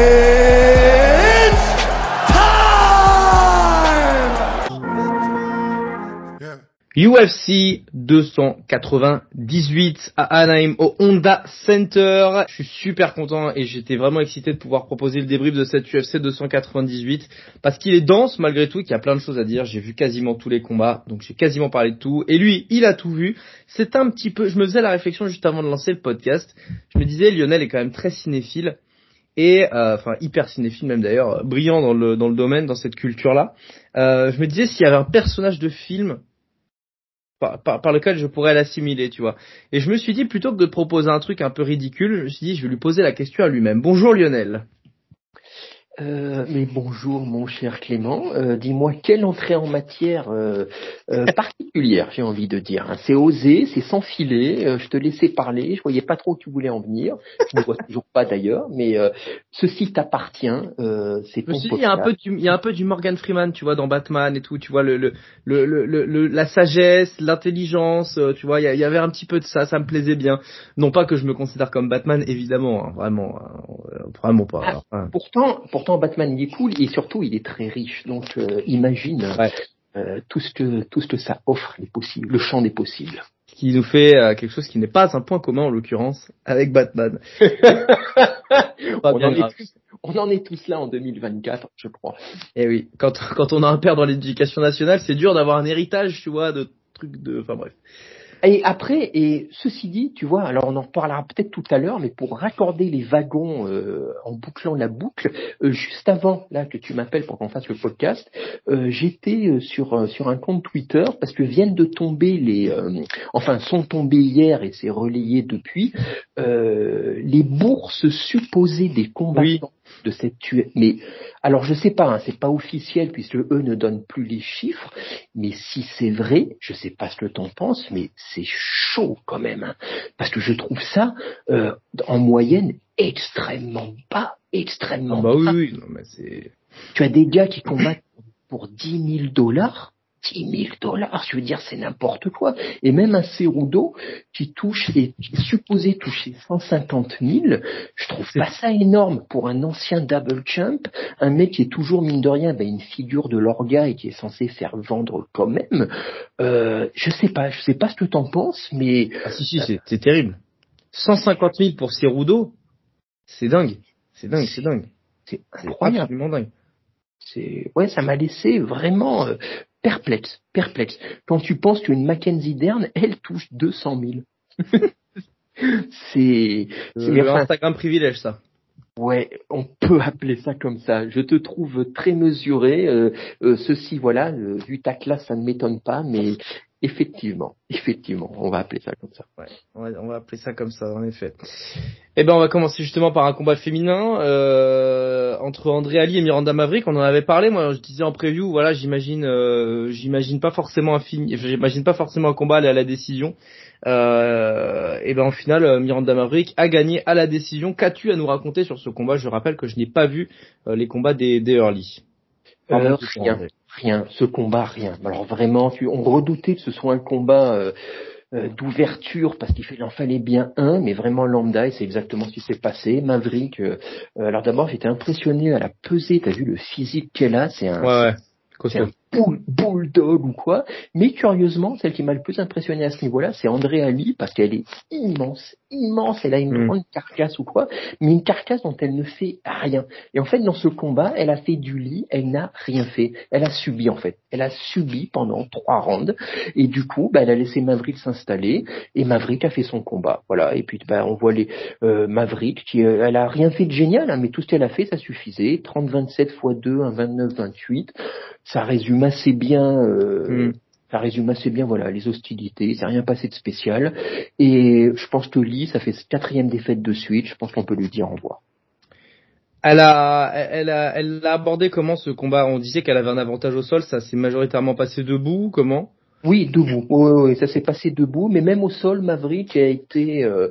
It's time! UFC 298 à Anaheim au Honda Center. Je suis super content et j'étais vraiment excité de pouvoir proposer le débrief de cette UFC 298 parce qu'il est dense malgré tout et qu'il y a plein de choses à dire. J'ai vu quasiment tous les combats, donc j'ai quasiment parlé de tout. Et lui, il a tout vu. C'est un petit peu, je me faisais la réflexion juste avant de lancer le podcast. Je me disais, Lionel est quand même très cinéphile et euh, enfin hyper cinéphile même d'ailleurs, euh, brillant dans le dans le domaine, dans cette culture-là. Euh, je me disais s'il y avait un personnage de film par, par, par lequel je pourrais l'assimiler, tu vois. Et je me suis dit, plutôt que de proposer un truc un peu ridicule, je me suis dit, je vais lui poser la question à lui-même. Bonjour Lionel. Euh, mais bonjour mon cher Clément, Euh, dis-moi quelle entrée en matière euh, euh, particulière j'ai envie de dire. hein. C'est osé, c'est sans filet, euh, je te laissais parler, je voyais pas trop où tu voulais en venir, je ne vois toujours pas d'ailleurs, mais euh, ceci t'appartient, euh, c'est ton il y a un peu du, il y a un peu du Morgan Freeman, tu vois, dans Batman et tout, tu vois, le, le, le, le, la sagesse, l'intelligence, tu vois, il y, avait un petit peu de ça, ça me plaisait bien. Non pas que je me considère comme Batman, évidemment, hein, vraiment, hein, vraiment pas. Ah. hein. Pourtant, pourtant Batman il est cool et surtout il est très riche, donc euh, imagine Ouais. euh, tout ce que tout ce que ça offre, les possibles, le champ des possibles. Ce qui nous fait euh, quelque chose qui n'est pas un point commun en l'occurrence avec Batman. On, en est tous, on en est tous là en 2024, je crois. Eh oui, quand, quand on a un père dans l'éducation nationale, c'est dur d'avoir un héritage, tu vois, de trucs de... Enfin bref. Et après, et ceci dit, tu vois, alors on en reparlera peut-être tout à l'heure, mais pour raccorder les wagons euh, en bouclant la boucle, euh, juste avant là que tu m'appelles pour qu'on fasse le podcast, euh, j'étais euh, sur euh, sur un compte Twitter parce que viennent de tomber les, euh, enfin sont tombés hier et c'est relayé depuis euh, les bourses supposées des combattants de cette tuerie. Mais alors je sais pas, hein, c'est pas officiel puisque eux ne donnent plus les chiffres, mais si c'est vrai, je sais pas ce que t'en penses, mais c'est chaud quand même, hein, parce que je trouve ça euh, en moyenne extrêmement bas, extrêmement Ah bah oui, bas. oui, non mais c'est... Tu as des gars qui combattent pour 10 000 dollars. 10 000 dollars, je veux dire, c'est n'importe quoi. Et même un Cerudo qui touche, et qui est supposé toucher 150 000, je trouve pas ça énorme pour un ancien double champ, un mec qui est toujours, mine de rien, ben, une figure de l'orga et qui est censé faire vendre quand même. Euh, je sais pas, je sais pas ce que t'en penses, mais Ah si, si, c'est c'est terrible. 150 000 pour Cerudo, c'est dingue. C'est dingue, c'est dingue. c'est C'est incroyable. absolument dingue. C'est ouais, ça m'a laissé vraiment euh, perplexe, perplexe. Quand tu penses qu'une Mackenzie Dern, elle touche 200 000. c'est Euh, Instagram privilège, ça. ouais, on peut appeler ça comme ça. Je te trouve très mesuré. euh, euh, ceci, voilà, euh, vu ta classe, ça ne m'étonne pas, mais effectivement, effectivement, on va appeler ça comme ça. Ouais, on va, on va appeler ça comme ça, en effet. Eh ben, on va commencer justement par un combat féminin euh, entre André Ali et Miranda Maverick. On en avait parlé, moi, je disais en preview, voilà, j'imagine, euh, j'imagine pas forcément un film, j'imagine pas forcément un combat aller à la décision. Euh, et ben, au final, euh, Miranda Maverick a gagné à la décision. Qu'as-tu à nous raconter sur ce combat? Je rappelle que je n'ai pas vu euh, les combats des, des early. Rien. Rien, ce combat, rien. Alors vraiment, tu, on redoutait que ce soit un combat euh, euh, d'ouverture parce qu'il en fallait bien un, mais vraiment lambda, et c'est exactement ce qui s'est passé. Maverick, euh, euh, alors d'abord j'étais impressionné à la pesée, t'as vu le physique qu'elle a, c'est un, Ouais, ouais. c'est Costaud. un bull- bulldog ou quoi. Mais curieusement, celle qui m'a le plus impressionné à ce niveau-là, c'est André Ali, parce qu'elle est immense, immense, elle a une Mm. grande carcasse ou quoi, mais une carcasse dont elle ne fait rien. Et en fait, dans ce combat, elle a fait du lit, elle n'a rien fait. Elle a subi, en fait. Elle a subi pendant trois rounds. Et du coup, bah, elle a laissé Maverick s'installer, et Maverick a fait son combat. Voilà. Et puis, bah, on voit les euh, Maverick, qui, euh, elle a rien fait de génial, hein, mais tout ce qu'elle a fait, ça suffisait. 30-27 x 2, un 29-28. Ça résume assez bien euh, Mm. Ça résume assez bien, voilà, les hostilités. C'est rien passé de spécial. Et je pense que Lee, ça fait quatrième défaite de suite. Je pense qu'on peut lui dire au revoir. Elle a, elle a, elle a abordé comment ce combat? On disait qu'elle avait un avantage au sol. Ça s'est majoritairement passé debout. Comment? Oui, debout. Oui, oui, ça s'est passé debout, mais même au sol, Maverick a été, euh,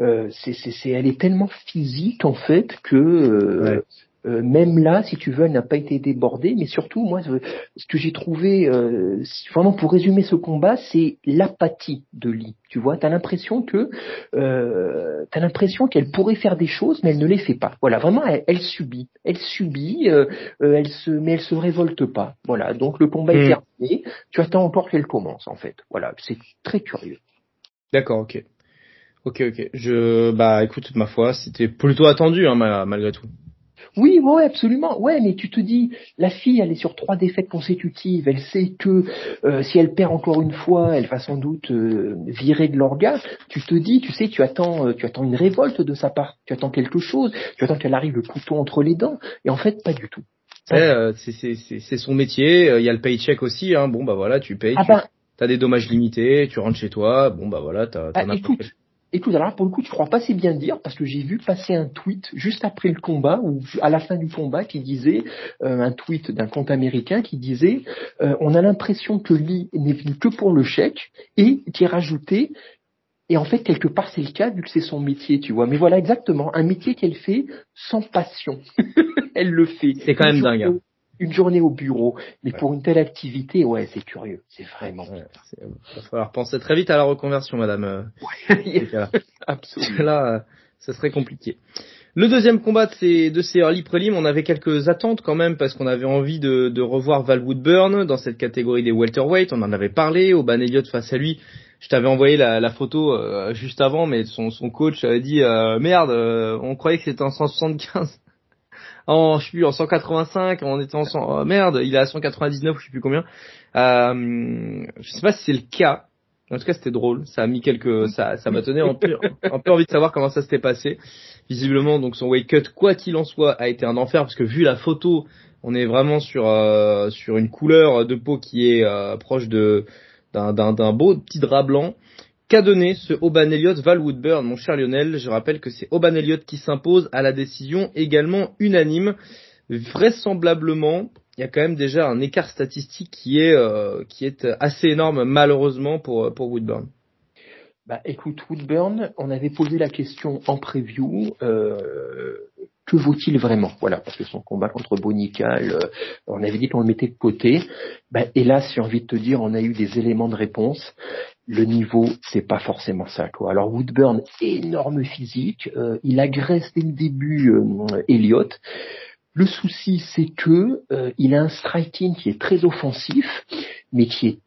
euh, c'est, c'est, elle est tellement physique en fait que euh, euh, même là, si tu veux, elle n'a pas été débordée, mais surtout, moi, ce que j'ai trouvé, euh, vraiment pour résumer ce combat, c'est l'apathie de Lee. Tu vois, t'as l'impression que, euh, t'as l'impression qu'elle pourrait faire des choses, mais elle ne les fait pas. Voilà, vraiment, elle, subit, elle subit, euh, elle se, mais elle se révolte pas. Voilà, donc le combat est hmm. terminé. Tu attends encore qu'elle commence, en fait. Voilà, c'est très curieux. D'accord, ok. Ok, ok. Je, bah, écoute, ma foi, c'était plutôt attendu, hein, malgré tout. Oui, ouais, absolument. Ouais, mais tu te dis, la fille, elle est sur trois défaites consécutives. Elle sait que euh, si elle perd encore une fois, elle va sans doute euh, virer de l'orga. Tu te dis, tu sais, tu attends, euh, tu attends une révolte de sa part. Tu attends quelque chose. Tu attends qu'elle arrive le couteau entre les dents. Et en fait, pas du tout. C'est son métier. Il y a le paycheck aussi. Hein. Bon, bah voilà, tu payes. Ah tu ben as des dommages limités. Tu rentres chez toi. Bon, bah voilà, t'as ah, Écoute, alors pour le coup, tu crois pas si bien dire parce que j'ai vu passer un tweet juste après le combat ou à la fin du combat qui disait euh, un tweet d'un compte américain qui disait euh, on a l'impression que Lee n'est venu que pour le chèque et qui est rajouté et en fait quelque part c'est le cas vu que c'est son métier, tu vois. Mais voilà exactement un métier qu'elle fait sans passion. elle le fait. C'est quand même dingue. Une journée au bureau. Mais pour une telle activité, ouais, c'est curieux. C'est vraiment. Il va falloir penser très vite à la reconversion, madame. Euh, ouais, absolument. Là, euh, ça serait compliqué. Le deuxième combat de ces, de ces early prelims, on avait quelques attentes quand même parce qu'on avait envie de, de revoir Val Woodburn dans cette catégorie des welterweight. On en avait parlé. Au Ban Elliott face à lui, je t'avais envoyé la, la photo euh, juste avant, mais son, son coach avait dit merde, on croyait que c'était en 175 en je sais plus en 185, on était en oh, merde, il est à 199, je sais plus combien. Euh, je sais pas si c'est le cas. En tout cas, c'était drôle. Ça a mis quelques, ça, ça m'a donné un peu, envie de savoir comment ça s'était passé. Visiblement, donc son weight cut, quoi qu'il en soit, a été un enfer parce que vu la photo, on est vraiment sur euh, sur une couleur de peau qui est euh, proche de d'un d'un beau petit drap blanc. Qu'a donné ce Oban Elliott Val Woodburn, mon cher Lionel? Je rappelle que c'est Oban Elliott qui s'impose à la décision également unanime. Vraisemblablement, il y a quand même déjà un écart statistique qui est euh, qui est assez énorme malheureusement pour pour Woodburn. Bah écoute Woodburn, on avait posé la question en preview. Euh, que vaut-il vraiment? Voilà, parce que son combat contre Bonical, euh, on avait dit qu'on le mettait de côté. Ben, hélas, j'ai envie de te dire, on a eu des éléments de réponse. Le niveau, c'est pas forcément ça. Alors Woodburn, énorme physique, euh, il agresse dès le début euh, Elliott. Le souci, c'est que il a un striking qui est très offensif, mais qui est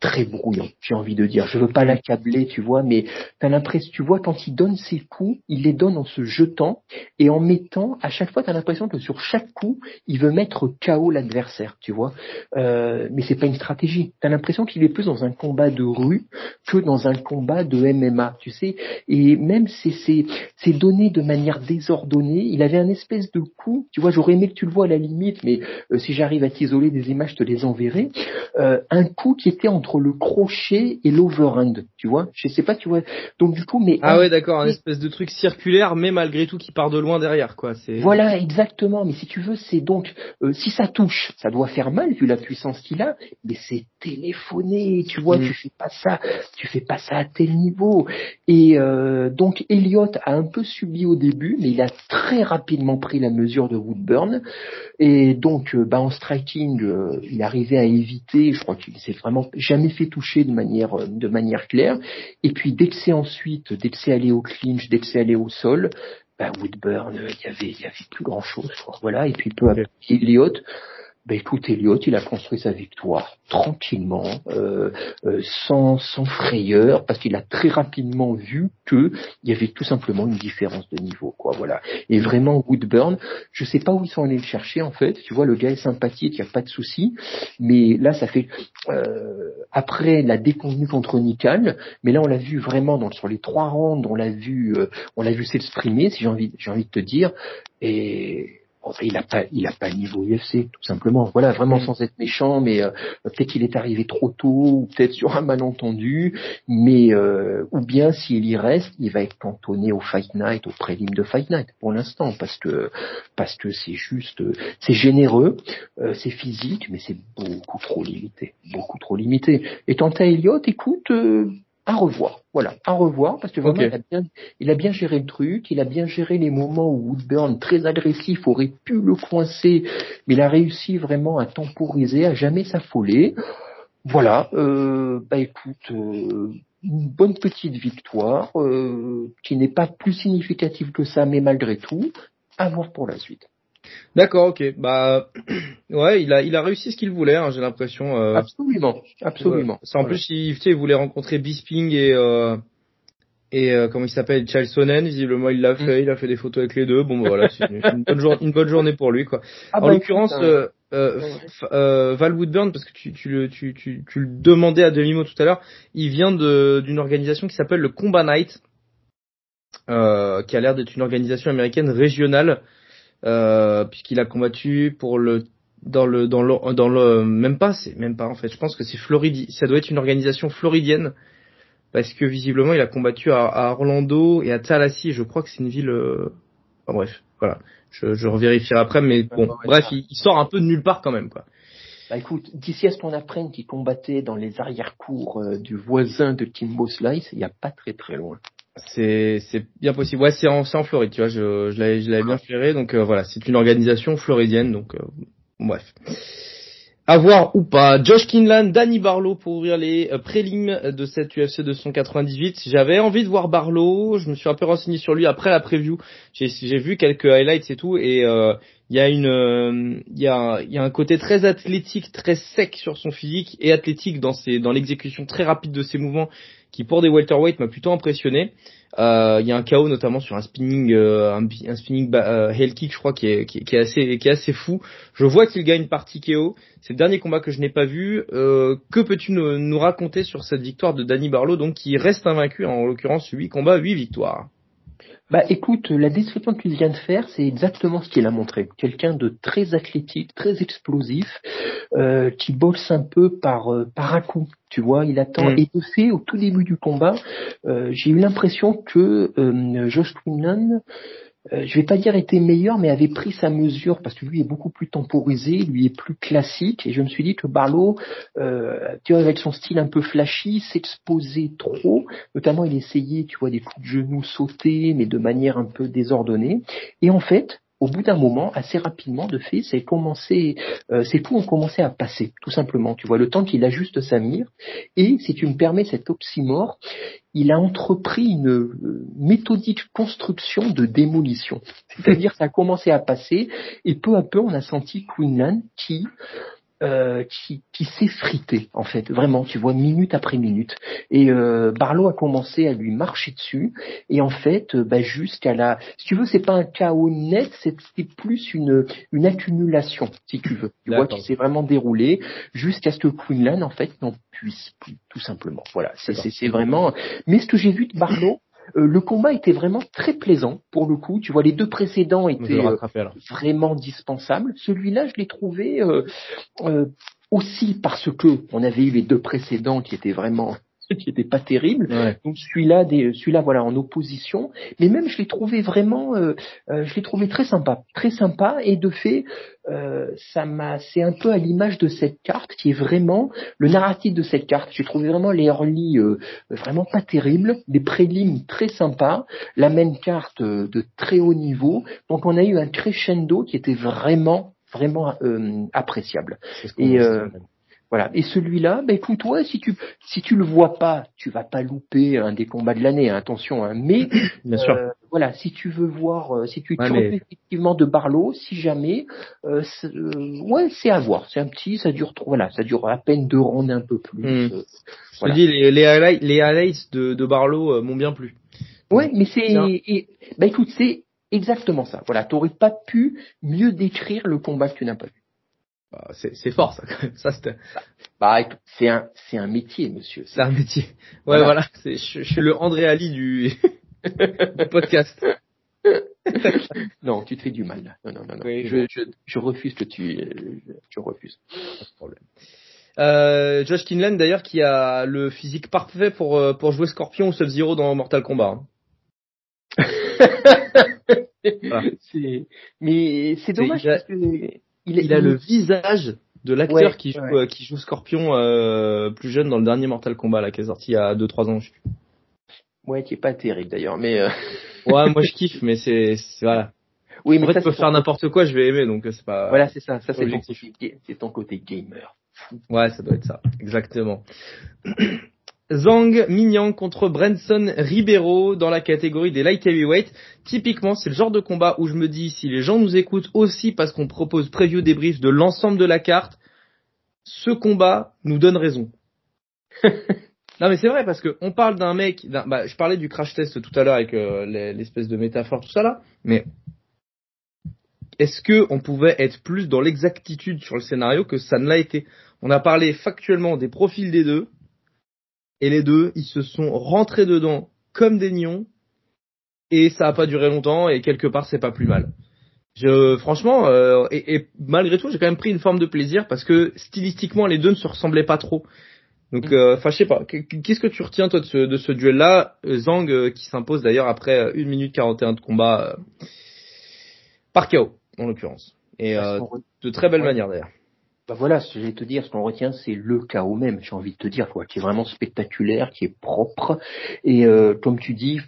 très brouillon, j'ai envie de dire. Je veux pas l'accabler, tu vois, mais t'as l'impression, tu vois, quand il donne ses coups, il les donne en se jetant et en mettant, à chaque fois, t'as l'impression que sur chaque coup, il veut mettre KO l'adversaire, tu vois. Euh, mais c'est pas une stratégie. T'as l'impression qu'il est plus dans un combat de rue que dans un combat de MMA, tu sais. Et même c'est c'est donné de manière désordonnée. Il avait un espèce de coup, tu vois, j'aurais aimé que tu le vois à la limite, mais euh, si j'arrive à t'isoler des images, je te les enverrai. Euh, un coup qui était entre le crochet et l'overhand, tu vois. Je sais pas, tu vois. Donc du coup, mais ah ouais, d'accord, un espèce de truc circulaire, mais malgré tout qui part de loin derrière, quoi. C'est voilà, exactement. Mais si tu veux, c'est donc euh, si ça touche, ça doit faire mal vu la puissance qu'il a, mais c'est téléphoné, tu vois. Mm. Tu fais pas ça, tu fais pas ça à tel niveau. Et euh, donc Elliott a un peu subi au début, mais il a très rapidement pris la mesure de Woodburn. Et donc, euh, bah, en striking, il arrivait à éviter. Je crois qu'il s'est vraiment jamais fait toucher de manière euh, de manière claire. Et puis dès que c'est ensuite, dès que c'est allé au clinch, dès que c'est allé au sol, bah, Woodburn, euh, il y avait il y avait plus grand chose. Voilà. Et puis peu à peu, Elliott ben écoute, Elliott, il a construit sa victoire tranquillement, euh, euh, sans, sans frayeur, parce qu'il a très rapidement vu que il y avait tout simplement une différence de niveau, quoi. Voilà. Et vraiment, Woodburn, je sais pas où ils sont allés le chercher en fait. Tu vois, le gars est sympathique, il y a pas de souci, mais là, ça fait euh, après la déconvenue contre Nical, mais là, on l'a vu vraiment dans sur les trois rounds, on l'a vu, on l'a vu s'exprimer, si j'ai envie, j'ai envie de te dire, et il a pas, il a pas le niveau UFC, tout simplement. Voilà, vraiment sans être méchant, mais euh, peut-être qu'il est arrivé trop tôt, ou peut-être sur un malentendu, mais euh, ou bien s'il y reste, il va être cantonné au Fight Night, au prélim de Fight Night pour l'instant, parce que parce que c'est juste, c'est généreux, euh, c'est physique, mais c'est beaucoup trop limité, beaucoup trop limité. Et tant à Elliott, écoute à revoir. Voilà, à revoir parce que vraiment il, a bien, il a bien géré le truc, il a bien géré les moments où Woodburn, très agressif, aurait pu le coincer, mais il a réussi vraiment à temporiser, à jamais s'affoler. Voilà, euh, bah écoute, euh, une bonne petite victoire euh, qui n'est pas plus significative que ça, mais malgré tout, à voir pour la suite. D'accord, ok. Bah ouais, il a il a réussi ce qu'il voulait, hein, j'ai l'impression. Euh... Absolument, absolument. en plus, il, il, voulait rencontrer Bisping et euh, et euh, comment il s'appelle, Charles Sonnen. Visiblement, il l'a fait. Mm. Il a fait des photos avec les deux. Bon, bah, voilà, c'est une, bonne une, bonne journée pour lui, quoi. Ah, en bah, l'occurrence. Euh, euh, euh, Val Woodburn, parce que tu, tu, le, tu, tu, tu le demandais à demi-mot tout à l'heure, il vient d'une organisation qui s'appelle le Combat Night, euh, qui a l'air d'être une organisation américaine régionale euh, puisqu'il a combattu pour le dans le dans le dans le même pas c'est même pas en fait. Je pense que c'est Floridi ça doit être une organisation floridienne parce que visiblement il a combattu à, à Orlando et à Tallahassee. Je crois que c'est une ville euh... enfin, bref voilà. Je, je revérifierai après mais bon bref il, sort un peu de nulle part quand même quoi. Bah écoute, d'ici à ce qu'on apprenne qu'il combattait dans les arrière-cours euh, du voisin de Kimbo Slice, il n'y a pas très très loin. C'est c'est bien possible. Ouais, c'est en, en Floride, tu vois. Je, je l'avais je l'avais bien flairé. Donc euh, voilà, c'est une organisation floridienne. Donc euh, bref. À voir ou pas. Josh Kinlan, Danny Barlow pour ouvrir les euh, prélims de cette UFC 298. J'avais envie de voir Barlow. Je me suis un peu renseigné sur lui après la preview. J'ai j'ai vu quelques highlights et tout. Et il y a une il y a il y a un côté très athlétique, très sec sur son physique et athlétique dans ses dans l'exécution très rapide de ses mouvements qui pour des welterweight m'a plutôt impressionné. Euh, il y a un KO notamment sur un spinning, euh, un, spinning euh, kick, je crois, qui est, assez, qui est assez fou. Je vois qu'il gagne par KO. C'est le dernier combat que je n'ai pas vu. Euh, que peux-tu nous, nous, raconter sur cette victoire de Danny Barlow, donc qui reste invaincu, en l'occurrence 8 combats, 8 victoires? Bah écoute, la description que tu viens de faire, c'est exactement ce qu'il a montré. Quelqu'un de très athlétique, très explosif, euh, qui bosse un peu par euh, par un coup. Tu vois, il attend. Mm. Et de fait, au tout début du combat, euh, j'ai eu l'impression que euh, Josh Quinlan euh, je vais pas dire était meilleur, mais avait pris sa mesure parce que lui est beaucoup plus temporisé, lui est plus classique. Et je me suis dit que Barlow, euh, tu vois, avec son style un peu flashy, s'exposait trop. Notamment, il essayait, tu vois, des coups de genoux sautés, mais de manière un peu désordonnée. Et en fait, au bout d'un moment, assez rapidement, de fait, c'est commencé, euh, ces coups ont commencé à passer, tout simplement. Tu vois, le temps qu'il ajuste sa mire. Et si tu me permets cet oxymore, il a entrepris une euh, méthodique construction de démolition. C'est-à-dire, ça a commencé à passer, et peu à peu, on a senti Queenland qui euh, qui, qui s'effritait en fait, vraiment, tu vois, minute après minute. Et euh, Barlow a commencé à lui marcher dessus, et en fait, euh, bah, jusqu'à la, si tu veux, c'est pas un chaos net, c'était plus une une accumulation, si tu veux, tu vois, qui s'est vraiment déroulé jusqu'à ce que Quinlan en fait n'en puisse plus, tout simplement. Voilà, c'est vraiment. Mais ce que j'ai vu de Barlow euh, le combat était vraiment très plaisant pour le coup. Tu vois, les deux précédents étaient euh, vraiment dispensables. Celui-là, je l'ai trouvé euh, aussi parce que on avait eu les deux précédents qui étaient vraiment qui était pas terrible. Donc celui-là, celui-là, voilà, en opposition. Mais même, je l'ai trouvé vraiment, euh, euh, je l'ai trouvé très sympa, très sympa. Et de fait, euh, ça m'a, c'est un peu à l'image de cette carte qui est vraiment le narratif de cette carte. J'ai trouvé vraiment les early vraiment pas terribles, des prélims très sympas, la même carte de très haut niveau. Donc on a eu un crescendo qui était vraiment vraiment appréciable. Et voilà. Et celui-là, ben écoute, ouais, si tu si tu le vois pas, tu vas pas louper un des combats de l'année. Hein, attention, hein, mais Bien sûr. Euh, voilà, si tu veux voir, euh, si tu ouais, effectivement de Barlow, si jamais, euh, ouais, c'est à voir. C'est un petit, ça dure trop. Voilà, ça dure à peine deux rondes, un peu plus. Hmm. Je te dis, les, les highlights, les highlights de, de Barlow m'ont bien plu. Ouais, mais c'est, bah écoute, c'est exactement ça. Voilà, t'aurais pas pu mieux décrire le combat que tu n'as pas vu. Bah, c'est fort ça. ça c'est bah, c'est un c'est un métier monsieur. C'est un métier. Ouais voilà, je, je, suis le André Ali du, du podcast. non, tu te fais du mal. Non, non, non, non. Oui, je, je, je, refuse que tu, je, refuse. Pas de problème. Euh, Josh Kinlan d'ailleurs qui a le physique parfait pour euh, pour jouer Scorpion ou Sub-Zero dans Mortal Kombat. Hein. voilà. Mais c'est dommage parce que il, il a le visage de l'acteur Ouais, qui joue ouais. euh, qui joue Scorpion euh, plus jeune dans le dernier Mortal Kombat là qui est sorti il y a 2-3 ans. Je sais plus. Ouais, qui est pas terrible d'ailleurs, mais. Euh... Ouais, moi je kiffe, mais c'est voilà. Oui, En mais fait, ça, tu peux faire n'importe quoi, je vais aimer, donc euh, c'est pas. Voilà, c'est ça. Ça, ton, c'est ton côté gamer. Ouais, ça doit être ça, exactement. Zhang Mingyang contre Branson Ribeiro dans la catégorie des light heavyweight. Typiquement, c'est le genre de combat où je me dis, si les gens nous écoutent aussi parce qu'on propose preview débrief de l'ensemble de la carte, ce combat nous donne raison. non mais c'est vrai parce que on parle d'un mec, bah, je parlais du crash test tout à l'heure avec euh, les- l'espèce de métaphore tout ça là, mais est-ce que on pouvait être plus dans l'exactitude sur le scénario que ça ne l'a été? On a parlé factuellement des profils des deux, et les deux, ils se sont rentrés dedans comme des nions, et ça a pas duré longtemps, et quelque part c'est pas plus mal. Je, franchement, euh, et, et malgré tout, j'ai quand même pris une forme de plaisir parce que stylistiquement, les deux ne se ressemblaient pas trop. Donc, euh, je sais pas. Qu'est-ce que tu retiens toi de ce, de ce duel-là, Zhang euh, qui s'impose d'ailleurs après euh, 1 minute 41 de combat euh, par KO en l'occurrence, et euh, de très belle Ouais. manière d'ailleurs. Bah voilà, ce que j'allais te dire, ce qu'on retient, c'est le chaos même, j'ai envie de te dire, quoi, qui est vraiment spectaculaire, qui est propre. Et euh, comme tu dis,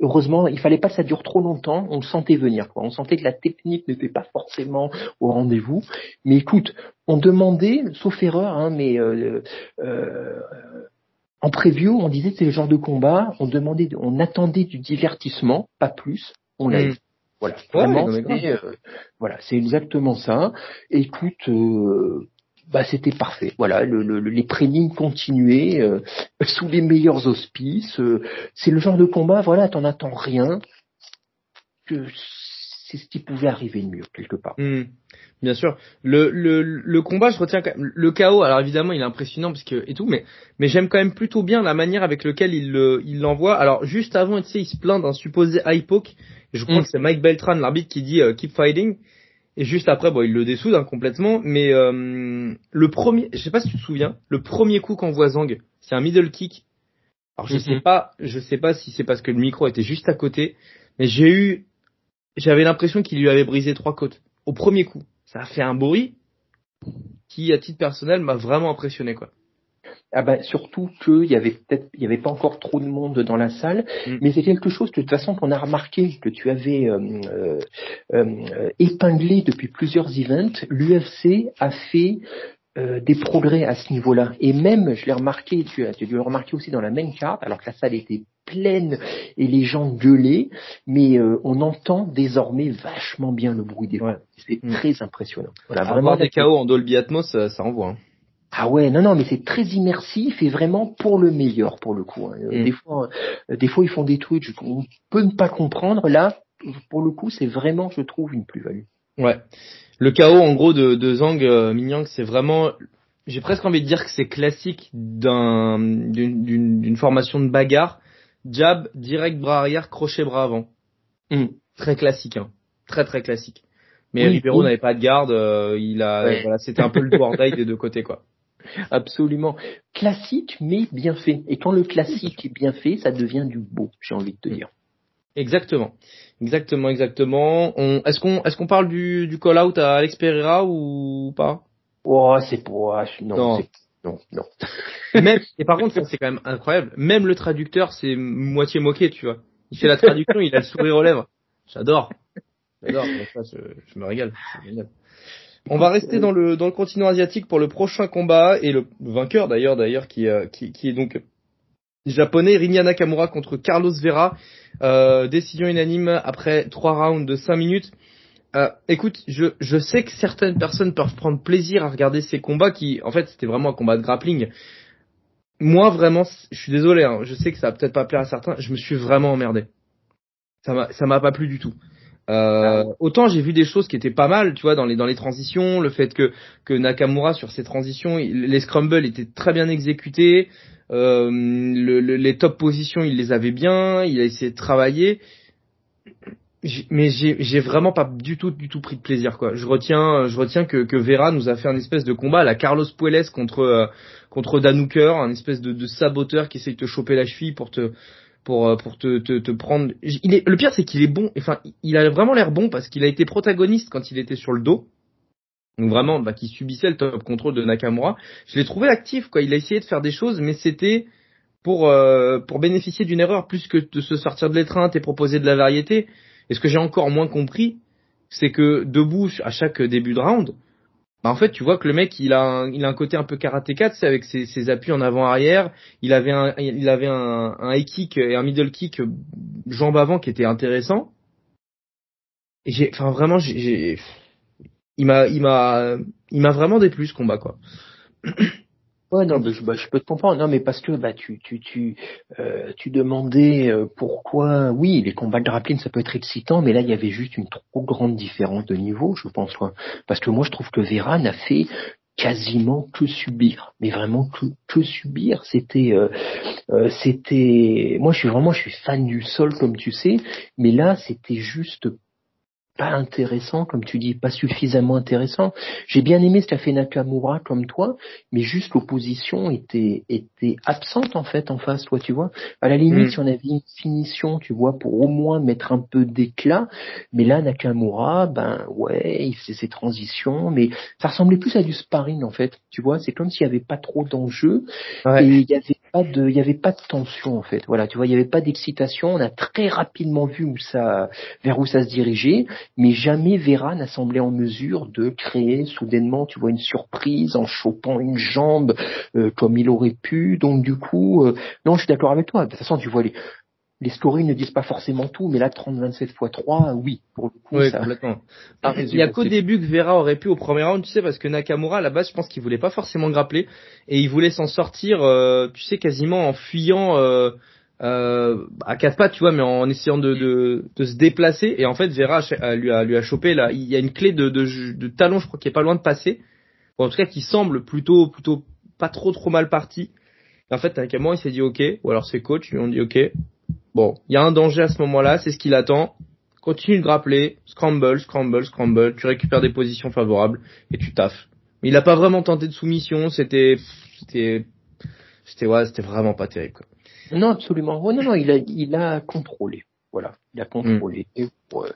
heureusement, il fallait pas que ça dure trop longtemps, on le sentait venir, quoi. On sentait que la technique n'était pas forcément au rendez-vous. Mais écoute, on demandait, sauf erreur, hein, mais euh, euh, en preview, on disait que c'était le genre de combat, on demandait, on attendait du divertissement, pas plus, on l'a Mm. Voilà, Ouais, vraiment, c'est, euh, voilà, c'est exactement ça. Écoute, euh, bah c'était parfait. Voilà, le, le- les prélims continuaient euh, sous les meilleurs auspices. euh, c'est le genre de combat, voilà, t'en attends rien. Que c'est ce qui pouvait arriver de mieux quelque part. Hmm, Bien sûr. Le, le, le combat, je retiens quand même le chaos. Alors évidemment, il est impressionnant parce que et tout, mais mais j'aime quand même plutôt bien la manière avec laquelle il le- il l'envoie. Alors juste avant, tu sais, il se plaint d'un supposé high poke. Je crois Mm. que c'est Mike Beltran, l'arbitre, qui dit euh, keep fighting. Et juste après, bon, il le dessoude hein, complètement. Mais euh, le premier, je sais pas si tu te souviens, le premier coup qu'on voit Zang, c'est un middle kick. Alors je sais pas, je sais pas si c'est parce que le micro était juste à côté, mais j'ai eu, j'avais l'impression qu'il lui avait brisé trois côtes au premier coup. Ça a fait un bruit qui, à titre personnel, m'a vraiment impressionné quoi. Ah bah surtout qu'il y avait peut-être, il y avait pas encore trop de monde dans la salle, Mm. mais c'est quelque chose de toute façon qu'on a remarqué que tu avais euh, euh, euh, épinglé depuis plusieurs events. L'UFC a fait euh, des progrès à ce niveau-là, et même je l'ai remarqué, tu as, tu l'as remarqué aussi dans la main carte, alors que la salle était pleine et les gens gueulaient, mais euh, on entend désormais vachement bien le bruit des Ouais. C'est Mm. très impressionnant. Voilà, Avoir des KO en Dolby Atmos, ça, ça envoie. hein. Ah ouais, non, non, mais c'est très immersif et vraiment pour le meilleur pour le coup. hein. Euh, Mm. Des fois, euh, des fois ils font des trucs je- on peut ne pas comprendre. Là, pour le coup, c'est vraiment, je trouve, une plus-value. Ouais. Le KO en gros de, de Zhang euh, c'est vraiment, j'ai presque envie de dire que c'est classique d'un d'une d'une- formation de bagarre. Jab, direct bras arrière, crochet bras avant. Mm. Très classique, hein. Très très classique. Mais Oui, Ribeiro oui. n'avait pas de garde, euh, il a, Ouais. voilà, c'était un peu le tour des deux côtés quoi. Absolument. Classique, mais bien fait. Et quand le classique est bien fait, ça devient du beau, j'ai envie de te Mm. dire. Exactement, exactement, exactement. On, est-ce qu'on, est-ce qu'on parle du, du call out à Alex Pereira ou pas? Oh, c'est pour... non, Non. c'est- non, non. Même, et par contre, ça, c'est quand même incroyable. Même le traducteur, c'est moitié moqué, tu vois. Il fait la traduction, il a le sourire aux lèvres. J'adore. J'adore. Ça, je, je me régale. C'est génial. On va rester dans le dans le continent asiatique pour le prochain combat et le vainqueur d'ailleurs d'ailleurs qui, euh, qui qui est donc japonais Rinya Nakamura contre Carlos Vera. Euh, décision unanime après trois rounds de 5 minutes. Euh, écoute, je, je sais que certaines personnes peuvent prendre plaisir à regarder ces combats qui, en fait, c'était vraiment un combat de grappling. Moi, vraiment, je suis désolé, hein, je sais que ça va peut-être pas plaire à certains, je me suis vraiment emmerdé. Ça m'a, ça m'a pas plu du tout. Euh, autant j'ai vu des choses qui étaient pas mal, tu vois, dans les dans les transitions, le fait que que Nakamura sur ses transitions, les scrambles étaient très bien exécutés, euh, le- le- les top positions il les avait bien, il a essayé de travailler. mais j'ai vraiment pas du tout du tout pris de plaisir quoi. Je retiens je retiens que que Vera nous a fait un espèce de combat la Carlos Puelles contre euh, contre Danuker, un espèce de saboteur qui essaye de te choper la cheville pour te pour euh, pour te, te, prendre. Il est le pire c'est qu'il est bon. Enfin il a vraiment l'air bon parce qu'il a été protagoniste quand il était sur le dos. Donc vraiment bah, qui subissait le top contrôle de Nakamura. Je l'ai trouvé actif quoi. Il a essayé de faire des choses mais c'était pour euh, pour bénéficier d'une erreur plus que de se sortir de l'étreinte et proposer de la variété. Et ce que j'ai encore moins compris, c'est que debout à chaque début de round, bah en fait tu vois que le mec il a un, il a un côté un peu karatéka, c'est avec ses, ses, appuis en avant arrière, il avait un il avait un, un high kick et un middle kick jambe avant qui était intéressant. Et j'ai enfin vraiment j'ai il m'a il m'a il m'a vraiment déplu ce combat quoi. Ouais, non, bah, je, bah, je, peux te comprendre. Non, mais parce que bah tu tu tu euh, tu demandais euh, pourquoi. Oui, les combats de grappling ça peut être excitant, mais là il y avait juste une trop grande différence de niveau, je pense. Quoi. Parce que moi je trouve que Vera n'a fait quasiment que subir, mais vraiment que, que subir. C'était, euh, euh c'était. Moi, je suis vraiment, je suis fan du sol, comme tu sais, mais là, c'était juste pas intéressant, comme tu dis, pas suffisamment intéressant. J'ai bien aimé ce qu'a fait Nakamura comme toi, mais juste l'opposition était était absente en fait en face, toi, tu vois. À la limite, mm. si on avait une finition, tu vois, pour au moins mettre un peu d'éclat, mais là Nakamura, ben ouais, il faisait ses transitions, mais ça ressemblait plus à du sparring en fait, tu vois. C'est comme s'il y avait pas trop d'enjeux et il y avait il y avait pas de tension en fait. Voilà, tu vois, il y avait pas d'excitation. On a très rapidement vu où ça, vers où ça se dirigeait mais jamais Vera n'a semblé en mesure de créer soudainement, tu vois, une surprise en chopant une jambe euh, comme il aurait pu. Donc du coup, euh, non, je suis d'accord avec toi. De toute façon, tu vois les les scoring ne disent pas forcément tout, mais là 30-27 x 3, oui, pour le coup. Oui, complètement. il y a qu'au début que Vera aurait pu au premier round, tu sais, parce que Nakamura à la base, je pense qu'il voulait pas forcément grappler et il voulait s'en sortir, euh, tu sais, quasiment en fuyant euh, à quatre pattes, tu vois, mais en essayant de, de, de se déplacer. Et en fait, Vera lui a, lui a chopé là. Il y a une clé de, de, de talon, je crois, qui est pas loin de passer. Ou en tout cas, qui semble plutôt, plutôt pas trop, trop mal parti. En fait, moi, il s'est dit OK. Ou alors ses coachs lui ont dit OK. Bon, il y a un danger à ce moment-là, c'est ce qu'il attend. Continue de grappler, scramble, scramble, scramble. Tu récupères des positions favorables et tu taffes. Mais il a pas vraiment tenté de soumission. C'était, c'était, c'était ouais, c'était vraiment pas terrible. Quoi. Non, absolument. non, non, il a, il a contrôlé. Voilà, il a contrôlé mm. pour,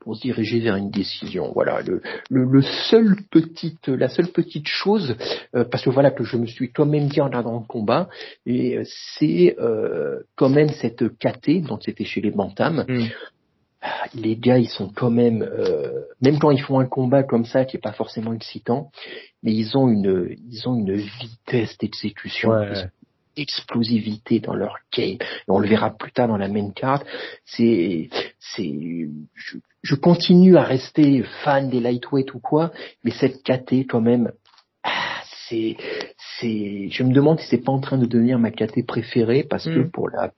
pour, se diriger vers une décision. Voilà, le, le, seul petite, la seule petite chose, euh, parce que voilà que je me suis toi-même dit en regardant le combat, et euh, c'est euh, quand même cette KT dont c'était chez les bantams. Mm. Ah, les gars, ils sont quand même, euh, même quand ils font un combat comme ça qui est pas forcément excitant, mais ils ont une, ils ont une vitesse d'exécution. Ouais explosivité dans leur game. Et on le verra plus tard dans la main card. C'est, c'est, je, je, continue à rester fan des lightweight ou quoi, mais cette KT quand même, ah, c'est, c'est, je me demande si c'est pas en train de devenir ma KT préférée parce que mm. pour la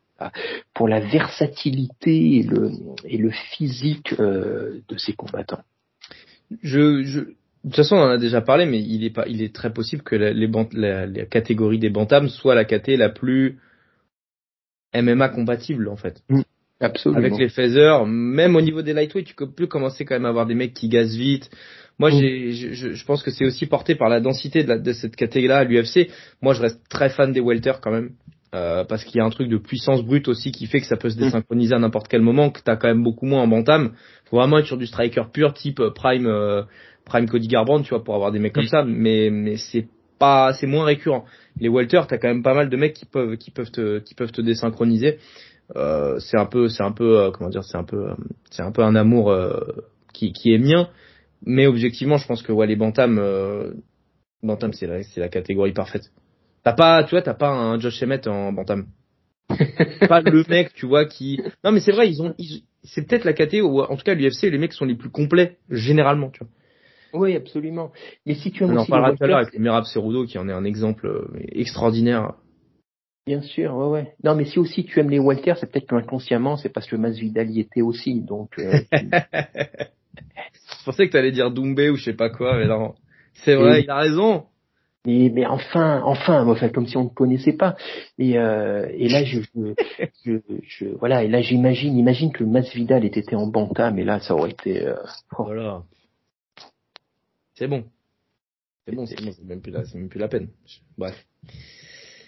pour la versatilité et le et le physique euh, de ces combattants. Je, je de toute façon, on en a déjà parlé, mais il est pas, il est très possible que la, les la, la, catégorie des bantams soit la KT la plus MMA compatible en fait. Mm. absolument. Avec les phasers, même au niveau des lightweight, tu peux commencer quand même à avoir des mecs qui gazent vite. Moi, mm. j'ai, je, je, pense que c'est aussi porté par la densité de, la, de cette catégorie-là à l'UFC. Moi, je reste très fan des welter quand même. Euh, parce qu'il y a un truc de puissance brute aussi qui fait que ça peut se mm. désynchroniser à n'importe quel moment, que t'as quand même beaucoup moins en bantam. Faut vraiment être sur du striker pur, type euh, prime euh, prime Cody Garbrandt, tu vois, pour avoir des mecs comme mm. ça, mais mais c'est pas, c'est moins récurrent. Les welter, t'as quand même pas mal de mecs qui peuvent qui peuvent te qui peuvent te désynchroniser. Euh, c'est un peu c'est un peu euh, comment dire c'est un peu c'est un peu un amour euh, qui qui est mien mais objectivement je pense que ouais les bantam bantam c'est la c'est la catégorie parfaite t'as pas tu vois t'as pas un Josh Emmett en bantam pas le mec tu vois qui non mais c'est vrai ils ont c'est peut-être la catégorie ou en tout cas l'UFC les mecs sont les plus complets généralement tu vois oui, absolument. Mais si tu On en parlera tout à l'heure avec Mirab Cerudo qui en est un exemple euh, extraordinaire. Bien sûr, ouais, ouais. Non, mais si aussi tu aimes les Walters, c'est peut-être qu'inconsciemment, c'est parce que Masvidal y était aussi, donc. Euh, je pensais que tu allais dire Doumbé ou je sais pas quoi, mais non. C'est vrai, il a raison. Mais, mais enfin, enfin, enfin, comme si on ne connaissait pas. Et, euh, et là, je, je, je, voilà, et là, j'imagine, imagine que Masvidal ait été en bantam, mais là, ça aurait été. Euh, oh. Voilà. C'est bon. C'est bon, c'est bon, c'est même plus la, c'est même plus la peine. Bref.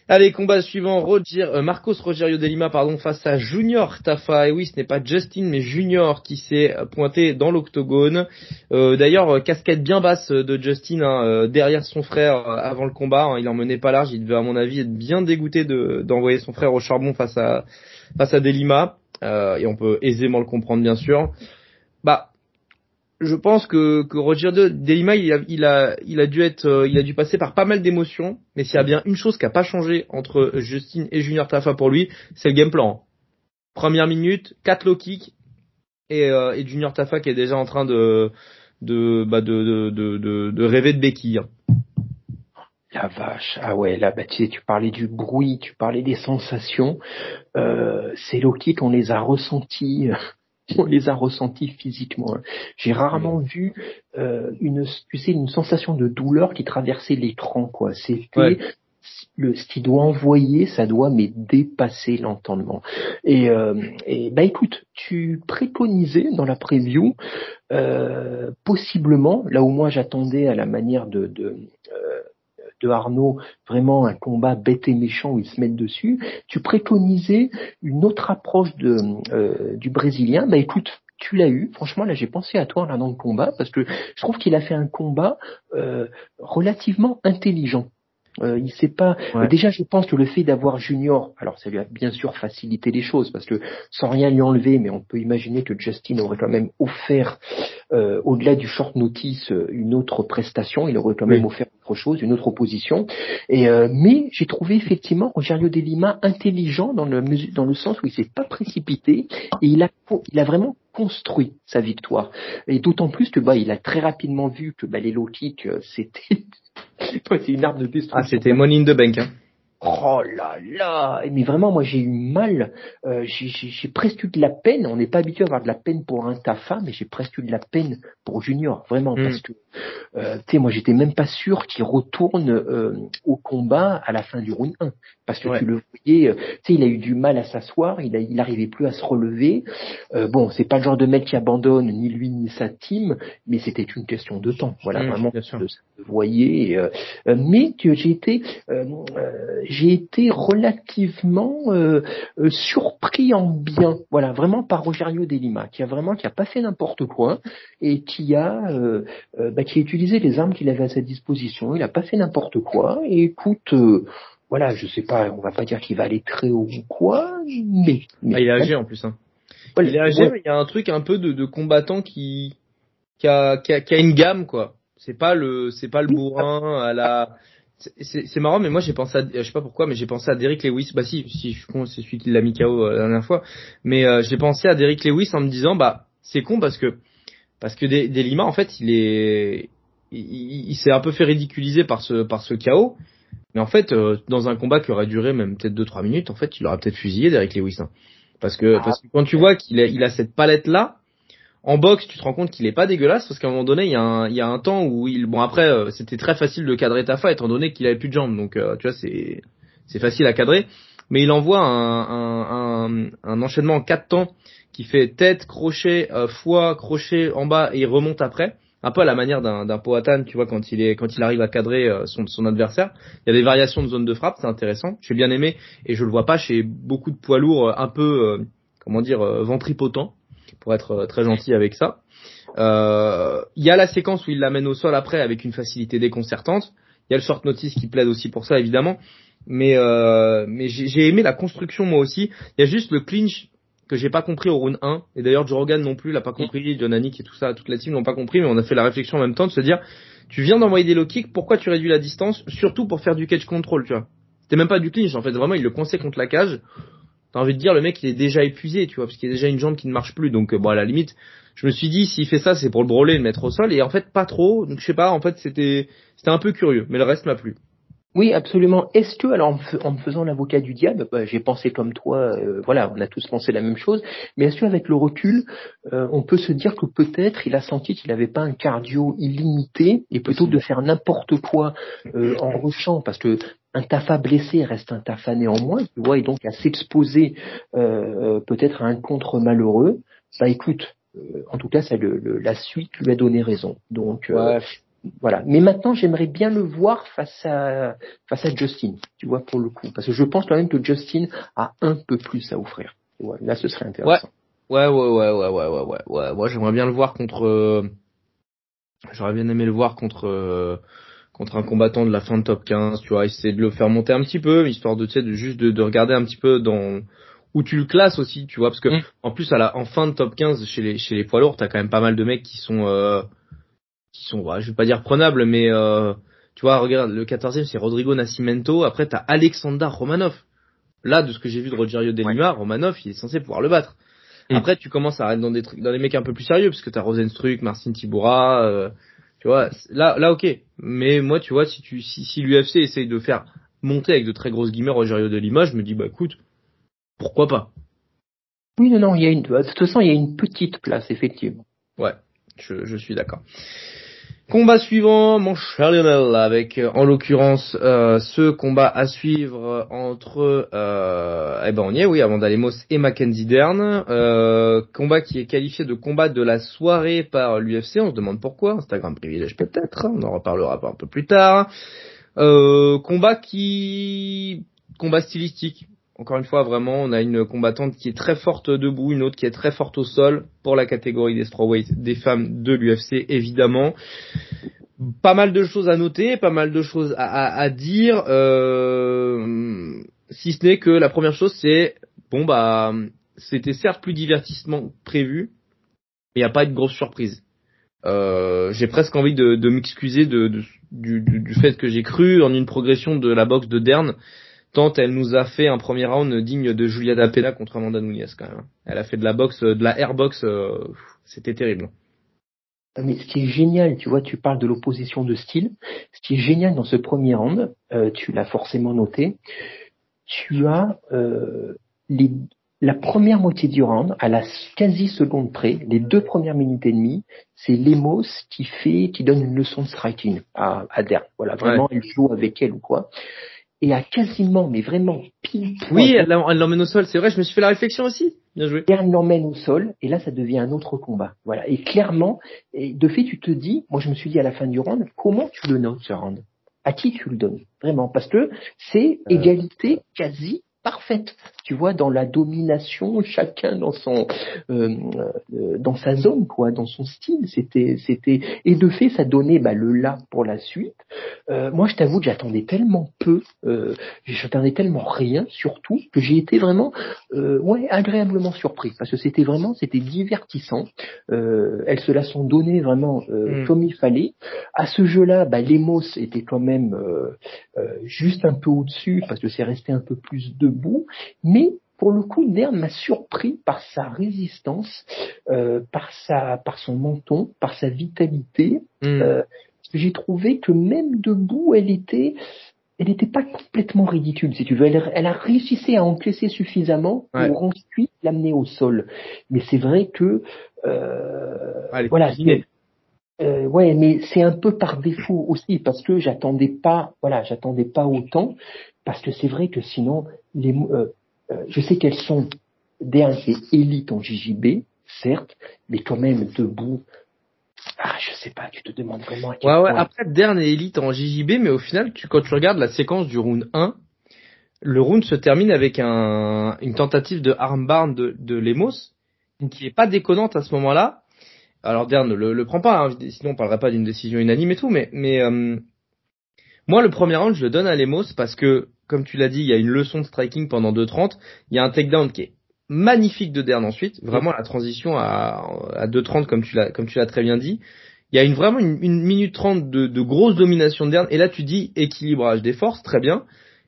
Allez, combat suivant, Roger, euh, Marcos Rogerio de Lima, pardon, face à Junior Tafa. Et oui, ce n'est pas Justin, mais Junior qui s'est pointé dans l'octogone. Euh, D'ailleurs, euh, casquette bien basse de Justin hein, derrière son frère avant le combat. Hein, il en menait pas large. Il devait, à mon avis, être bien dégoûté d'envoyer son frère au charbon face à face à Delima. et on peut aisément le comprendre, bien sûr. Je pense que, que Roger de Delima, il a, il a, il a dû être, euh, il a dû passer par pas mal d'émotions. Mais s'il y a bien une chose qui a pas changé entre Justin et Junior Tafa pour lui, c'est le game plan. Première minute, 4 low kicks et, euh, et Junior Tafa qui est déjà en train de, de, bah de, de, de, de, rêver de béquille. La vache, ah ouais, là, bah, tu, sais, tu parlais du bruit, tu parlais des sensations. Euh, ces low kicks, on les a ressentis on les a ressentis physiquement. Hein. J'ai rarement vu euh, une, tu sais, une sensation de douleur qui traversait l'écran, quoi. C'était le, ce qui doit envoyer, ça doit mais dépasser l'entendement. Et, euh, et bah écoute, tu préconisais dans la preview euh, possiblement, là où moi j'attendais à la manière de, de euh, de Arnaud, vraiment un combat bête et méchant où ils se mettent dessus. Tu préconisais une autre approche de, euh, du Brésilien. Bah écoute, tu l'as eu. Franchement, là, j'ai pensé à toi là dans le combat parce que je trouve qu'il a fait un combat euh, relativement intelligent. Euh, il sait pas. Déjà, je pense que le fait d'avoir Junior, alors ça lui a bien sûr facilité les choses parce que sans rien lui enlever, mais on peut imaginer que Justin aurait quand même offert, euh, au-delà du short notice, une autre prestation. Il aurait quand même offert autre chose, une autre opposition. Et euh, mais j'ai trouvé effectivement Rogerio de Lima intelligent dans le dans le sens où il s'est pas précipité et il a il a vraiment construit sa victoire. Et d'autant plus que bah il a très rapidement vu que bah, les low kicks c'était c'est une arme de destruction. Ah, c'était Money in the Bank. Hein. Oh là là. Mais vraiment, moi j'ai eu mal, euh, j'ai presque eu de la peine, on n'est pas habitué à avoir de la peine pour un Tafa, mais j'ai presque eu de la peine pour Junior, vraiment, parce que, euh, tu sais, moi j'étais même pas sûr qu'il retourne euh, au combat à la fin du round 1, parce que tu le voyais, euh, tu sais, il a eu du mal à s'asseoir, il, a, il arrivait plus à se relever, euh, bon, c'est pas le genre de mec qui abandonne, ni lui ni sa team, mais c'était une question de temps, voilà, hmm, vraiment, ça se voyait, mais j'ai été j'ai été relativement euh, euh, surpris en bien, voilà, vraiment par Rogerio De Lima, qui a vraiment qui a pas fait n'importe quoi et qui a euh, bah, qui a utilisé les armes qu'il avait à sa disposition. Il a pas fait n'importe quoi. Et écoute, voilà, je sais pas, on va pas dire qu'il va aller très haut ou quoi, mais, ah, il est âgé en plus. Hein. il est âgé, il y a un truc un peu de, de combattant qui qui a, qui a, qui a une gamme quoi. C'est pas le c'est pas le bourrin à la c'est marrant, mais moi j'ai pensé à, je sais pas pourquoi, mais j'ai pensé à Derrick Lewis. Bah si, si je suis con, c'est celui qui l'a mis KO euh, la dernière fois. Mais euh, j'ai pensé à Derrick Lewis en me disant, bah c'est con parce que parce que des, Lima en fait il est il, s'est un peu fait ridiculiser par ce par ce KO. Mais en fait, euh, dans un combat qui aurait duré même peut-être 2-3 minutes, en fait, il aurait peut-être fusillé Derrick Lewis. Hein. Parce que parce que quand tu vois qu'il a, il a cette palette là, en boxe, tu te rends compte qu'il est pas dégueulasse parce qu'à un moment donné, il y a un, il y a un temps où il, bon après, euh, c'était très facile de cadrer Tafa étant donné qu'il avait plus de jambes, donc euh, tu vois c'est, facile à cadrer. Mais il envoie un, enchaînement en quatre temps qui fait tête, crochet, euh, foie, crochet en bas et il remonte après. Un peu à la manière d'un, Powhatan, tu vois, quand il arrive à cadrer son, adversaire. Il y a des variations de zone de frappe, c'est intéressant. J'ai bien aimé et je le vois pas chez beaucoup de poids lourds un peu, comment dire, ventripotents pour être euh, très gentil avec ça. Euh, il y a la séquence où il l'amène au sol après avec une facilité déconcertante. Il y a le short notice qui plaide aussi pour ça évidemment. Mais euh, mais j'ai aimé la construction moi aussi. Il y a juste le clinch que j'ai pas compris au round 1 et d'ailleurs Joe Rogan non plus l'a pas compris, John Anik et tout ça, toute la team l'ont pas compris mais on a fait la réflexion en même temps de se dire tu viens d'envoyer des low kicks, pourquoi tu réduis la distance surtout pour faire du catch control, tu vois? C'était même pas du clinch en fait, vraiment il le coinçait contre la cage t'as envie de dire le mec il est déjà épuisé, tu vois, parce qu'il y a déjà une jambe qui ne marche plus. Donc euh, bon à la limite, je me suis dit s'il fait ça c'est pour le brûler, le mettre au sol, et en fait pas trop. Donc je sais pas, en fait c'était c'était un peu curieux, mais le reste m'a plu. Oui, absolument. Est-ce que, alors en me faisant l'avocat du diable, bah, j'ai pensé comme toi, euh, voilà, on a tous pensé la même chose, mais est-ce qu'avec le recul, euh, on peut se dire que peut-être il a senti qu'il n'avait pas un cardio illimité et plutôt de faire n'importe quoi euh, en rushant, parce que un Tafa blessé reste un Tafa néanmoins, tu vois, et donc à s'exposer peut-être à un contre malheureux, bah écoute, en tout cas, ça, le, la suite lui a donné raison. Donc, voilà. Mais maintenant, j'aimerais bien le voir face à face à Justin, tu vois, pour le coup, parce que je pense quand même que Justin a un peu plus à offrir. là, ce serait intéressant. Ouais, ouais, ouais, ouais, ouais, ouais, ouais, ouais. Moi, j'aimerais bien le voir contre. Euh, j'aurais bien aimé le voir contre euh, contre un combattant de la fin de top 15, tu vois, essayer de le faire monter un petit peu, histoire de, tu sais, de juste de, regarder un petit peu dans où tu le classes aussi, tu vois, parce que mm. en plus à la en fin de top 15 chez les chez les poids lourds, t'as quand même pas mal de mecs qui sont euh, qui sont, je vais pas dire prenables, mais euh, tu vois, regarde, le 14e c'est Rodrigo Nascimento, après t'as Alexander Romanov. Là, de ce que j'ai vu de Rogerio De Lima, Romanov, il est censé pouvoir le battre. Mm. Après, tu commences à être dans des trucs, dans des mecs un peu plus sérieux, parce que t'as Rosenstruck, Marcin Tibura, euh, tu vois, là, là, ok. Mais moi, tu vois, si tu, si, si l'UFC essaye de faire monter avec de très grosses guillemets Rogerio De Lima, je me dis, bah écoute, pourquoi pas? Oui, non, non, il y a une, de toute façon, il y a une petite place, effectivement. Ouais, je, je suis d'accord. Combat suivant, mon cher Lionel, avec euh, en l'occurrence euh, ce combat à suivre entre, euh, eh ben on y est, oui, Amanda Lemos et Mackenzie Dern. Euh, combat qui est qualifié de combat de la soirée par l'UFC. On se demande pourquoi. Instagram privilège peut-être. On en reparlera un peu plus tard. combat qui, combat stylistique encore une fois, vraiment, on a une combattante qui est très forte debout, une autre qui est très forte au sol pour la catégorie des strawweight des femmes de l'UFC, évidemment. Pas mal de choses à noter, pas mal de choses à, dire, euh, si ce n'est que la première chose, c'est bon bah, c'était certes plus divertissement prévu, mais il n'y a pas de grosse surprise. Euh, j'ai presque envie de, m'excuser du, du, fait que j'ai cru en une progression de la boxe de Dern tant elle nous a fait un premier round digne de Julia Dapena contre Amanda Nunes quand même. Elle a fait de la boxe, de la airbox, euh, c'était terrible. Ah, mais ce qui est génial, tu vois, tu parles de l'opposition de style. Ce qui est génial dans ce premier round, euh, tu l'as forcément noté, tu as euh, les, la première moitié du round, à la quasi seconde près, les deux premières minutes et demie, c'est Lemos qui fait, qui donne une leçon de striking à, à Voilà, vraiment, il joue avec elle ou quoi et a quasiment, mais vraiment pile Oui, elle l'emmène au sol, c'est vrai, je me suis fait la réflexion aussi. Bien joué. Elle l'emmène au sol, et là, ça devient un autre combat. Voilà. Et clairement, et de fait, tu te dis, moi, je me suis dit à la fin du round, comment tu le notes, ce round? À qui tu le donnes? Vraiment. Parce que c'est euh. égalité quasi parfaite. Tu vois, dans la domination, chacun dans son, euh, euh, dans sa zone, quoi, dans son style. C'était, c'était, et de fait, ça donnait bah, le là pour la suite. Euh, moi, je t'avoue que j'attendais tellement peu, euh, j'attendais tellement rien, surtout que j'ai été vraiment, euh, ouais, agréablement surpris parce que c'était vraiment, c'était divertissant. Euh, elles se la sont données vraiment mm. comme il fallait. À ce jeu-là, bah, Lemos était quand même juste un peu au-dessus parce que c'est resté un peu plus de mais pour le coup, Dern m'a surpris par sa résistance, euh, par sa, par son menton, par sa vitalité. Hmm. Euh, j'ai trouvé que même debout, elle était, elle n'était pas complètement ridicule, si tu veux. Elle, elle a réussi à encaisser suffisamment pour ensuite l'amener au sol. Mais c'est vrai que, euh, voilà. Euh, ouais, mais c'est un peu par défaut aussi parce que j'attendais pas, voilà, j'attendais pas autant parce que c'est vrai que sinon, les, euh, euh, je sais qu'elles sont et élite en JJB, certes, mais quand même debout. Ah, je sais pas, tu te demandes vraiment à quel ouais, Ouais, après, Dern et élite en JJB, mais au final, tu, quand tu regardes la séquence du round 1, le round se termine avec un, une tentative de armbar de, de Lemos, qui est pas déconnante à ce moment-là. Alors Dern ne le, le prend pas, hein, sinon on parlerait pas d'une décision unanime et tout, mais, mais euh, moi le premier round je le donne à Lemos parce que comme tu l'as dit, il y a une leçon de striking pendant 2.30. Il y a un takedown qui est magnifique de Dern ensuite. Vraiment la transition à, à 2.30 comme tu l'as, très bien dit. Il y a une, vraiment une, minute 30 de, de, grosse domination de Dern. Et là, tu dis équilibrage des forces, très bien.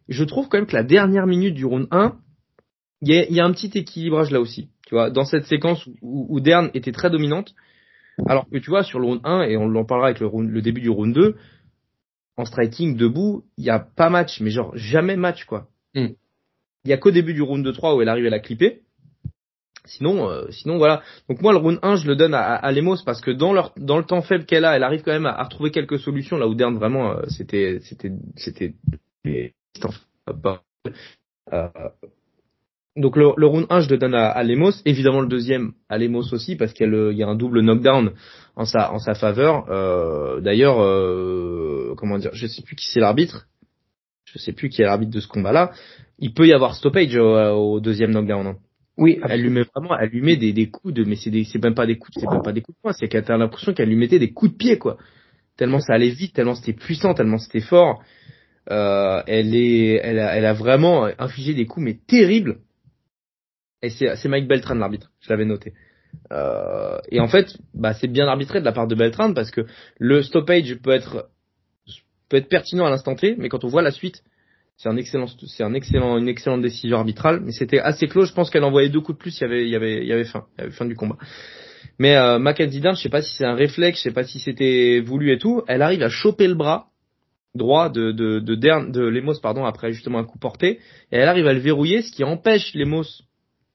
Je trouve quand même que la dernière minute du round 1, il y a, un petit équilibrage là aussi. Tu vois, dans cette séquence où, où Dern était très dominante. Alors que tu vois, sur le round 1, et on en parlera avec le début du round 2, en striking debout, il y a pas match, mais genre jamais match quoi. Mm. Il y a qu'au début du round 3 où elle arrive à la clipper. Sinon, euh, sinon voilà. Donc moi le round 1 je le donne à, à, Lemos parce que dans leur dans le temps faible qu'elle a, elle arrive quand même à, retrouver quelques solutions là où Dern vraiment euh, c'était c'était c'était euh, donc le, le, round 1 je le donne à, à, Lemos, évidemment le deuxième à Lemos aussi parce qu'il y, a un double knockdown en sa en sa faveur. Euh, D'ailleurs, comment dire, je sais plus qui c'est l'arbitre, je sais plus qui est l'arbitre de ce combat là. Il peut y avoir stoppage au, au deuxième knockdown. Hein. Oui, elle lui met vraiment, elle lui met des, des coups de, mais c'est c'est même pas des coups, c'est même pas des coups de poing, c'est qu'elle a l'impression qu'elle lui mettait des coups de pied quoi. Tellement ça allait vite, tellement c'était puissant, tellement c'était fort. Euh, elle est, elle a, elle a vraiment infligé des coups mais terribles. Et c'est, Mike Beltran l'arbitre, je l'avais noté. Euh, et en fait, bah c'est bien arbitré de la part de Beltran parce que le stoppage peut être peut être pertinent à l'instant T, mais quand on voit la suite, c'est un excellent, c'est un excellent, une excellente décision arbitrale, mais c'était assez clos. Je pense qu'elle envoyait deux coups de plus, il y avait, il y avait, il y avait fin, il y avait fin du combat. Mais euh, Mackenzie Dern, je sais pas si c'est un réflexe, je sais pas si c'était voulu et tout. Elle arrive à choper le bras droit de de de, de Lemos pardon après justement un coup porté, et elle arrive à le verrouiller, ce qui empêche Lemos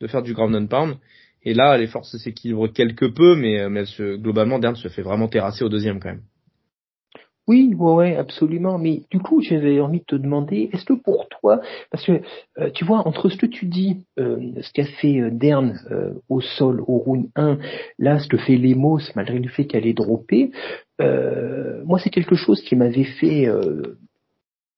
de faire du ground and pound. Et là, les forces s'équilibrent quelque peu, mais, mais se, globalement, Dern se fait vraiment terrasser au deuxième quand même. Oui, ouais, ouais, absolument. Mais du coup, j'avais envie de te demander, est-ce que pour toi, parce que euh, tu vois, entre ce que tu dis, euh, ce qu'a fait euh, au sol au round 1, là, ce que fait Lemos, malgré le fait qu'elle est droppée, moi, c'est quelque chose qui m'avait fait,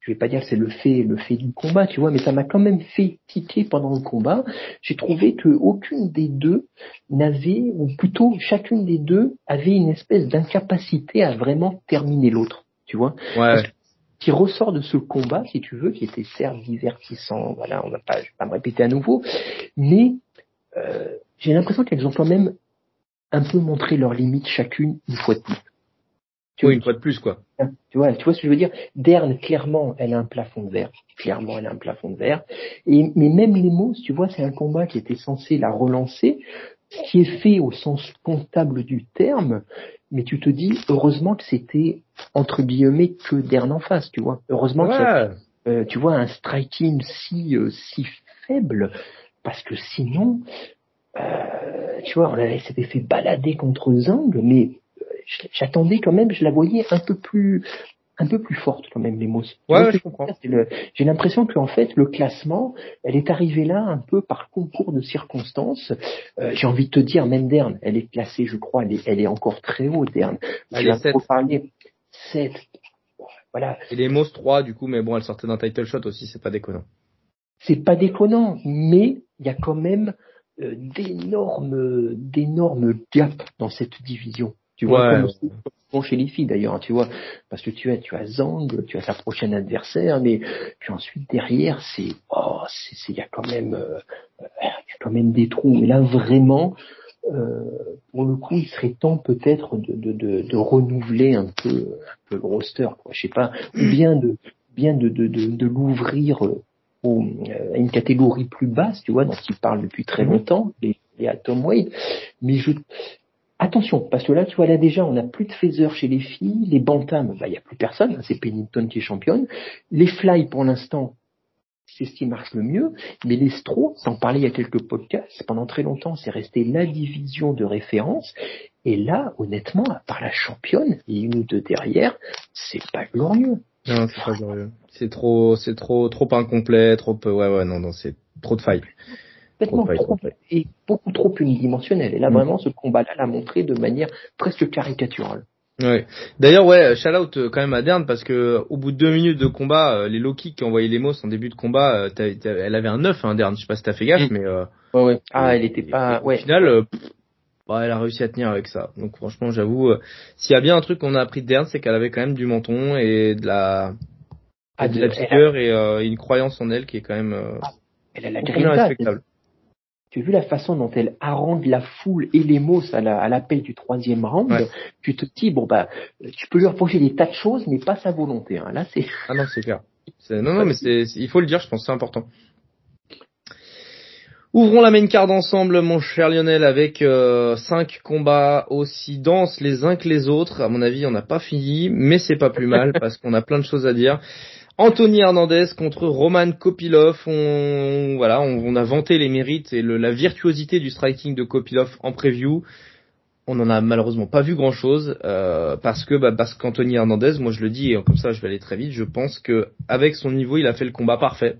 je vais pas dire que c'est le fait, le fait du combat, tu vois, mais ça m'a quand même fait tiquer pendant le combat. J'ai trouvé que aucune des deux n'avait, ou plutôt chacune des deux avait une espèce d'incapacité à vraiment terminer l'autre, tu vois. Ouais. qui ressort de ce combat, si tu veux, qui était certes divertissant, voilà, on va pas, je vais pas me répéter à nouveau, mais euh, j'ai l'impression qu'elles ont quand même un peu montré leurs limites chacune une fois de plus. Tu oui, une fois de plus, quoi. Tu vois, tu vois ce que je veux dire? Dern, clairement, elle a un plafond de verre. Clairement, elle a un plafond de verre. Et, mais même les mots, tu vois, c'est un combat qui était censé la relancer, qui est fait au sens comptable du terme, mais tu te dis, heureusement que c'était, entre guillemets, que Dern en face, tu vois. Heureusement que, euh, tu vois, un striking si, euh, si faible, parce que sinon, euh, tu vois, on avait, s'était fait balader contre Zang, mais j'attendais quand même, je la voyais un peu plus un peu plus forte quand même les mots. Ouais, je comprends. J'ai l'impression qu'en fait le classement, elle est arrivée là un peu par concours de circonstances. Euh, J'ai envie de te dire, même Dern, elle est classée, je crois, elle est, elle est encore très haut Dern. Elle est 7. parler 7. Voilà. Et les Moss 3 du coup, mais bon, elle sortait d'un title shot aussi, c'est pas déconnant. C'est pas déconnant, mais il y a quand même euh, d'énormes d'énormes gaps dans cette division. Tu vois, comme chez les filles d'ailleurs, tu vois, parce que tu as, tu as Zang, tu as sa prochaine adversaire, mais puis ensuite derrière, c'est, oh, c'est, il y a quand même, euh, y a quand même des trous. Et là vraiment, euh, pour le coup, il serait temps peut-être de, de, de, de, renouveler un peu, un peu le roster, quoi. Je sais pas, ou bien de, bien de, de, de, de l'ouvrir euh, à une catégorie plus basse, tu vois, dont il parle depuis très longtemps, les, les Atom Wade. Mais je, Attention, parce que là, tu vois, là déjà, on n'a plus de phasers chez les filles, les bantams, bah, il n'y a plus personne, hein, c'est Pennington qui est championne. Les fly, pour l'instant, c'est ce qui marche le mieux, mais les stro, sans parler il y a quelques podcasts, pendant très longtemps, c'est resté la division de référence, et là, honnêtement, à part la championne, et une ou deux derrière, c'est pas glorieux. Non, c'est pas glorieux. C'est trop, c'est trop, trop incomplet, trop, ouais, ouais, non, non, c'est trop de failles complètement trop, et beaucoup trop unidimensionnel. Et là, mm. vraiment, ce combat-là l'a montré de manière presque caricaturale. Ouais. D'ailleurs, ouais, shout out euh, quand même à Dern parce que au bout de deux minutes de combat, euh, les low kicks qui envoyaient les mots en début de combat, euh, elle avait un 9, hein, Dern. Je sais pas si t'as fait gaffe, mm. mais ouais, ouais. Ah, elle était pas. Ouais. Au final, bah, elle a réussi à tenir avec ça. Donc franchement, j'avoue, s'il y a bien un truc qu'on a appris de Dern, c'est qu'elle avait quand même du menton et de la, ah, de, la vigueur et une croyance en elle qui est quand même. Ah, elle a la respectable tu as vu la façon dont elle harangue la foule et les mots à l'appel du troisième round, tu te dis bon bah tu peux lui reprocher des tas de choses, mais pas sa volonté. Hein. Là c'est. Ah non c'est clair. Non non mais c'est il faut le dire, je pense c'est important. Ouvrons la main card ensemble, mon cher Lionel, avec euh, cinq combats aussi denses les uns que les autres. À mon avis, on n'a pas fini, mais c'est pas plus mal parce qu'on a plein de choses à dire. Anthony Hernandez contre Roman Kopilov. On, voilà, on, a vanté les mérites et la virtuosité du striking de Kopilov en preview. On n'en a malheureusement pas vu grand chose euh, parce que bah, parce qu'Anthony Hernandez, moi je le dis et comme ça je vais aller très vite, je pense que avec son niveau, il a fait le combat parfait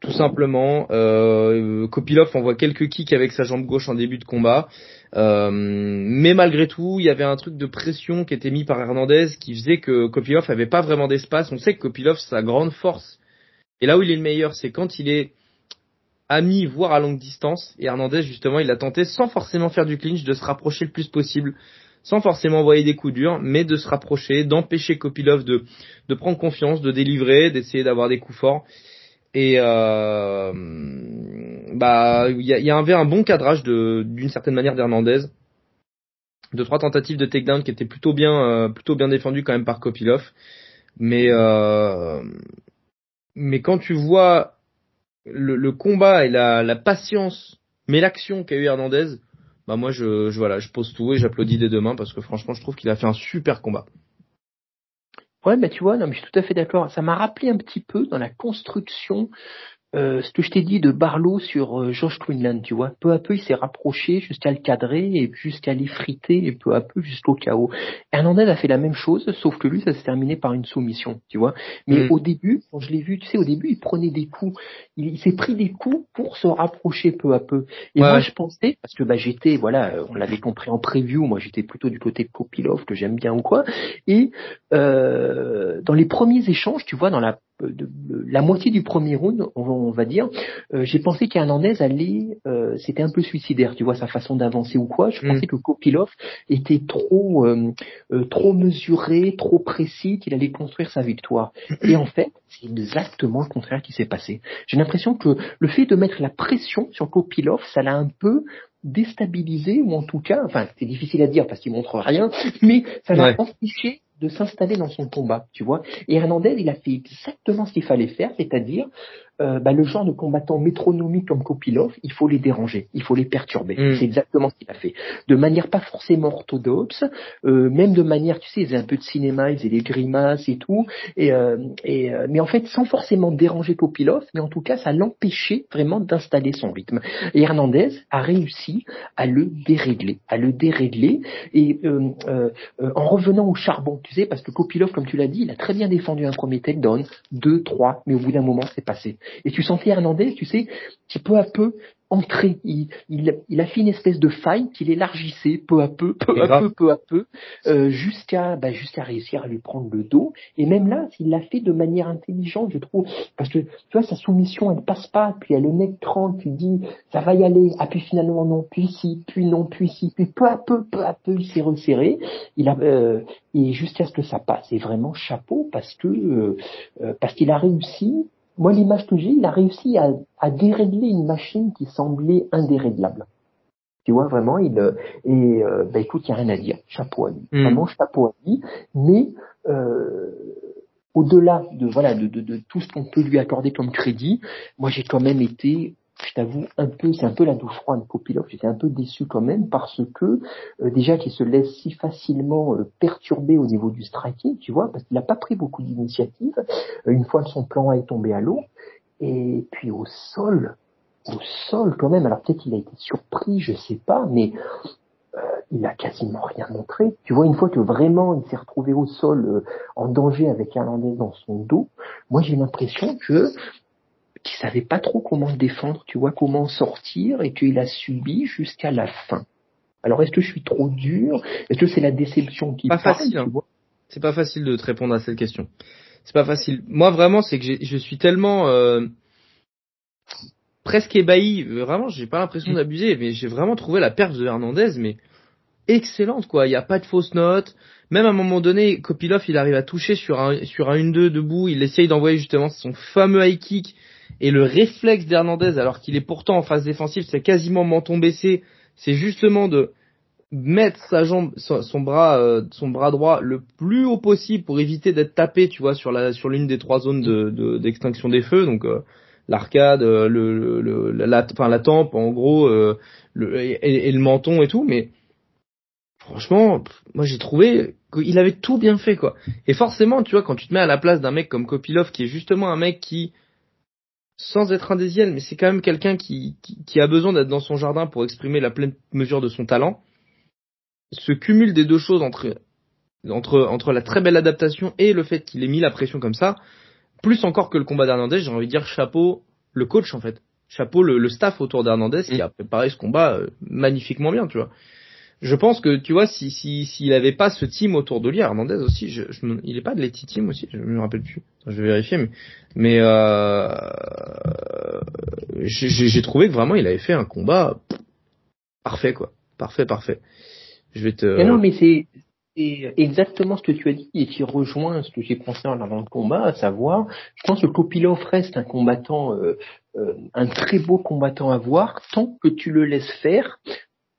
tout simplement. Euh, Kopilov envoie quelques kicks avec sa jambe gauche en début de combat. Euh, mais malgré tout, il y avait un truc de pression qui était mis par Hernandez qui faisait que Kopilov avait pas vraiment d'espace. On sait que Kopilov, sa grande force, et là où il est le meilleur, c'est quand il est ami, voire à longue distance. Et Hernandez, justement, il a tenté, sans forcément faire du clinch, de se rapprocher le plus possible, sans forcément envoyer des coups durs, mais de se rapprocher, d'empêcher Kopilov de, de prendre confiance, de délivrer, d'essayer d'avoir des coups forts. Et euh, bah il y, avait un bon cadrage d'une certaine manière d'Hernandez. De trois tentatives de takedown qui étaient plutôt bien euh, plutôt bien défendues quand même par Kopilov. Mais euh, mais quand tu vois le, combat et la, patience, mais l'action qu'a eu Hernandez, bah moi je, je voilà je pose tout et j'applaudis des deux mains parce que franchement je trouve qu'il a fait un super combat. Ouais, bah tu vois, non, mais je suis tout à fait d'accord. Ça m'a rappelé un petit peu dans la construction euh, ce que je t'ai dit de Barlow sur euh, George Quinlan, tu vois, peu à peu il s'est rapproché jusqu'à le cadrer et jusqu'à l'effriter et peu à peu jusqu'au chaos. Hernandez a fait la même chose, sauf que lui ça s'est terminé par une soumission, tu vois. Mais mm. au début, quand je l'ai vu, tu sais, au début il prenait des coups, il, s'est pris des coups pour se rapprocher peu à peu. Et moi je pensais, parce que bah j'étais, voilà, on l'avait compris en preview, moi j'étais plutôt du côté de Kopilov que j'aime bien ou quoi, et euh, dans les premiers échanges, tu vois, dans la de, la moitié du premier round, on, va dire, euh, j'ai pensé qu'Hernandez allait, euh, c'était un peu suicidaire, tu vois, sa façon d'avancer ou quoi. Je mm. pensais que Kopilov était trop, euh, trop mesuré, trop précis, qu'il allait construire sa victoire. Et en fait, c'est exactement le contraire qui s'est passé. J'ai l'impression que le fait de mettre la pression sur Kopilov, ça l'a un peu déstabilisé, ou en tout cas, enfin, c'est difficile à dire parce qu'il montre rien, mais ça l'a empêché de s'installer dans son combat, tu vois. Et Hernandez, il a fait exactement ce qu'il fallait faire, c'est-à-dire euh, bah, le genre de combattants métronomiques comme Kopilov, il faut les déranger, il faut les perturber. Mm. C'est exactement ce qu'il a fait. De manière pas forcément orthodoxe, euh, même de manière, tu sais, il faisait un peu de cinéma, il faisait des grimaces et tout, et, euh, et euh, mais en fait sans forcément déranger Kopilov, mais en tout cas ça l'empêchait vraiment d'installer son rythme. Et Hernandez a réussi à le dérégler, à le dérégler, et euh, en revenant au charbon, tu sais, parce que Kopilov, comme tu l'as dit, il a très bien défendu un premier takedown, deux, trois, mais au bout d'un moment c'est passé. Et tu sentais Hernandez, tu sais, qui peu à peu entrait, il, il, a fait une espèce de faille qu'il élargissait peu à peu, peu à peu, peu à peu, euh, jusqu'à bah, jusqu'à réussir à lui prendre le dos. Et même là, il l'a fait de manière intelligente, je trouve, parce que tu vois sa soumission, elle passe pas, puis elle le nec tremble, tu dis ça va y aller, ah puis finalement non, puis si, puis non, puis si, puis peu à peu, peu à peu, il s'est resserré. Il a euh, et jusqu'à ce que ça passe. Et vraiment chapeau parce que euh, euh parce qu'il a réussi moi, l'image que j'ai, il a réussi à, à, dérégler une machine qui semblait indéréglable. Tu vois, vraiment, il euh, et euh, bah, écoute, il n'y a rien à dire. Chapeau à lui. Hmm. Vraiment, chapeau à lui. Mais euh, au-delà de voilà de, de, de tout ce qu'on peut lui accorder comme crédit, moi j'ai quand même été je t'avoue, un peu, c'est un peu la douche froide Kopilov. J'étais un peu déçu quand même parce que euh, déjà qu'il se laisse si facilement euh, perturber au niveau du striking, tu vois, parce qu'il n'a pas pris beaucoup d'initiatives euh, une fois que son plan A est tombé à l'eau. Et puis au sol, au sol quand même. Alors peut-être qu'il a été surpris, je sais pas, mais il a quasiment rien montré. Tu vois, une fois que vraiment il s'est retrouvé au sol en danger avec Irlandais dans son dos, moi j'ai l'impression que qui savait pas trop comment se défendre, tu vois, comment sortir, et qu'il a subi jusqu'à la fin. Alors est-ce que je suis trop dur? Est-ce que c'est la déception qui pas facile hein. C'est pas facile de te répondre à cette question. C'est pas facile. Moi vraiment, c'est que je suis tellement euh, presque ébahi. Vraiment, j'ai pas l'impression mm. d'abuser, mais j'ai vraiment trouvé la perf de Hernandez, mais excellente quoi. Il n'y a pas de fausses notes. Même à un moment donné, Kopilov, il arrive à toucher sur un sur un 1-2 debout. Il essaye d'envoyer justement son fameux high kick et le réflexe d'Hernandez, alors qu'il est pourtant en phase défensive, c'est quasiment menton baissé, c'est justement de mettre sa jambe, son, bras, euh, son bras droit le plus haut possible pour éviter d'être tapé, tu vois, sur la, sur l'une des trois zones de, d'extinction des feux. Donc, euh, l'arcade, le, le, la, enfin la tempe, en gros, le, et, le menton et tout, mais franchement, moi j'ai trouvé qu'il avait tout bien fait quoi. Et forcément, tu vois, quand tu te mets à la place d'un mec comme Kopilov, qui est justement un mec qui, sans être indésiel, mais c'est quand même quelqu'un qui, qui, a besoin d'être dans son jardin pour exprimer la pleine mesure de son talent. Ce cumul des deux choses entre entre entre la très belle adaptation et le fait qu'il ait mis la pression comme ça, plus encore que le combat d'Hernandez, j'ai envie de dire chapeau le coach en fait, chapeau le, staff autour d'Hernandez qui mm. a préparé ce combat euh, magnifiquement bien, tu vois je pense que tu vois si si s'il avait pas ce team autour de lui, Hernandez aussi, je, je il est pas de l'Eti Team aussi, je me rappelle plus. Je vais vérifier, mais mais euh, j'ai trouvé que vraiment il avait fait un combat parfait quoi, parfait parfait. Je vais te. non mais c'est exactement ce que tu as dit et qui rejoint ce que j'ai pensé en avant de combat, à savoir, je pense que Kopilov reste un combattant, euh, euh, un très beau combattant à voir tant que tu le laisses faire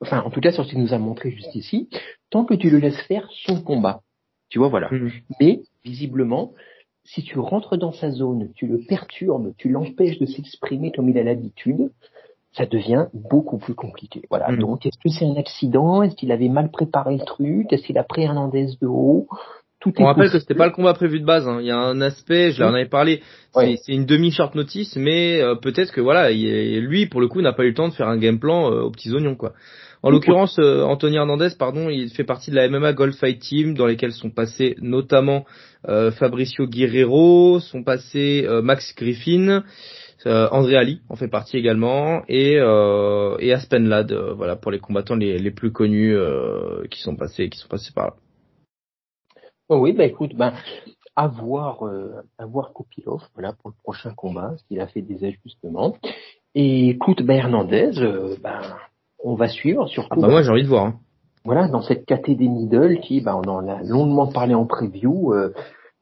enfin en tout cas sur ce qu'il nous a montré juste ici, tant que tu le laisses faire son combat. Tu vois, voilà. Mhm. Mais visiblement, si tu rentres dans sa zone, tu le perturbes, tu l'empêches de s'exprimer comme il a l'habitude, ça devient beaucoup plus compliqué. Voilà. Mhm. Donc, est-ce que c'est un accident? Est-ce qu'il avait mal préparé le truc? Est-ce qu'il a pris un Andes de haut? Tout On rappelle que c'était pas le combat prévu de base. Hein. Il y a un aspect, je l'en avais parlé, c'est une demi short notice, mais euh, peut-être que voilà, lui pour le coup n'a pas eu le temps de faire un game plan euh, aux petits oignons quoi. En l'occurrence, euh, Anthony Hernandez, pardon, il fait partie de la MMA Gold Fight Team, dans lesquels sont passés notamment euh, Fabricio Guerrero, sont passés euh, Max Griffin, André Ali en fait partie également, et, et Aspen Ladd, voilà pour les combattants les, plus connus qui sont passés qui sont passés par là. Oh oui, bah écoute, ben avoir avoir Kopilov voilà pour le prochain combat, qu'il a fait des ajustements. Et écoute, ben Hernandez, ben on va suivre surtout. Ah bah moi j'ai envie de voir. Hein. Voilà, dans cette KT des middle qui, bah, on en a longuement parlé en preview. Euh,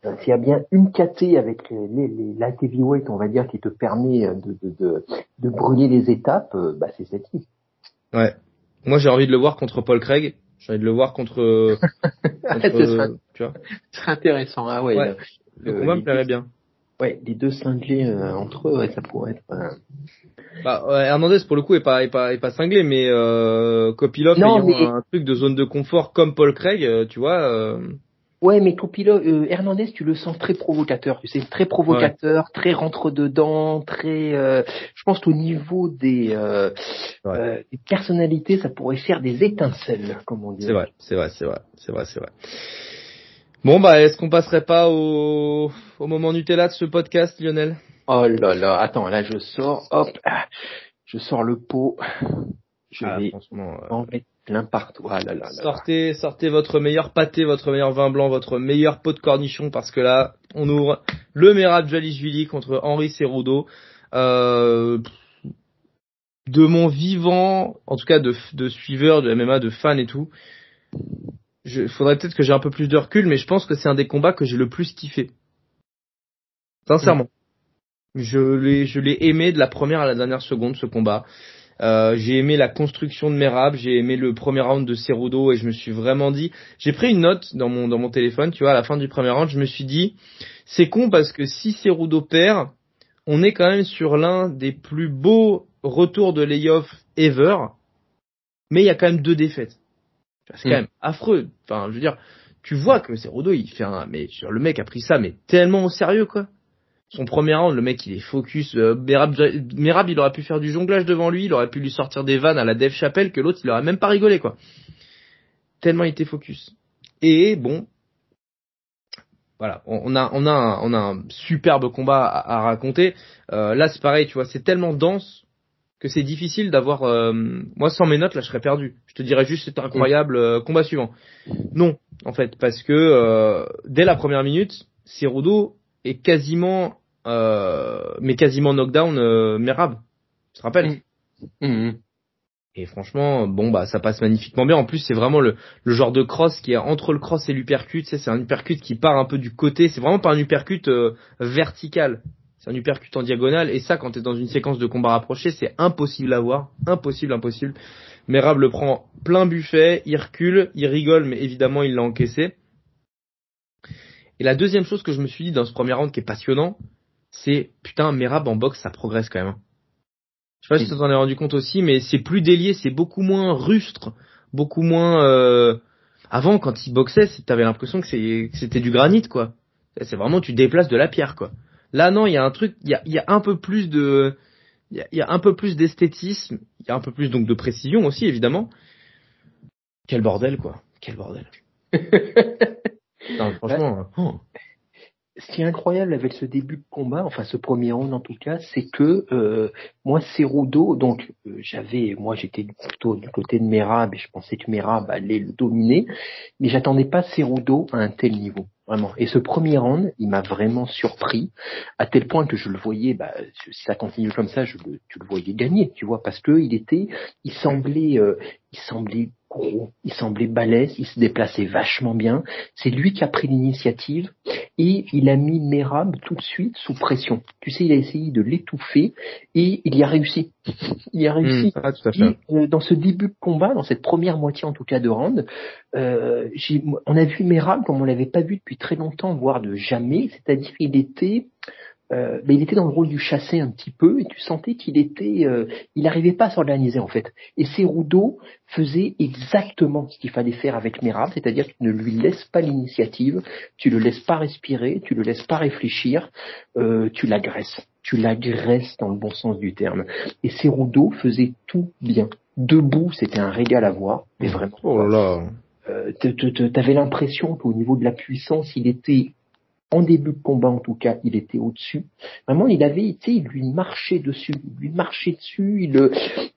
euh, s'il y a bien une KT avec les, les, la heavyweight, on va dire, qui te permet de, de, de, de brûler les étapes, euh, bah, c'est celle-ci. Ouais. Moi j'ai envie de le voir contre Paul Craig. J'ai envie de le voir contre. contre tu vois. C'est intéressant, ah ouais. ouais. Le, le combat me plairait bien. Ouais, les deux cinglés euh, entre eux, ouais, ça pourrait être. Euh... Bah, ouais, Hernandez pour le coup est pas est pas est pas cinglé, mais euh, Kopilov ayant un truc de zone de confort comme Paul Craig, euh, tu vois. Euh... Ouais, mais Kopilov, euh, Hernandez, tu le sens très provocateur. Tu sais, très provocateur, très rentre dedans, très. je pense qu'au niveau des, des personnalités, ça pourrait faire des étincelles, comme on dit. C'est vrai, c'est vrai, c'est vrai, c'est vrai, c'est vrai. Bon bah est-ce qu'on passerait pas au, au moment Nutella de ce podcast Lionel? Oh là là, attends, là je sors, hop, je sors le pot, je ah, vais euh, en mettre plein partout. Ah là là, sortez, sortez votre meilleur pâté, votre meilleur vin blanc, votre meilleur pot de cornichon parce que là on ouvre le Merab Jalishvili contre Henri Cerudo. Euh, de mon vivant, en tout cas de, de suiveurs de MMA, de fans et tout, il faudrait peut-être que j'ai un peu plus de recul, mais je pense que c'est un des combats que j'ai le plus kiffé. Sincèrement. Je l'ai, je l'ai aimé de la première à la dernière seconde ce combat. Euh, j'ai aimé la construction de Merab, j'ai aimé le premier round de Cerudo et je me suis vraiment dit, j'ai pris une note dans mon dans mon téléphone, tu vois, à la fin du premier round, je me suis dit, c'est con parce que si Cerudo perd, on est quand même sur l'un des plus beaux retours de layoff ever, mais il y a quand même deux défaites. C'est quand mm. même affreux. Enfin, je veux dire, tu vois que c'est Rodo, il fait un, mais le mec a pris ça, mais tellement au sérieux, quoi. Son premier round, le mec, il est focus. Euh, Merab, il aurait pu faire du jonglage devant lui, il aurait pu lui sortir des vannes à la Dev Chapelle que l'autre, il aurait même pas rigolé, quoi. Tellement il était focus. Et bon, voilà, on a, on a, un, on a un superbe combat à, raconter. Euh, là, c'est pareil, tu vois, c'est tellement dense que c'est difficile d'avoir. Euh, moi, sans mes notes, là, je serais perdu. Je te dirais juste c'est incroyable. Euh, combat suivant. Non, en fait, parce que euh, dès la première minute, Cerudo est quasiment, mais quasiment knockdown Merab. Tu te rappelles? Mm. Mm, mm. Et franchement, bon bah ça passe magnifiquement bien. En plus, c'est vraiment le, le genre de cross qui est entre le cross et l'uppercut. c'est un uppercut qui part un peu du côté. C'est vraiment pas un uppercut vertical un uppercut en diagonale, et ça, quand tu es dans une séquence de combat rapproché, c'est impossible à voir. Impossible, impossible. Merab le prend plein buffet, il recule, il rigole, mais évidemment, il l'a encaissé. Et la deuxième chose que je me suis dit dans ce premier round qui est passionnant, c'est putain Merab en boxe ça progresse quand même. Hein. Je sais pas si tu t'en es rendu compte aussi, mais c'est plus délié, c'est beaucoup moins rustre, beaucoup moins. Euh... Avant, quand il boxait, t'avais l'impression que c'était du granit, quoi. C'est vraiment tu déplaces de la pierre, quoi. Là, non, il y a un truc, il y a, y a, un peu plus de, il y, y a, un peu plus d'esthétisme, il y a un peu plus donc de précision aussi, évidemment. Quel bordel, quoi. Quel bordel. franchement. Oh ce qui est incroyable avec ce début de combat, enfin ce premier round en tout cas, c'est que euh, moi Cerudo, donc euh, j'avais, moi j'étais plutôt du côté de Merab et je pensais que Merab allait le dominer, mais j'attendais pas Cerudo à un tel niveau, vraiment. Et ce premier round, il m'a vraiment surpris à tel point que je le voyais, bah, si ça continue comme ça, je le, tu le voyais gagner, tu vois, parce que il était, il semblait, euh, il semblait gros, il semblait balèze, il se déplaçait vachement bien. C'est lui qui a pris l'initiative et il a mis Merab tout de suite sous pression. Tu sais, il a essayé de l'étouffer et il y a réussi. il y a réussi. Hmm, ah, euh, dans ce début de combat, dans cette première moitié en tout cas de round, euh, on a vu Merab comme on l'avait pas vu depuis très longtemps, voire de jamais. C'est-à-dire, il était euh, il était dans le rôle du chassé un petit peu et tu sentais qu'il était, euh, il n'arrivait pas à s'organiser en fait. Et Cerudo faisait exactement ce qu'il fallait faire avec Merab, c'est-à-dire que tu ne lui laisses pas l'initiative, tu le laisses pas respirer, tu le laisses pas réfléchir, euh, tu l'agresses, tu l'agresses dans le bon sens du terme. Et Cerudo faisait tout bien. Debout, c'était un régal à voir, mais vraiment. Oh là là. Euh, T'avais l'impression qu'au niveau de la puissance, il était en début de combat en tout cas, il était au-dessus. Vraiment, il avait été, il lui marchait dessus, il lui marchait dessus, il,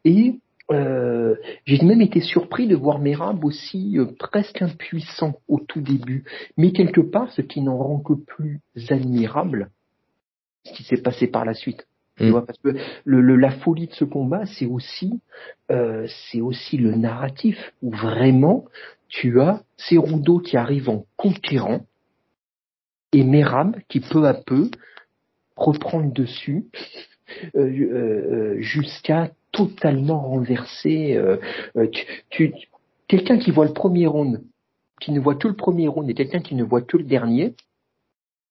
et euh, j'ai même été surpris de voir Merab aussi euh, presque impuissant au tout début. Mais quelque part, ce qui n'en rend que plus admirable, ce qui s'est passé par la suite. Tu mm. vois, parce que le, la folie de ce combat, c'est aussi, euh, c'est aussi le narratif où vraiment tu as Cerudo qui arrive en conquérant, et Merab qui peu à peu reprend le dessus euh, euh, euh, jusqu'à totalement renverser. tu, quelqu'un qui voit le premier round, qui ne voit que le premier round, et quelqu'un qui ne voit que le dernier,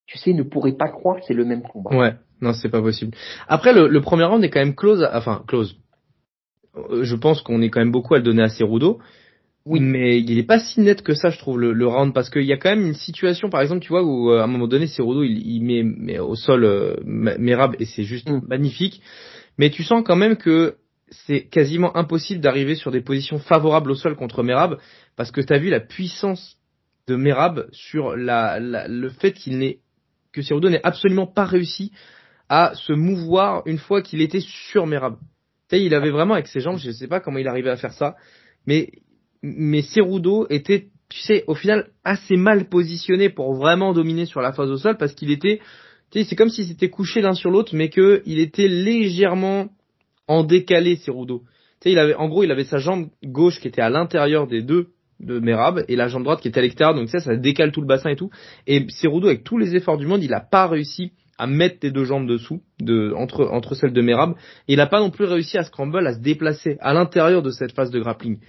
tu sais, ne pourrait pas croire que c'est le même combat. Ouais, non, c'est pas possible. Après, le, le, premier round est quand même close, enfin close. Je pense qu'on est quand même beaucoup à le donner à Cerudo. Oui, mais il est pas si net que ça, je trouve, le, le round, parce qu'il y a quand même une situation, par exemple, tu vois, où euh, à un moment donné, Cerudo, il, il met, met, au sol euh, Merab et c'est juste mm. magnifique. Mais tu sens quand même que c'est quasiment impossible d'arriver sur des positions favorables au sol contre Merab, parce que tu as vu la puissance de Merab sur la, la le fait qu'il n'est que Cerudo n'ait absolument pas réussi à se mouvoir une fois qu'il était sur Merab. Tu sais, il avait vraiment avec ses jambes, je sais pas comment il arrivait à faire ça, mais mais Cerudo était, tu sais, au final assez mal positionné pour vraiment dominer sur la phase au sol parce qu'il était, tu sais, c'est comme s'il s'était couché l'un sur l'autre, mais que il était légèrement en décalé Cerudo. Tu sais, il avait, en gros, il avait sa jambe gauche qui était à l'intérieur des deux de Merab et la jambe droite qui était à l'extérieur, donc ça, ça décale tout le bassin et tout. Et Cerudo, avec tous les efforts du monde, il a pas réussi à mettre les deux jambes dessous, de, entre, entre celles de Merab. Et il n'a pas non plus réussi à scramble, à se déplacer à l'intérieur de cette phase de grappling.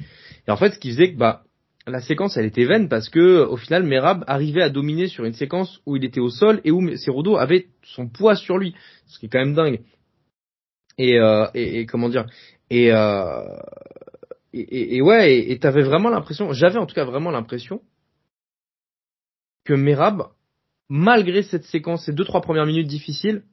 Et en fait, ce qui faisait que bah la séquence elle était vaine parce que au final Merab arrivait à dominer sur une séquence où il était au sol et où Cerudo avait son poids sur lui, ce qui est quand même dingue. Et, euh, comment dire et, euh, et, et, ouais et t'avais vraiment l'impression, j'avais en tout cas vraiment l'impression que Merab, malgré cette séquence, ces deux trois premières minutes difficiles,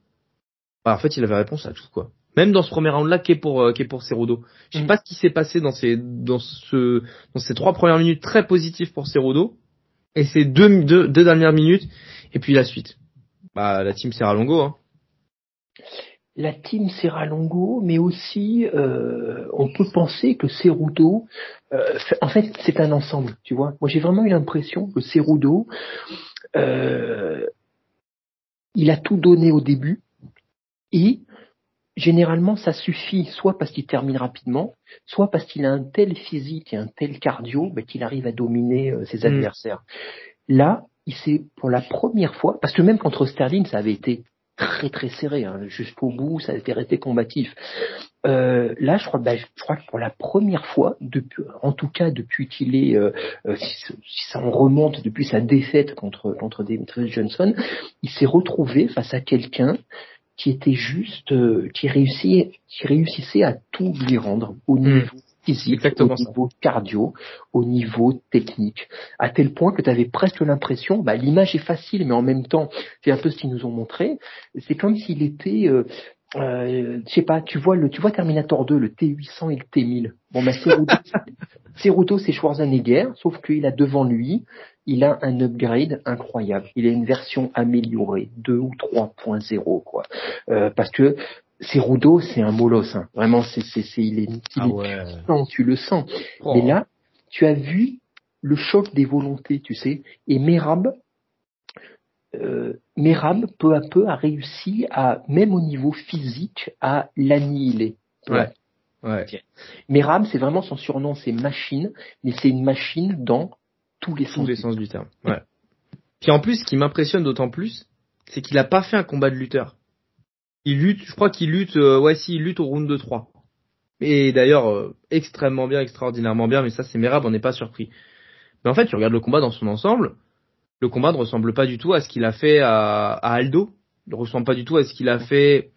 bah, en fait il avait réponse à tout quoi. Même dans ce premier round là qui est pour euh, qui est pour Cerudo. Je sais mm. pas ce qui s'est passé dans ces dans ce dans ces trois premières minutes très positives pour Cerudo et ces deux, deux, deux dernières minutes et puis la suite. Bah la team Serra Longo hein. La team Serra Longo, mais aussi euh, on peut penser que Cerudo, euh, en fait c'est un ensemble, tu vois. Moi j'ai vraiment eu l'impression que Cerudo, euh, il a tout donné au début et généralement, ça suffit soit parce qu'il termine rapidement, soit parce qu'il a un tel physique et un tel cardio bah, qu'il arrive à dominer euh, ses mm. adversaires. Là, il s'est pour la première fois, parce que même contre Sterling, ça avait été très très serré, hein, jusqu'au bout, ça a été resté combatif. Euh, là, je crois, bah, je crois que pour la première fois, depuis, en tout cas depuis qu'il est, euh, euh si, ça en remonte depuis sa défaite contre contre Demetrius Johnson, il s'est retrouvé face à quelqu'un qui était juste, euh, qui réussit, qui réussissait à tout lui rendre au hmm. niveau physique, au niveau cardio, au niveau technique, à tel point que tu avais presque l'impression, bah, l'image est facile, mais en même temps, c'est un peu ce qu'ils nous ont montré, c'est comme s'il était, euh, euh, je sais pas, tu vois le, tu vois Terminator 2, le T800 et le T1000. Bon, bah, Ceruto, c'est Schwarzenegger, sauf qu'il a devant lui, il a un upgrade incroyable. Il a une version améliorée, 2 ou 3.0, quoi. Euh, parce que Cerudo, c'est un molosse, hein. Vraiment, c'est, c'est, c'est, il est, il ah tu le sens. Oh. Mais là, tu as vu le choc des volontés, tu sais. Et Merab, euh, Merab, peu à peu, a réussi à, même au niveau physique, à l'annihiler. Ouais. ouais. Merab, c'est vraiment son surnom, c'est machine, mais c'est une machine dans tous les sens, tous les sens du terme. Ouais. Puis en plus, ce qui m'impressionne d'autant plus, c'est qu'il a pas fait un combat de lutteur. Il lutte, je crois qu'il lutte, euh, ouais si, il lutte au round de 3. Et d'ailleurs, euh, extrêmement bien, extraordinairement bien, mais ça c'est Merab, on n'est pas surpris. Mais en fait, tu regardes le combat dans son ensemble, le combat ne ressemble pas du tout à ce qu'il a fait à, Aldo. Il ne ressemble pas du tout à ce qu'il a fait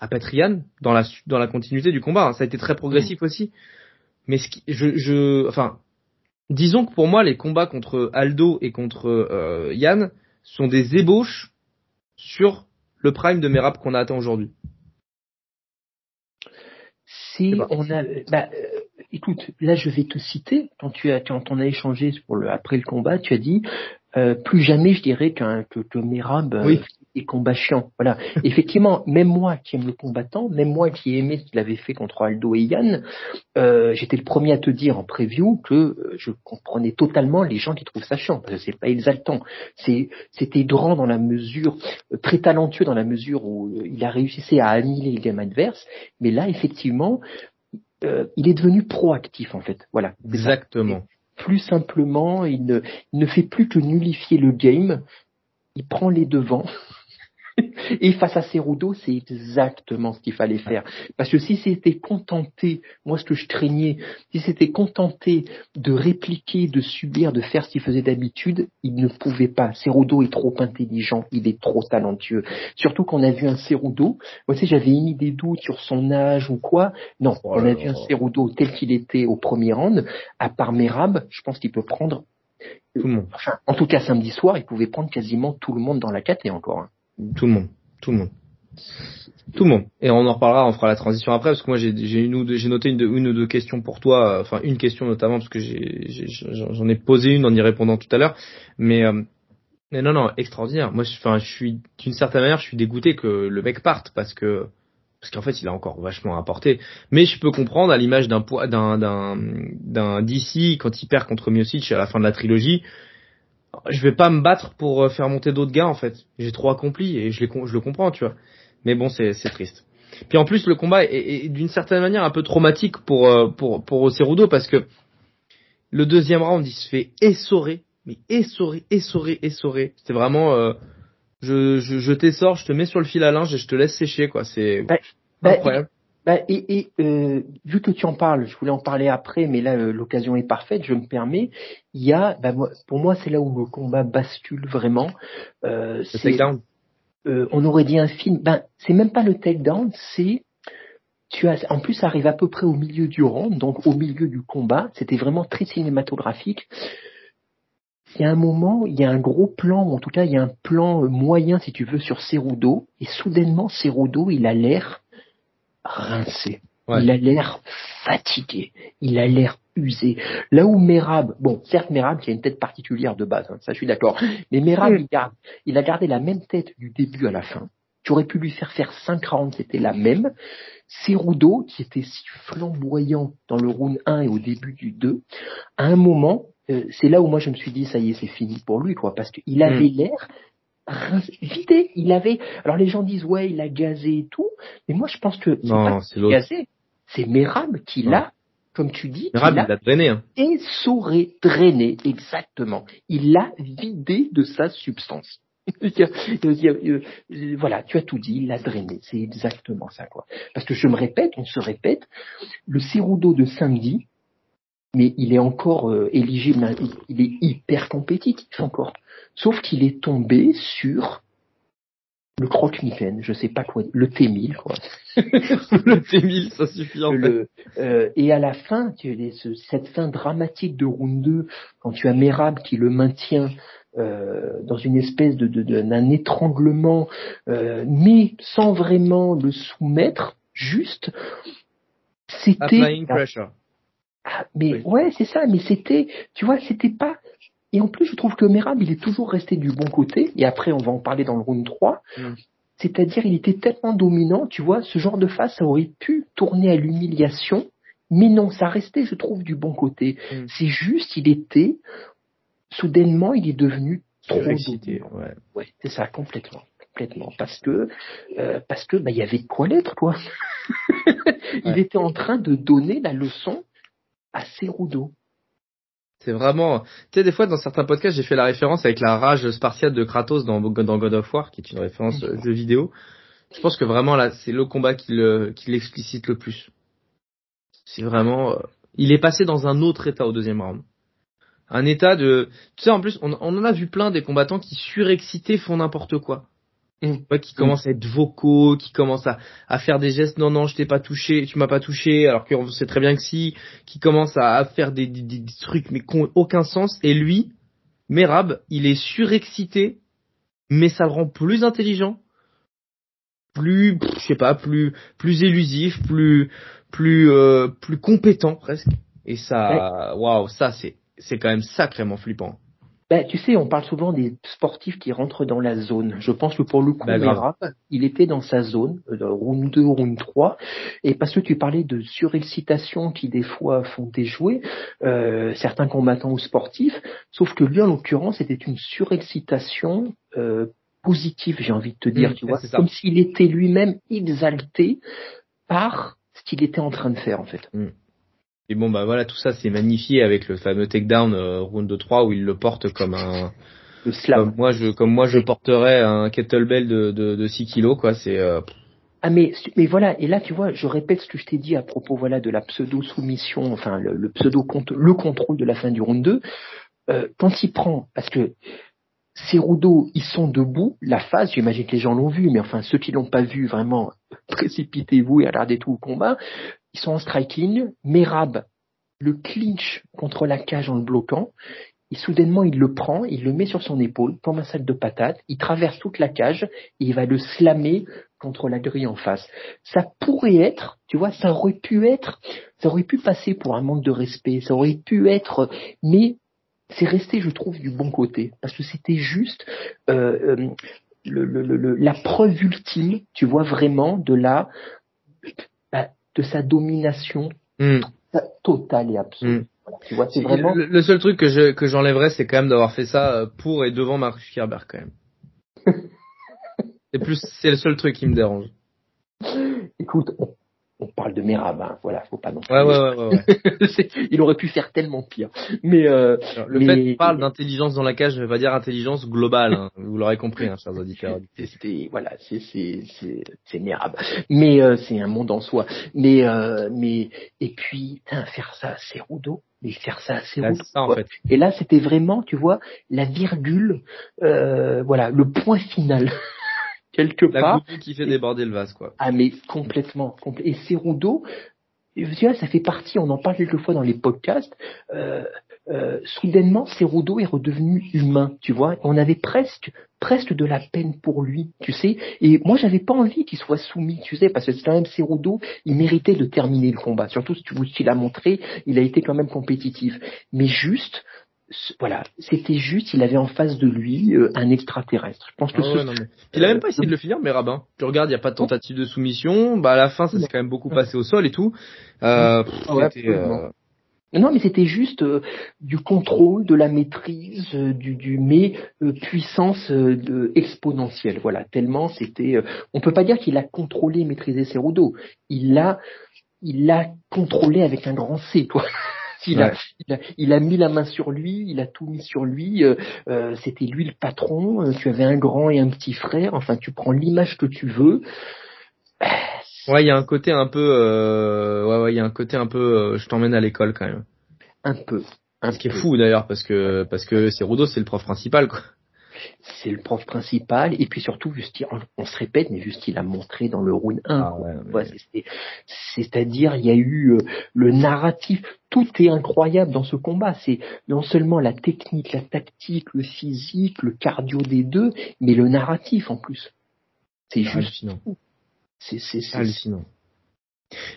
à Patrian dans la dans la continuité du combat. Ça a été très progressif aussi. Mais ce qui, je, je, enfin, disons que pour moi, les combats contre Aldo et contre euh, Yann sont des ébauches sur le prime de Merab qu'on a atteint aujourd'hui. Si on a, bah, euh, écoute, là je vais te citer quand tu as, quand on a échangé pour le après le combat, tu as dit euh, plus jamais je dirais qu'un que, que Merab euh, est combat chiant. Voilà. Effectivement, même moi qui aime le combattant, même moi qui aimais ce qu'il avait fait contre Aldo et Yann, euh, j'étais le premier à te dire en preview que je comprenais totalement les gens qui trouvent ça chiant parce que c'est pas exaltant. C'est c'était grand dans la mesure très talentueux dans la mesure où il a réussi à annihiler le game adverse, mais là effectivement il est devenu proactif en fait. Voilà. Exactement plus simplement, il ne, ne fait plus que nullifier le game, il prend les devants et face à Cerudo, c'est exactement ce qu'il fallait faire. Parce que si c'était contenté, moi ce que je craignais, si c'était contenté de répliquer, de subir, de faire ce qu'il faisait d'habitude, il ne pouvait pas. Cerudo est trop intelligent, il est trop talentueux. Surtout qu'on a vu un Cerudo, moi tu j'avais émis des doutes sur son âge ou quoi. Non, oh on a vu un Cerudo tel qu'il était au premier round, à part Merab, je pense qu'il peut prendre tout le monde. Enfin, en tout cas, samedi soir, il pouvait prendre quasiment tout le monde dans la et encore. Hein. Tout le monde. Tout le monde. Tout le monde. Et on en reparlera, on fera la transition après, parce que moi j'ai j'ai noté une, ou deux questions pour toi, enfin une question notamment parce que j'en ai, posé une en y répondant tout à l'heure, mais euh, non non extraordinaire. Moi, enfin je suis d'une certaine manière, je suis dégoûté que le mec parte parce que parce qu'en fait il a encore vachement apporté. Mais je peux comprendre à l'image d'un d'un d'un d'un DC quand il perd contre Miocic à la fin de la trilogie, je vais pas me battre pour euh, faire monter d'autres gars en fait. J'ai trop accompli et je, les, je le comprends, tu vois. Mais bon, c'est triste. Puis en plus, le combat est, d'une certaine manière un peu traumatique pour euh, pour pour Cerudo parce que le deuxième round, il se fait essorer, mais essorer, essorer, essorer. C'est vraiment, euh, je je, je t'essore, je te mets sur le fil à linge et je te laisse sécher quoi. C'est bah, bah, incroyable. Bah, et, et euh, vu que tu en parles, je voulais en parler après, mais là euh, l'occasion est parfaite, je me permets. Il y a, bah, pour moi, c'est là où le combat bascule vraiment. Euh, le takedown. Euh, on aurait dit un film. Ben, c'est même pas le takedown, c'est tu as, en plus, ça arrive à peu près au milieu du round, donc au milieu du combat. C'était vraiment très cinématographique. Il y a un moment, il y a un gros plan, ou en tout cas, il y a un plan moyen, si tu veux, sur Cerudo, et soudainement, Cerudo, il a l'air rincé. Il a l'air fatigué. Il a l'air usé. Là où Merab, bon, certes Merab qui a une tête particulière de base, hein, ça je suis d'accord, mais Merab il, il, a gardé la même tête du début à la fin. Tu aurais pu lui faire faire 5 rounds, c'était la même. Cerudo, qui était si flamboyant dans le round 1 et au début du 2, à un moment, euh, c'est là où moi je me suis dit, ça y est, c'est fini pour lui, quoi, parce qu'il avait hmm. l'air vidé. Il avait. Alors les gens disent ouais, il a gazé et tout, mais moi je pense que c'est pas gazé, c'est Mérable qui l'a, comme tu dis, Mérable, il l'a drainé. Hein. saurait drainé, exactement. Il l'a vidé de sa substance. voilà, tu as tout dit, il l'a drainé. C'est exactement ça, quoi. Parce que je me répète, on se répète, le Cerudo de samedi, mais il est encore euh, éligible, il est hyper compétitif encore. Sauf qu'il est tombé sur le croque mitaine je sais pas quoi, le T1000 quoi. le T1000, ça suffit en fait. Euh, et à la fin, tu cette fin dramatique de round 2, quand tu as Merab qui le maintient euh, dans une espèce de d'un étranglement, euh, mais sans vraiment le soumettre, juste, c'était. pressure. Ah, mais ouais, c'est ça. Mais c'était, tu vois, c'était pas et en plus, je trouve que Merab, il est toujours resté du bon côté. Et après, on va en parler dans le round 3. Mm. C'est-à-dire, il était tellement dominant, tu vois, ce genre de face, ça aurait pu tourner à l'humiliation. Mais non, ça restait, je trouve, du bon côté. Mm. C'est juste, il était, soudainement, il est devenu trop excité. Ouais, ouais c'est ça, complètement complètement parce que euh, parce que bah il y avait de quoi l'être quoi. il était en train de donner la leçon à Cerudo. C'est vraiment, tu sais, des fois dans certains podcasts, j'ai fait la référence avec la rage spartiate de Kratos dans, God of War, qui est une référence euh, jeu vidéo. Je pense que vraiment là, c'est le combat qui l'explicite le plus. C'est vraiment, euh, il est passé dans un autre état au deuxième round. Un état de, tu sais, en plus, on, on en a vu plein des combattants qui surexcités font n'importe quoi. Mm. qui commencent à être vocaux, qui commencent à, à faire des gestes, non, non, je t'ai pas touché, tu m'as pas touché, alors qu'on sait très bien que si, qui commencent à, faire des, des, des, trucs mais qui n'ont aucun sens, et lui, Merab, il est surexcité, mais ça le rend plus intelligent, plus, je sais pas, plus, plus élusif, plus, plus, euh, plus compétent presque. Et ça, waouh, ça c'est, c'est quand même sacrément flippant. Ben, tu sais, on parle souvent des sportifs qui rentrent dans la zone. Je pense que pour le coup, ben, il était dans sa zone, round 2, round 3, et parce que tu parlais de surexcitation qui des fois font déjouer euh, certains combattants ou sportifs, sauf que lui, en l'occurrence, c'était une surexcitation euh, positive, j'ai envie de te dire, mmh, tu vois, comme s'il était lui-même exalté par ce qu'il était en train de faire, en fait. Mmh. Et bon bah voilà, tout ça c'est magnifié avec le fameux takedown euh, round 3 où il le porte comme un le slam. Comme moi je comme moi je porterais un kettlebell de de, de 6 kilos quoi, c'est euh... Ah mais mais voilà et là tu vois je répète ce que je t'ai dit à propos voilà de la pseudo soumission enfin le, le pseudo le contrôle de la fin du round 2 euh, quand il prend parce que ces rouleaux, ils sont debout. La phase, j'imagine que les gens l'ont vu, mais enfin ceux qui l'ont pas vu, vraiment, précipitez-vous et regardez tout le combat. Sont en striking. Merab le clinch contre la cage en le bloquant. Et soudainement, il le prend, il le met sur son épaule, comme un sac de patates. Il traverse toute la cage et il va le slammer contre la grille en face. Ça pourrait être, tu vois, ça aurait pu être, ça aurait pu passer pour un manque de respect, ça aurait pu être, mais c'est resté, je trouve, du bon côté, parce que c'était juste euh, euh la preuve ultime, tu vois, vraiment de la de sa domination hmm. totale et absolue. Hmm. tu vois, c'est vraiment... le, seul truc que je que j'enlèverais, c'est quand même d'avoir fait ça euh, pour et devant Marcus Kerber quand même. c'est plus, c'est le seul truc qui me dérange. Écoute, on parle de Merab, hein, voilà, faut pas non plus. Ouais, ouais, ouais, ouais. il aurait pu faire tellement pire. Mais euh, le fait qu'on parle d'intelligence dans la cage je vais dire intelligence globale. Hein. vous l'aurez compris, hein, chers auditeurs. C'est voilà, c'est c'est c'est Merab. Mais euh, c'est un monde en soi. Mais euh, mais et puis faire ça, c'est Rudo. Mais faire ça, c'est Rudo. en fait. Et là, c'était vraiment, tu vois, la virgule, euh, voilà, le point final quelque la part. qui fait déborder le vase, quoi. Ah, mais complètement. Et Cerudo, tu vois, ça fait partie, on en parle quelquefois dans les podcasts, euh, euh, soudainement, Cerudo est redevenu humain, tu vois. On avait presque, presque de la peine pour lui, tu sais. Et moi, j'avais pas envie qu'il soit soumis, tu sais, parce que c'est quand même Cerudo, il méritait de terminer le combat. Surtout si tu vous l'as montré, il a été quand même compétitif. Mais juste, voilà, c'était juste, il avait en face de lui euh, un extraterrestre. Je pense que ah Il a même pas essayé de le finir, mais Rabin. Tu regardes, il n'y a pas de tentative de soumission. Bah à la fin, ça s'est quand même beaucoup passé au sol et tout. Euh, euh, Non, mais c'était juste du contrôle, de la maîtrise, du, du mais puissance exponentielle. Voilà, tellement c'était. on peut pas dire qu'il a contrôlé et maîtrisé ses rouleaux. Il l'a, il l'a contrôlé avec un grand C, quoi. Il, a, il, a, mis la main sur lui, il a tout mis sur lui. Euh, euh, C'était lui le patron. Euh, tu avais un grand et un petit frère. Enfin, tu prends l'image que tu veux. Ouais, il y a un côté un peu. Euh, ouais, ouais, il y a un côté un peu. je t'emmène à l'école quand même. Un peu. Un Ce qui est fou d'ailleurs parce que parce que c'est Rudo, c'est le prof principal quoi c'est le prof principal. Et puis surtout juste on, se répète mais juste il a montré dans le round 1 ah c'est-à-dire il y a eu euh, le narratif tout est incroyable dans ce combat. C'est non seulement la technique la tactique le physique le cardio des deux mais le narratif en plus. C'est juste c'est hallucinant.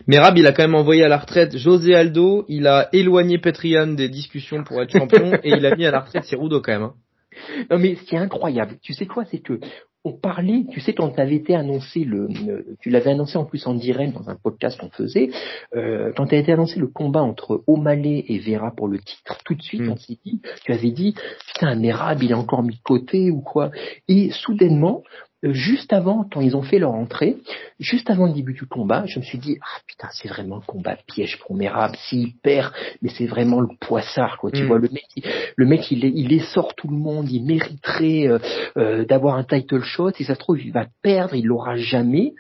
Merab, il a quand même envoyé à la retraite José Aldo, il a éloigné Petrian des discussions pour être champion. Et il a mis à la retraite Cerudo quand même. Hein. Non mais ce qui est incroyable, tu sais quoi, c'est que on parlait, tu sais quand avait été annoncé le, tu l'avais annoncé en plus en direct dans un podcast qu'on faisait, euh, quand a été annoncé le combat entre O'Malley et Vera pour le titre, tout de suite mm. on s'est dit, tu avais dit, putain Merab il est encore mis de côté ou quoi, et soudainement juste avant, quand ils ont fait leur entrée, juste avant le début du combat, je me suis dit ah putain c'est vraiment le combat piège pour Merab, s'il perd, mais c'est vraiment le poissard quoi. Tu mm. vois le mec, il, le mec il, il essort tout le monde, il mériterait euh, euh, d'avoir un title shot. Si ça se trouve il va perdre, il l'aura jamais.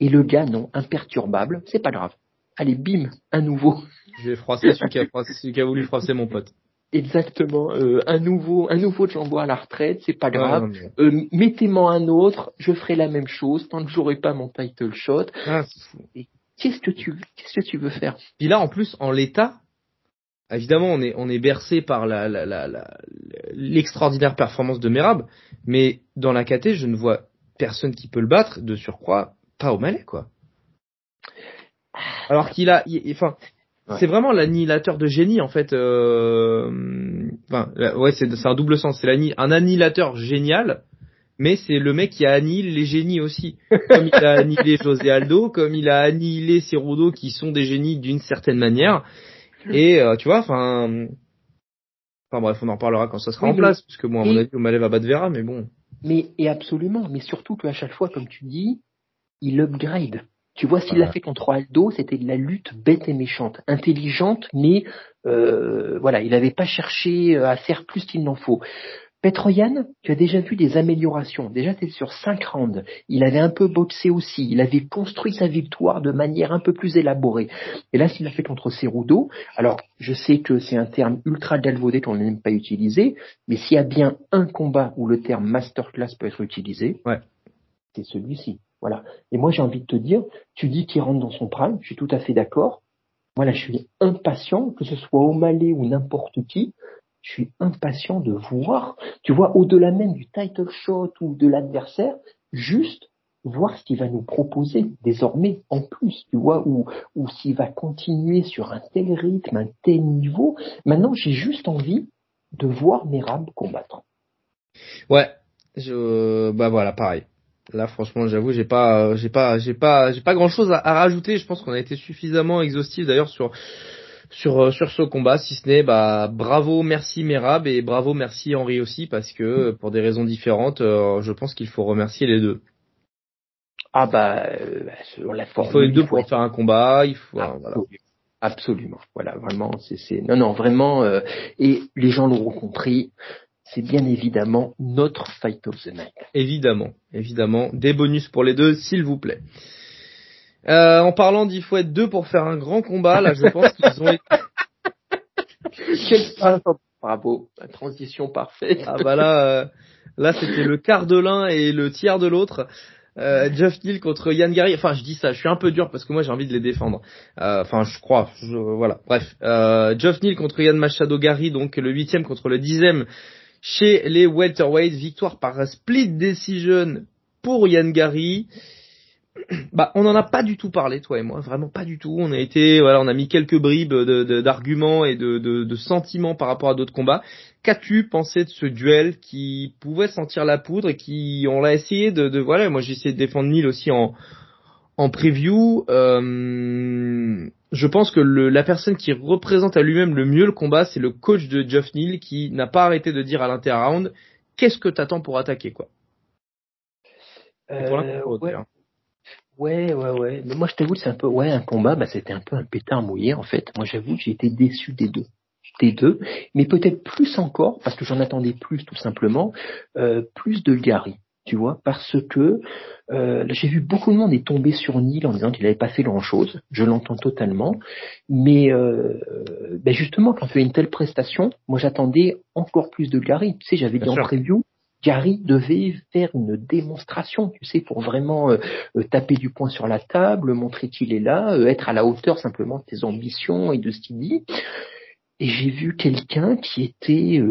Et le gars non, imperturbable, c'est pas grave. Allez bim, un nouveau. Je vais froisser celui qui a, celui qui a voulu froisser mon pote. Exactement. Euh, un nouveau, un nouveau Jambo à la retraite, c'est pas grave. euh, Mettez-moi un autre, je ferai la même chose tant que j'aurai pas mon title shot. Ah, qu'est-ce que tu, qu'est-ce que tu veux faire? Puis là, en plus, en l'état, évidemment, on est, on est bercé par la, la, la, l'extraordinaire performance de Merab, mais dans la KT, je ne vois personne qui peut le battre. De surcroît, pas au Malais, quoi. Alors qu'il a, enfin, c'est vraiment l'annihilateur de génie en fait. Euh... Enfin, ouais, c'est un double sens. C'est un annihilateur génial, mais c'est le mec qui a annihilé les génies aussi. Comme il a annihilé José Aldo, comme il a annihilé Cerudo qui sont des génies d'une certaine manière. Et euh, tu vois, enfin, enfin bref, on en parlera quand ça sera en place, parce que moi, à mon avis, Omalé va battre Vera, mais bon. Mais et absolument, mais surtout qu'à chaque fois, comme tu dis, il upgrade. Tu vois, s'il l'a fait contre Aldo, c'était de la lutte bête et méchante, intelligente, mais euh, voilà, il n'avait pas cherché euh, à faire plus qu'il n'en faut. Petroyan, tu as déjà vu des améliorations. Déjà, c'est sur cinq rounds. Il avait un peu boxé aussi. Il avait construit sa victoire de manière un peu plus élaborée. Et là, s'il l'a fait contre Cerudo, alors je sais que c'est un terme ultra galvaudé qu'on n'aime pas utiliser, mais s'il y a bien un combat où le terme masterclass peut être utilisé, ouais. c'est celui-ci. Voilà. Et moi, j'ai envie de te dire, tu dis qu'il rentre dans son prime, je suis tout à fait d'accord. Voilà, je suis impatient, que ce soit au Malais ou n'importe qui, je suis impatient de voir, tu vois, au-delà même du title shot ou de l'adversaire, juste voir ce qu'il va nous proposer désormais en plus, tu vois, ou, ou s'il va continuer sur un tel rythme, un tel niveau. Maintenant, j'ai juste envie de voir Merab combattre. Ouais, je, bah voilà, pareil. Là, franchement, j'avoue, j'ai pas, j'ai pas, j'ai pas, j'ai pas grand chose à, rajouter. Je pense qu'on a été suffisamment exhaustif d'ailleurs sur sur euh, sur ce combat, si ce n'est bah bravo, merci Merab et bravo, merci Henri aussi parce que pour des raisons différentes, euh, je pense qu'il faut remercier les deux. Ah bah, euh, sur la forme. Il faut les deux pour faire un combat. Il faut. Absolument. Voilà. Absolument. Voilà, vraiment, c'est, non, non, vraiment. et les gens l'auront compris c'est bien évidemment notre Fight of the Night. Évidemment, évidemment. Des bonus pour les deux, s'il vous plaît. Euh, en parlant d'il faut être deux pour faire un grand combat, là je pense qu'ils ont été... Bravo, la transition parfaite. Ah bah là, euh, là c'était le quart de l'un et le tiers de l'autre. Euh, Jeff Neal contre Yann Gary. Enfin, je dis ça, je suis un peu dur parce que moi j'ai envie de les défendre. Euh, enfin, je crois. voilà. Bref, euh, Jeff Neal contre Yann Machado Gary, donc le huitième contre le dixième chez les welterweights. Victoire par split decision pour Yann. Bah, on n'en a pas du tout parlé, toi et moi, vraiment pas du tout. On a été, voilà, on a mis quelques bribes d'arguments et de, sentiments par rapport à d'autres combats. Qu'as-tu pensé de ce duel qui pouvait sentir la poudre et qui, on l'a essayé de, de, voilà, moi j'ai essayé de défendre Neil aussi en, en preview, euh, je pense que le, la personne qui représente à lui-même le mieux le combat, c'est le coach de Jeff Neal qui n'a pas arrêté de dire à l'inter-round qu'est-ce que t'attends pour attaquer quoi. Euh, Ouais, ouais, ouais. Mais moi, je t'avoue, c'est un peu, ouais, un combat, bah, c'était un peu un pétard mouillé, en fait. Moi, j'avoue que j'ai été déçu des deux. Des deux. Mais peut-être plus encore, parce que j'en attendais plus, tout simplement, euh, plus de Gary. Tu vois, parce que euh, j'ai vu beaucoup de monde est tombé sur Neil en disant qu'il n'avait pas fait grand-chose. Je l'entends totalement, mais euh, ben justement, quand tu as une telle prestation, moi j'attendais encore plus de Gary. Tu sais, j'avais dit en preview, Gary devait faire une démonstration, tu sais, pour vraiment euh, euh, taper du poing sur la table, montrer qu'il est là, euh, être à la hauteur simplement de tes ambitions et de ce qu'il dit. Et j'ai vu quelqu'un qui était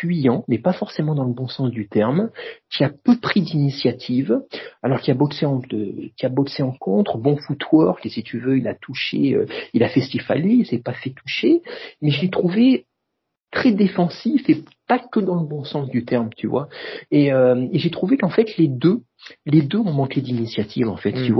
fuyant, mais pas forcément dans le bon sens du terme, qui a peu pris d'initiative, alors qu'il a boxé en qui a boxé en contre, bon footwork, et si tu veux, il a touché, il a fait ce qu'il fallait, il s'est pas fait toucher, mais je l'ai trouvé très défensif et pas que dans le bon sens du terme, tu vois. Et, euh, et j'ai trouvé qu'en fait les deux, les deux ont manqué d'initiative en fait, tu mm.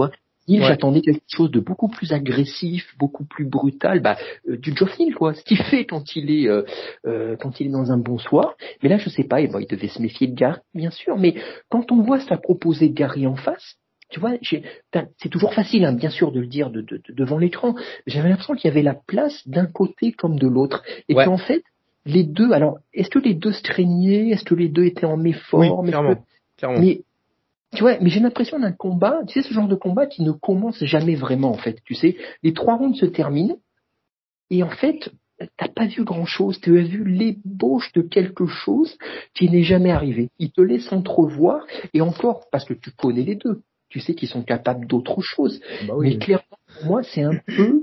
Vois. Il, j'attendais quelque chose de beaucoup plus agressif, beaucoup plus brutal, bah, euh, du Geoff quoi. Ce qu'il fait quand il est euh, euh, quand il est dans un bon soir. Mais là, je sais pas. Et bon, il devait se méfier de Gary, bien sûr. Mais quand on voit ça proposer Gary en face, tu vois, c'est toujours facile, hein, bien sûr, de le dire de, de, devant l'écran. J'avais l'impression qu'il y avait la place d'un côté comme de l'autre, et qu'en fait, les deux, alors, est-ce que les deux se craignaient? Est-ce que les deux étaient en méforme? Oui, clairement, Mais, tu vois, mais j'ai l'impression d'un combat, tu sais, ce genre de combat qui ne commence jamais vraiment, en fait. Tu sais, les trois rounds se terminent, et en fait, t'as pas vu grand chose, tu as vu l'ébauche de quelque chose qui n'est jamais arrivé. Il te laisse entrevoir, et encore, parce que tu connais les deux, tu sais qu'ils sont capables d'autre chose. Bah mais clairement, pour moi, c'est un peu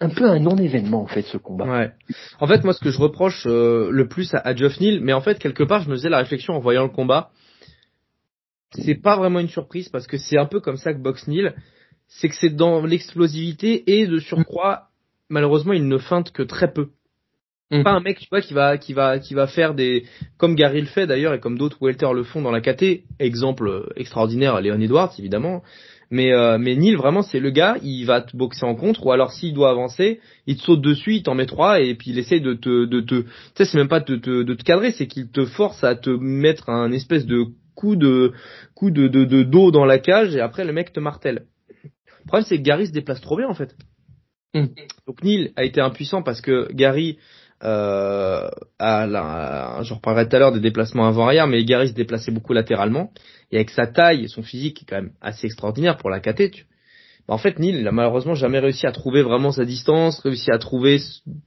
un peu un non-événement en fait ce combat. Ouais. En fait, moi, ce que je reproche euh, le plus à, à Geoff Neal, mais en fait quelque part, je me faisais la réflexion en voyant le combat. C'est pas vraiment une surprise parce que c'est un peu comme ça que boxe Neal, c'est que c'est dans l'explosivité et de surcroît, malheureusement, il ne feinte que très peu. Mm. Pas un mec, tu vois, qui va, qui va, qui va faire des, comme Gary le fait d'ailleurs et comme d'autres welter le font dans la KT. Exemple extraordinaire, Léon Edwards évidemment. Mais euh, mais Neil vraiment c'est le gars, il va te boxer en contre ou alors s'il doit avancer, il te saute dessus, il t'en met trois et puis il essaie de te de te, tu sais c'est même pas de te de te cadrer, c'est qu'il te force à te mettre un espèce de coup de coup de de, de dos dans la cage et après le mec te martèle. Le problème c'est que Gary se déplace trop bien en fait. Hmm. Donc Neil a été impuissant parce que Gary euh, à la, je reparlerai tout à l'heure des déplacements avant-arrière, mais Gary se déplaçait beaucoup latéralement, et avec sa taille et son physique qui est quand même assez extraordinaire pour la KT, tu... Bah, en fait, Neil, il a malheureusement jamais réussi à trouver vraiment sa distance, réussi à trouver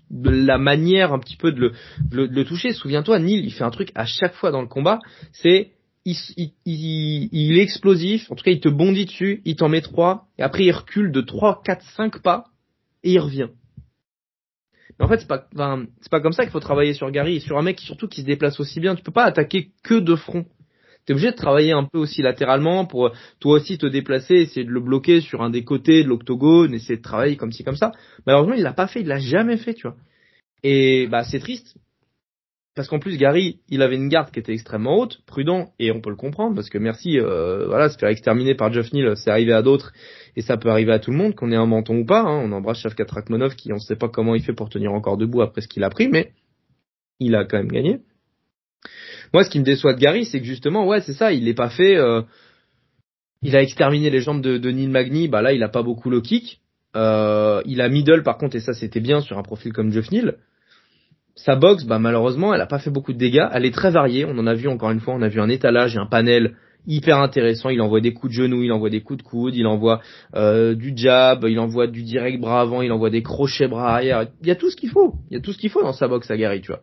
la manière un petit peu de le, de le, toucher. Souviens-toi, Neil, il fait un truc à chaque fois dans le combat, c'est il, il, il, il, est explosif, en tout cas il te bondit dessus, il t'en met trois, et après il recule de 3, 4, 5 pas, et il revient. Mais en fait, c'est pas, c'est pas comme ça qu'il faut travailler sur Gary, sur un mec surtout qui se déplace aussi bien. Tu peux pas attaquer que de front. T'es obligé de travailler un peu aussi latéralement pour toi aussi te déplacer, essayer de le bloquer sur un des côtés de l'octogone, essayer de travailler comme ci comme ça. Malheureusement, il l'a pas fait, il l'a jamais fait, tu vois. Et bah c'est triste parce qu'en plus Gary, il avait une garde qui était extrêmement haute, prudent, et on peut le comprendre parce que merci, euh, voilà, se faire exterminer par Jeff Neal, c'est arrivé à d'autres et ça peut arriver à tout le monde, qu'on ait un menton ou pas. Hein. On embrasse Shavkat Rakhmonov qui on ne sait pas comment il fait pour tenir encore debout après ce qu'il a pris, mais il a quand même gagné. Moi, ce qui me déçoit de Gary, c'est que justement, ouais, c'est ça, il n'est pas fait. Euh, il a exterminé les jambes de, de Neil Magny, bah là, il a pas beaucoup le kick. Euh, il a middle par contre, et ça c'était bien sur un profil comme Jeff Neal sa boxe, bah malheureusement, elle a pas fait beaucoup de dégâts. Elle est très variée. On en a vu encore une fois. On a vu un étalage et un panel hyper intéressant. Il envoie des coups de genoux, il envoie des coups de coude, il envoie euh, du jab, il envoie du direct bras avant, il envoie des crochets bras arrière. Il y a tout ce qu'il faut. Il y a tout ce qu'il faut dans sa boxe à Gary, tu vois.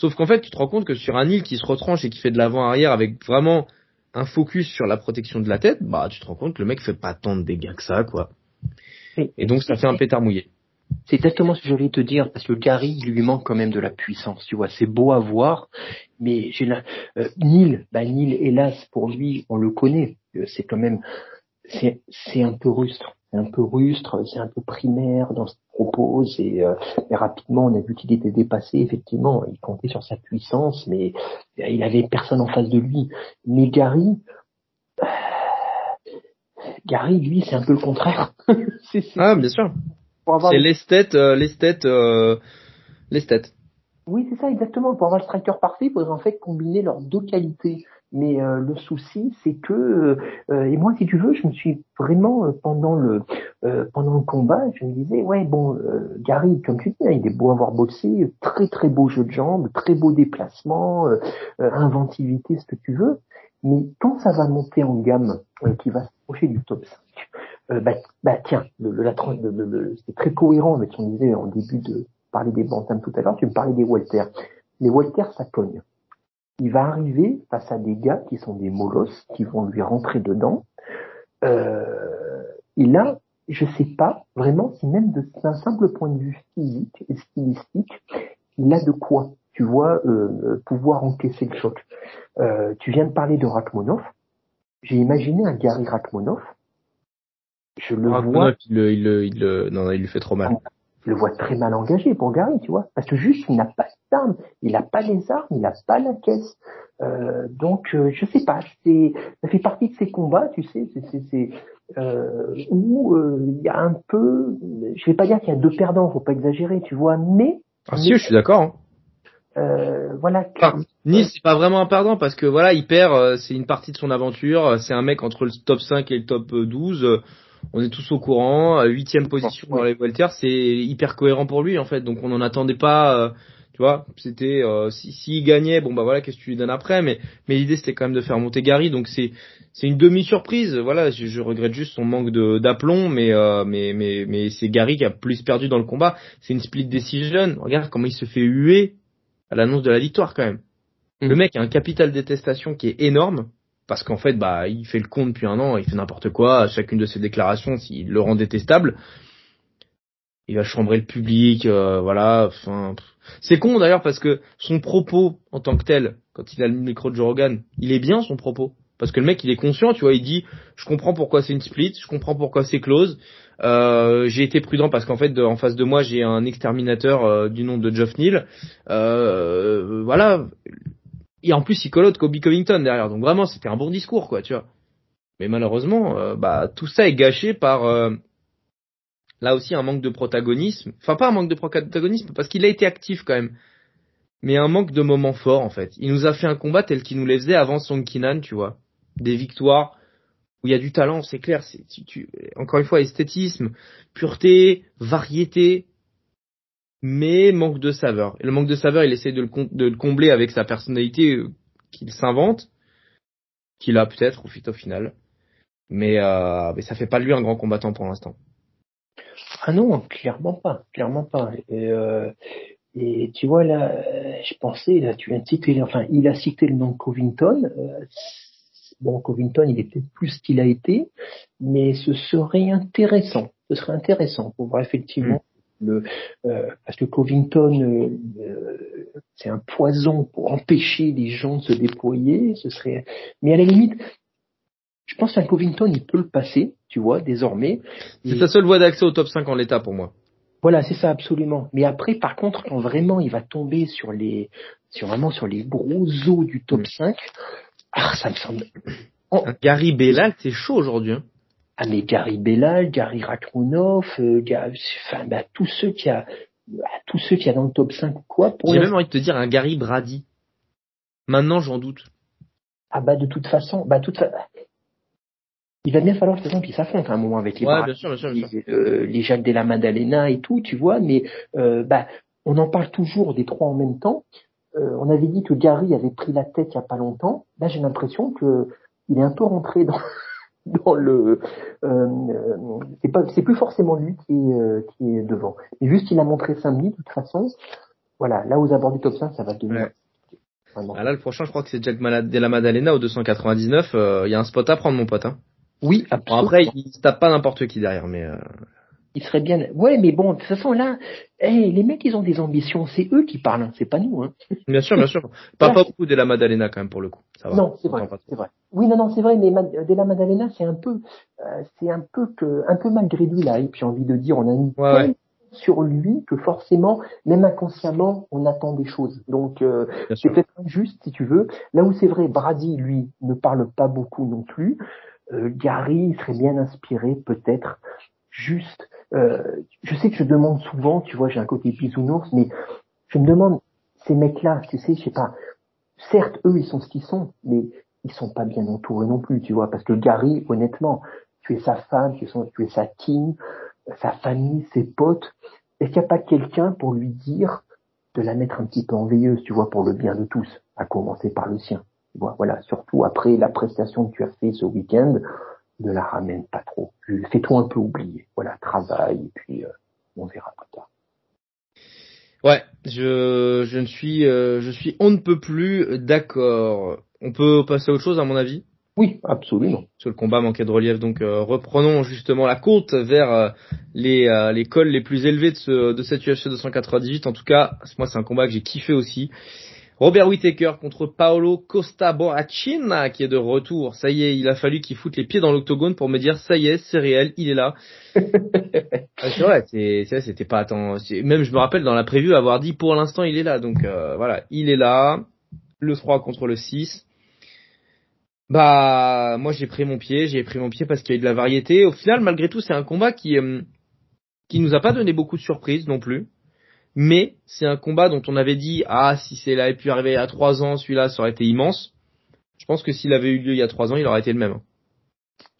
Sauf qu'en fait, tu te rends compte que sur un île qui se retranche et qui fait de l'avant arrière avec vraiment un focus sur la protection de la tête, bah tu te rends compte que le mec fait pas tant de dégâts que ça, quoi. Et donc ça fait un pétard mouillé. C'est exactement ce que je voulais te dire, parce que Gary, il lui manque quand même de la puissance, tu vois. C'est beau à voir, mais j'ai. Euh, Neil, bah Neil, hélas, pour lui, on le connaît. Euh, c'est quand même, c'est, c'est un peu rustre. C'est un peu rustre, c'est un peu primaire dans ce qu'il propose, et, euh, rapidement, on a vu qu'il était dépassé, effectivement. Il comptait sur sa puissance, mais il avait personne en face de lui. Mais Gary, Gary, lui, c'est un peu le contraire. c'est, ah, bien sûr. C'est l'esthète, euh, l'esthète, euh, l'esthète. Oui, c'est ça exactement. Pour avoir le striker parfait, il faudrait en fait combiner leurs deux qualités. Mais euh, le souci, c'est que euh, et moi, si tu veux, je me suis vraiment euh, pendant le pendant le combat, je me disais ouais bon, Gary, comme tu dis, hein, il est beau avoir bossé, très très beau jeu de jambes, très beau déplacement, inventivité, ce que tu veux. Mais quand ça va monter en gamme, qui va s'approcher du top 5, bah, bah, tiens, le, le, le, c'est très cohérent avec ce qu'on disait en début de parler des bantams tout à l'heure. Tu me parlais des Walters. Les Walters, ça cogne il va arriver face à des gars qui sont des molosses, qui vont lui rentrer dedans. Euh, et là, je sais pas vraiment si même d'un simple point de vue physique et stylistique, il a de quoi, tu vois, euh, pouvoir encaisser le choc. Euh, tu viens de parler de Rachmonov. J'ai imaginé un Gary Rachmonov. Je le vois. Il, il, il, non, il lui fait trop mal je le vois très mal engagé pour Gary, tu vois, parce que juste il n'a pas d'armes, il n'a pas les armes, il n'a pas la caisse. Euh, donc euh, je sais pas, c'est ça fait partie de ces combats, tu sais, c'est euh, où euh, il y a un peu, je vais pas dire qu'il y a deux perdants, faut pas exagérer, tu vois, mais ah si, je suis d'accord. Hein. Euh, voilà. Enfin, Nice c'est pas vraiment un perdant parce que voilà, il perd, c'est une partie de son aventure, c'est un mec entre le top 5 et le top 12 on est tous au courant, huitième position dans les c'est hyper cohérent pour lui en fait, donc on n'en attendait pas. Euh, tu vois, c'était euh, si s'il gagnait, bon bah voilà, qu'est-ce que tu lui donnes après, mais mais l'idée c'était quand même de faire monter Gary, donc c'est c'est une demi surprise. Voilà, je, regrette juste son manque de d'aplomb, mais euh, mais mais mais c'est Gary qui a plus perdu dans le combat. C'est une split decision. Regarde comment il se fait huer à l'annonce de la victoire quand même. Mm. Le mec a un capital détestation qui est énorme parce qu'en fait, bah, il fait le con depuis un an, il fait n'importe quoi, chacune de ses déclarations, s'il le rend détestable, il va chambrer le public, euh, voilà, enfin, c'est con d'ailleurs parce que son propos en tant que tel, quand il a le micro de Joe Rogan, il est bien son propos. Parce que le mec, il est conscient, tu vois, il dit, je comprends pourquoi c'est une split, je comprends pourquoi c'est close. Euh, j'ai été prudent parce qu'en fait, en face de moi, j'ai un exterminateur euh, du nom de Geoff Neal. Euh, voilà, et en plus, il colote Kobe Covington derrière. Donc vraiment, c'était un bon discours, quoi, tu vois. Mais malheureusement, euh, bah tout ça est gâché par euh, là aussi un manque de protagonisme. Enfin, pas un manque de protagonisme parce qu'il a été actif quand même, mais un manque de moments forts en fait. Il nous a fait un combat tel qu'il nous les faisait avant Song Kinan, tu vois, des victoires où il y a du talent, c'est clair. C'est, tu, encore une fois, esthétisme, pureté, variété mais manque de saveur. Et le manque de saveur, il essaie de le, de le combler avec sa personnalité euh, qu'il s'invente, qu'il a peut-être au, final. Mais, euh, mais ça fait pas de lui un grand combattant pour l'instant. Ah non, clairement pas, clairement pas. Et, euh, et tu vois là, je pensais là, tu viens de citer, enfin, il a cité le nom Covington. Euh, bon, Covington, il est peut-être plus qu'il a été, mais ce serait intéressant. Ce serait intéressant pour voir effectivement le, euh, parce que Covington, euh, euh, c'est un poison pour empêcher les gens de se déployer. Ce serait, mais à la limite, je pense qu'un Covington, il peut le passer, tu vois, désormais. C'est sa seule voie d'accès au top 5 en l'état pour moi. Voilà, c'est ça absolument. Mais après, par contre, quand vraiment il va tomber sur les, sur vraiment sur les gros os du top 5, mm. ah, ça me semble. Gary Bellal, c'est chaud aujourd'hui. Hein. Ah mais Gary Bellal, Gary Rakhmonov, euh, enfin bah, tous ceux qui a bah, tous ceux qui a dans le top 5 ou quoi. J'ai même envie de te dire un Gary Brady. Maintenant j'en doute. Ah bah de toute façon, bah toute il va bien falloir de toute façon qu'ils s'affrontent à un moment avec les, ouais, bien sûr, bien sûr, bien sûr. Les, euh, les, Jacques de la Maddalena et tout, tu vois, mais euh, bah on en parle toujours des trois en même temps. Euh, on avait dit que Gary avait pris la tête il y a pas longtemps. Là j'ai l'impression que il est un peu rentré dans dans le euh, c'est pas c'est plus forcément lui qui est euh, qui est devant. Mais juste il a montré samedi de toute façon. Voilà là aux abords du top 5 ça va devenir ah, là le prochain je crois que c'est Jack de la Madalena au 299 euh, il y a un spot à prendre mon pote hein. oui absolument. après il se tape pas n'importe qui derrière mais euh, il serait bien. Ouais, mais bon, de toute façon là, hey, les mecs, ils ont des ambitions. C'est eux qui parlent, hein. c'est pas nous. Hein. Bien sûr, bien sûr. Pas, pas beaucoup de la Madalena quand même pour le coup. Ça va. Non, c'est vrai, c'est vrai. Oui, non, non, c'est vrai. Mais de la Madalena, c'est un peu, euh, c'est un peu que, un peu malgré lui là. Et puis envie de dire, on a mis ouais, sur lui que forcément, même inconsciemment, on attend des choses. Donc euh, c'est peut-être injuste si tu veux. Là où c'est vrai, Brady lui ne parle pas beaucoup non plus. Euh, Gary serait bien inspiré peut-être juste euh, je sais que je demande souvent, tu vois, j'ai un côté bisounours, mais je me demande, ces mecs-là, tu sais, je sais pas, certes, eux, ils sont ce qu'ils sont, mais ils sont pas bien entourés non plus, tu vois, parce que Gary, honnêtement, tu es sa femme, tu es, tu es sa team, sa famille, ses potes. Est-ce qu'il n'y a pas quelqu'un pour lui dire de la mettre un petit peu en veilleuse, tu vois, pour le bien de tous, à commencer par le sien. Tu vois, voilà, surtout après la prestation que tu as fait ce week-end, ne la ramène pas trop. Fais-toi un peu oublier. Voilà, travaille, et puis euh, on verra plus tard. Ouais, je, je ne suis, euh, je suis on ne peut plus d'accord. On peut passer à autre chose à mon avis? Oui, absolument. Sur le combat manquait de relief, donc euh, reprenons justement la côte vers euh, les, les cols les plus élevés de, ce, de cette UFC 298. En tout cas, moi c'est un combat que j'ai kiffé aussi. Robert Whittaker contre Paolo Costa Borrachin qui est de retour. Ça y est, il a fallu qu'il foute les pieds dans l'octogone pour me dire ça y est, c'est réel, il est là. c'est vrai, c'est c'était pas attends, même je me rappelle dans la prévue avoir dit pour l'instant il est là. Donc euh, voilà, il est là. Le 3 contre le 6. Bah moi j'ai pris mon pied, j'ai pris mon pied parce qu'il y a eu de la variété. Au final, malgré tout, c'est un combat qui euh, qui nous a pas donné beaucoup de surprises non plus mais c'est un combat dont on avait dit ah si c'est là et puis arrivé il y a trois ans celui-là ça aurait été immense. Je pense que s'il avait eu lieu il y a trois ans il aurait été le même.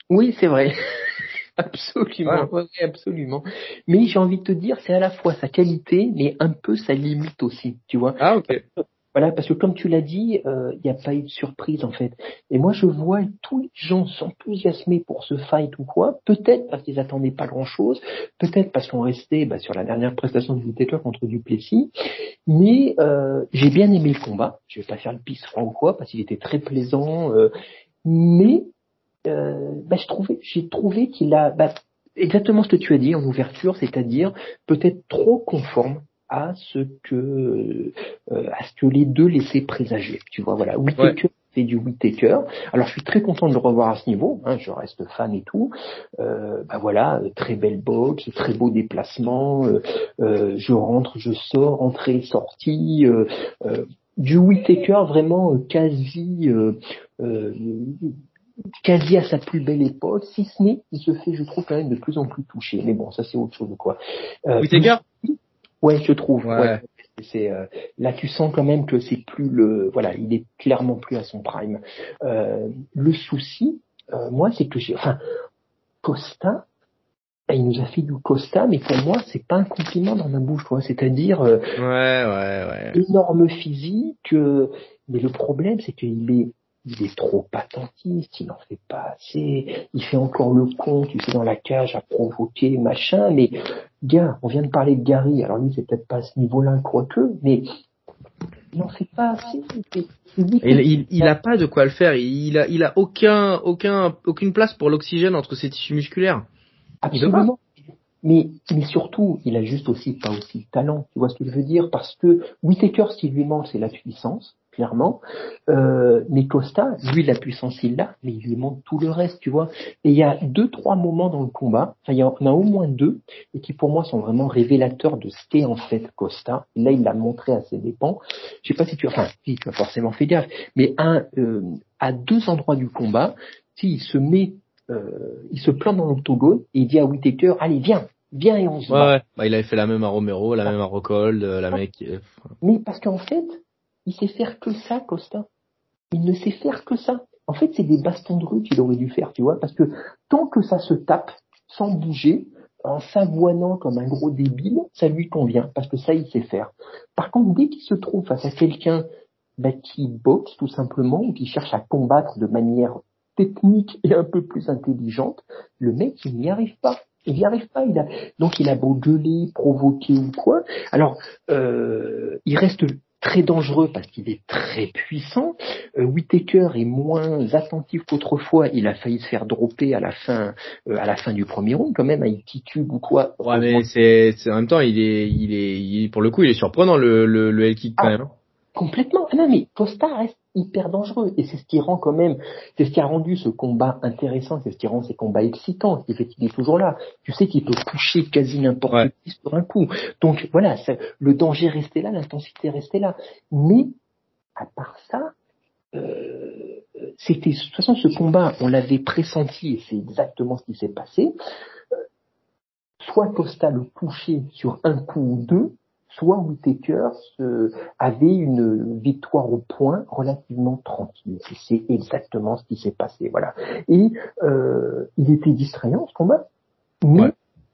Oui c'est vrai. absolument, absolument. Mais j'ai envie de te dire, c'est à la fois sa qualité, mais un peu sa limite aussi, tu vois. Ah ok. Voilà, parce que comme tu l'as dit, euh, il n'y a pas eu de surprise en fait. Et moi, je vois tous les gens s'enthousiasmer pour ce fight ou quoi. Peut-être parce qu'ils attendaient pas grand-chose, peut-être parce qu'on restait bah, sur la dernière prestation de Whittaker contre Duplessis. Mais euh, j'ai bien aimé le combat. Je vais pas faire le pisse franc ou quoi, parce qu'il était très plaisant. Euh, mais bah, je trouvais, j'ai trouvé qu'il a bah, exactement ce que tu as dit en ouverture, c'est-à-dire peut-être trop conforme à ce que euh, à ce que les deux laissaient présager. Tu vois, voilà, Whittaker fait du Whittaker. Alors je suis très content de le revoir à ce niveau. Hein, je reste fan et tout. Euh, bah voilà, très belle boxe, très beau déplacement. Euh, euh, je rentre, je sors, entrée, sortie. Du Whittaker vraiment quasi quasi à sa plus belle époque, si ce n'est, il se fait, je trouve, quand même de plus en plus touché. Mais bon, ça c'est autre chose, quoi. Euh, Whittaker? Ouais, je trouve. Ouais. C'est euh, là tu sens quand même que c'est plus le voilà, il est clairement plus à son prime. Euh, le souci, euh, moi, c'est que j'ai enfin Costa, il nous a fait du Costa, mais pour moi, c'est pas un compliment dans ma bouche, quoi. C'est-à-dire ouais, ouais, ouais. énorme physique, mais le problème, c'est qu'il est il est trop patentiste, il n'en fait pas assez, il fait encore le con, tu sais, dans la cage à provoquer, machin, mais gars, on vient de parler de Gary, alors lui c'est peut-être pas à ce niveau-là, quoique, mais il n'en fait pas assez. Il, il, a pas de quoi le faire, il a, il a aucun, aucun, aucune place pour l'oxygène entre ses tissus musculaires. Absolument. Mais, mais surtout, il a juste aussi pas aussi de talent. Tu vois ce que je veux dire? Parce que Whitaker, ce qui lui manque, c'est la puissance clairement. Euh, mais Costa, lui, la puissance, il l'a, mais il lui manque tout le reste, tu vois. Et il y a deux, trois moments dans le combat, enfin, il y en a au moins deux, et qui pour moi sont vraiment révélateurs de ce qu'est en fait Costa. là, il l'a montré à ses dépens. Je sais pas si tu, enfin, si tu as forcément fait gaffe, mais un, euh, à deux endroits du combat, s'il se met, euh, il se plante dans l'octogone et il dit à Whitaker, allez, viens, viens et on se bat. Ouais, bah, il avait fait la même à Romero, la même à Rockhold, la même. Mais parce qu'en fait, il sait faire que ça, Costa. Il ne sait faire que ça. En fait, c'est des bastons de rue qu'il aurait dû faire, tu vois, parce que tant que ça se tape sans bouger, en s'avoinant comme un gros débile, ça lui convient, parce que ça, il sait faire. Par contre, dès qu'il se trouve face à quelqu'un bah, qui boxe tout simplement, ou qui cherche à combattre de manière technique et un peu plus intelligente, le mec, il n'y arrive pas. Il n'y arrive pas. Il a... Donc il a beau gueuler, provoquer ou quoi. Alors, euh, il reste très dangereux parce qu'il est très puissant. Euh, Whitaker est moins attentif qu'autrefois. Il a failli se faire dropper à la fin, euh, à la fin du premier round quand même. Il titube ou quoi. Ouais, mais c'est, en même temps, il est, il est, pour le coup, il est surprenant le le, le kick quand ah, même. Hein. Complètement. Ah non, mais Costa reste hyper dangereux. Et c'est ce qui rend quand même, c'est ce qui a rendu ce combat intéressant, c'est ce qui rend ces combats excitants, qui fait qu'il est toujours là. Tu sais qu'il peut coucher quasi n'importe qui sur un coup. Donc voilà, le danger restait là, l'intensité restait là. Mais, à part ça, euh, c'était, de toute façon, ce combat, on l'avait pressenti, et c'est exactement ce qui s'est passé. Euh, soit Costa le couchait sur un coup ou deux, soit Whitaker avait une victoire au point relativement tranquille. C'est exactement ce qui s'est passé, voilà. Et euh, il était distrayant ce combat, mais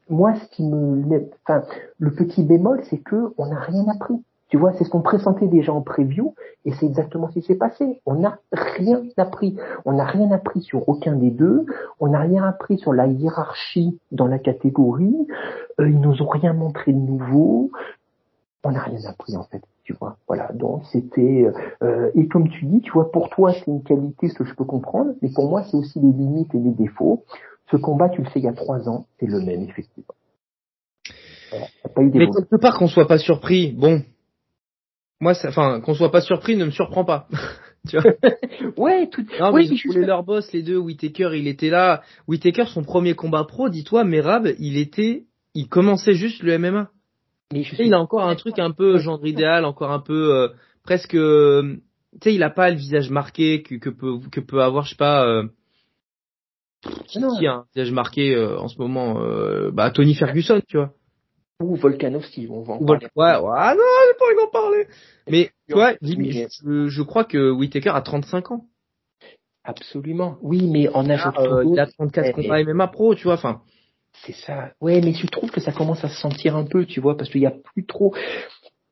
moi, ce qui me, enfin, le petit bémol, c'est que on n'a rien appris. Tu vois, c'est ce qu'on pressentait déjà en preview, et c'est exactement ce qui s'est passé. On n'a rien appris. On n'a rien appris sur aucun des deux. On n'a rien appris sur la hiérarchie dans la catégorie. Euh, ils nous ont rien montré de nouveau. On n'a rien appris en fait. Tu vois, voilà. Donc c'était euh, et comme tu dis, tu vois, pour toi c'est une qualité, ce que je peux comprendre, mais pour moi c'est aussi les limites et les défauts. Ce combat, tu le sais, il y a trois ans, c'est le même effectivement. mais quelque part qu'on soit pas surpris, bon, moi, enfin, qu'on soit pas surpris ne me surprend pas. tu vois? Ouais, tout. Non, mais ils voulaient leur boss, les deux. Whitaker, il était là. Whitaker, son premier combat pro, dis-toi, Merab, il était, il commençait juste le MMA. Mais je il a encore un truc un peu genre idéal, encore un peu euh, presque. Euh, tu sais, il a pas le visage marqué que, que peut que peut avoir, je sais pas. Euh, qui, a un visage marqué euh, en ce moment bah Tony Ferguson, tu vois. Ou Volkanovski, on va en parler. Ouais, ouais, ah non, j'ai pas envie d'en parler. Mais, tu vois, je, je, crois que Whitaker a 35 ans. Absolument. Oui, mais en âge euh, Il a 34 combats MMA pro, tu vois, enfin. C'est ça. Ouais, mais je trouve que ça commence à se sentir un peu, tu vois, parce qu'il y a plus trop.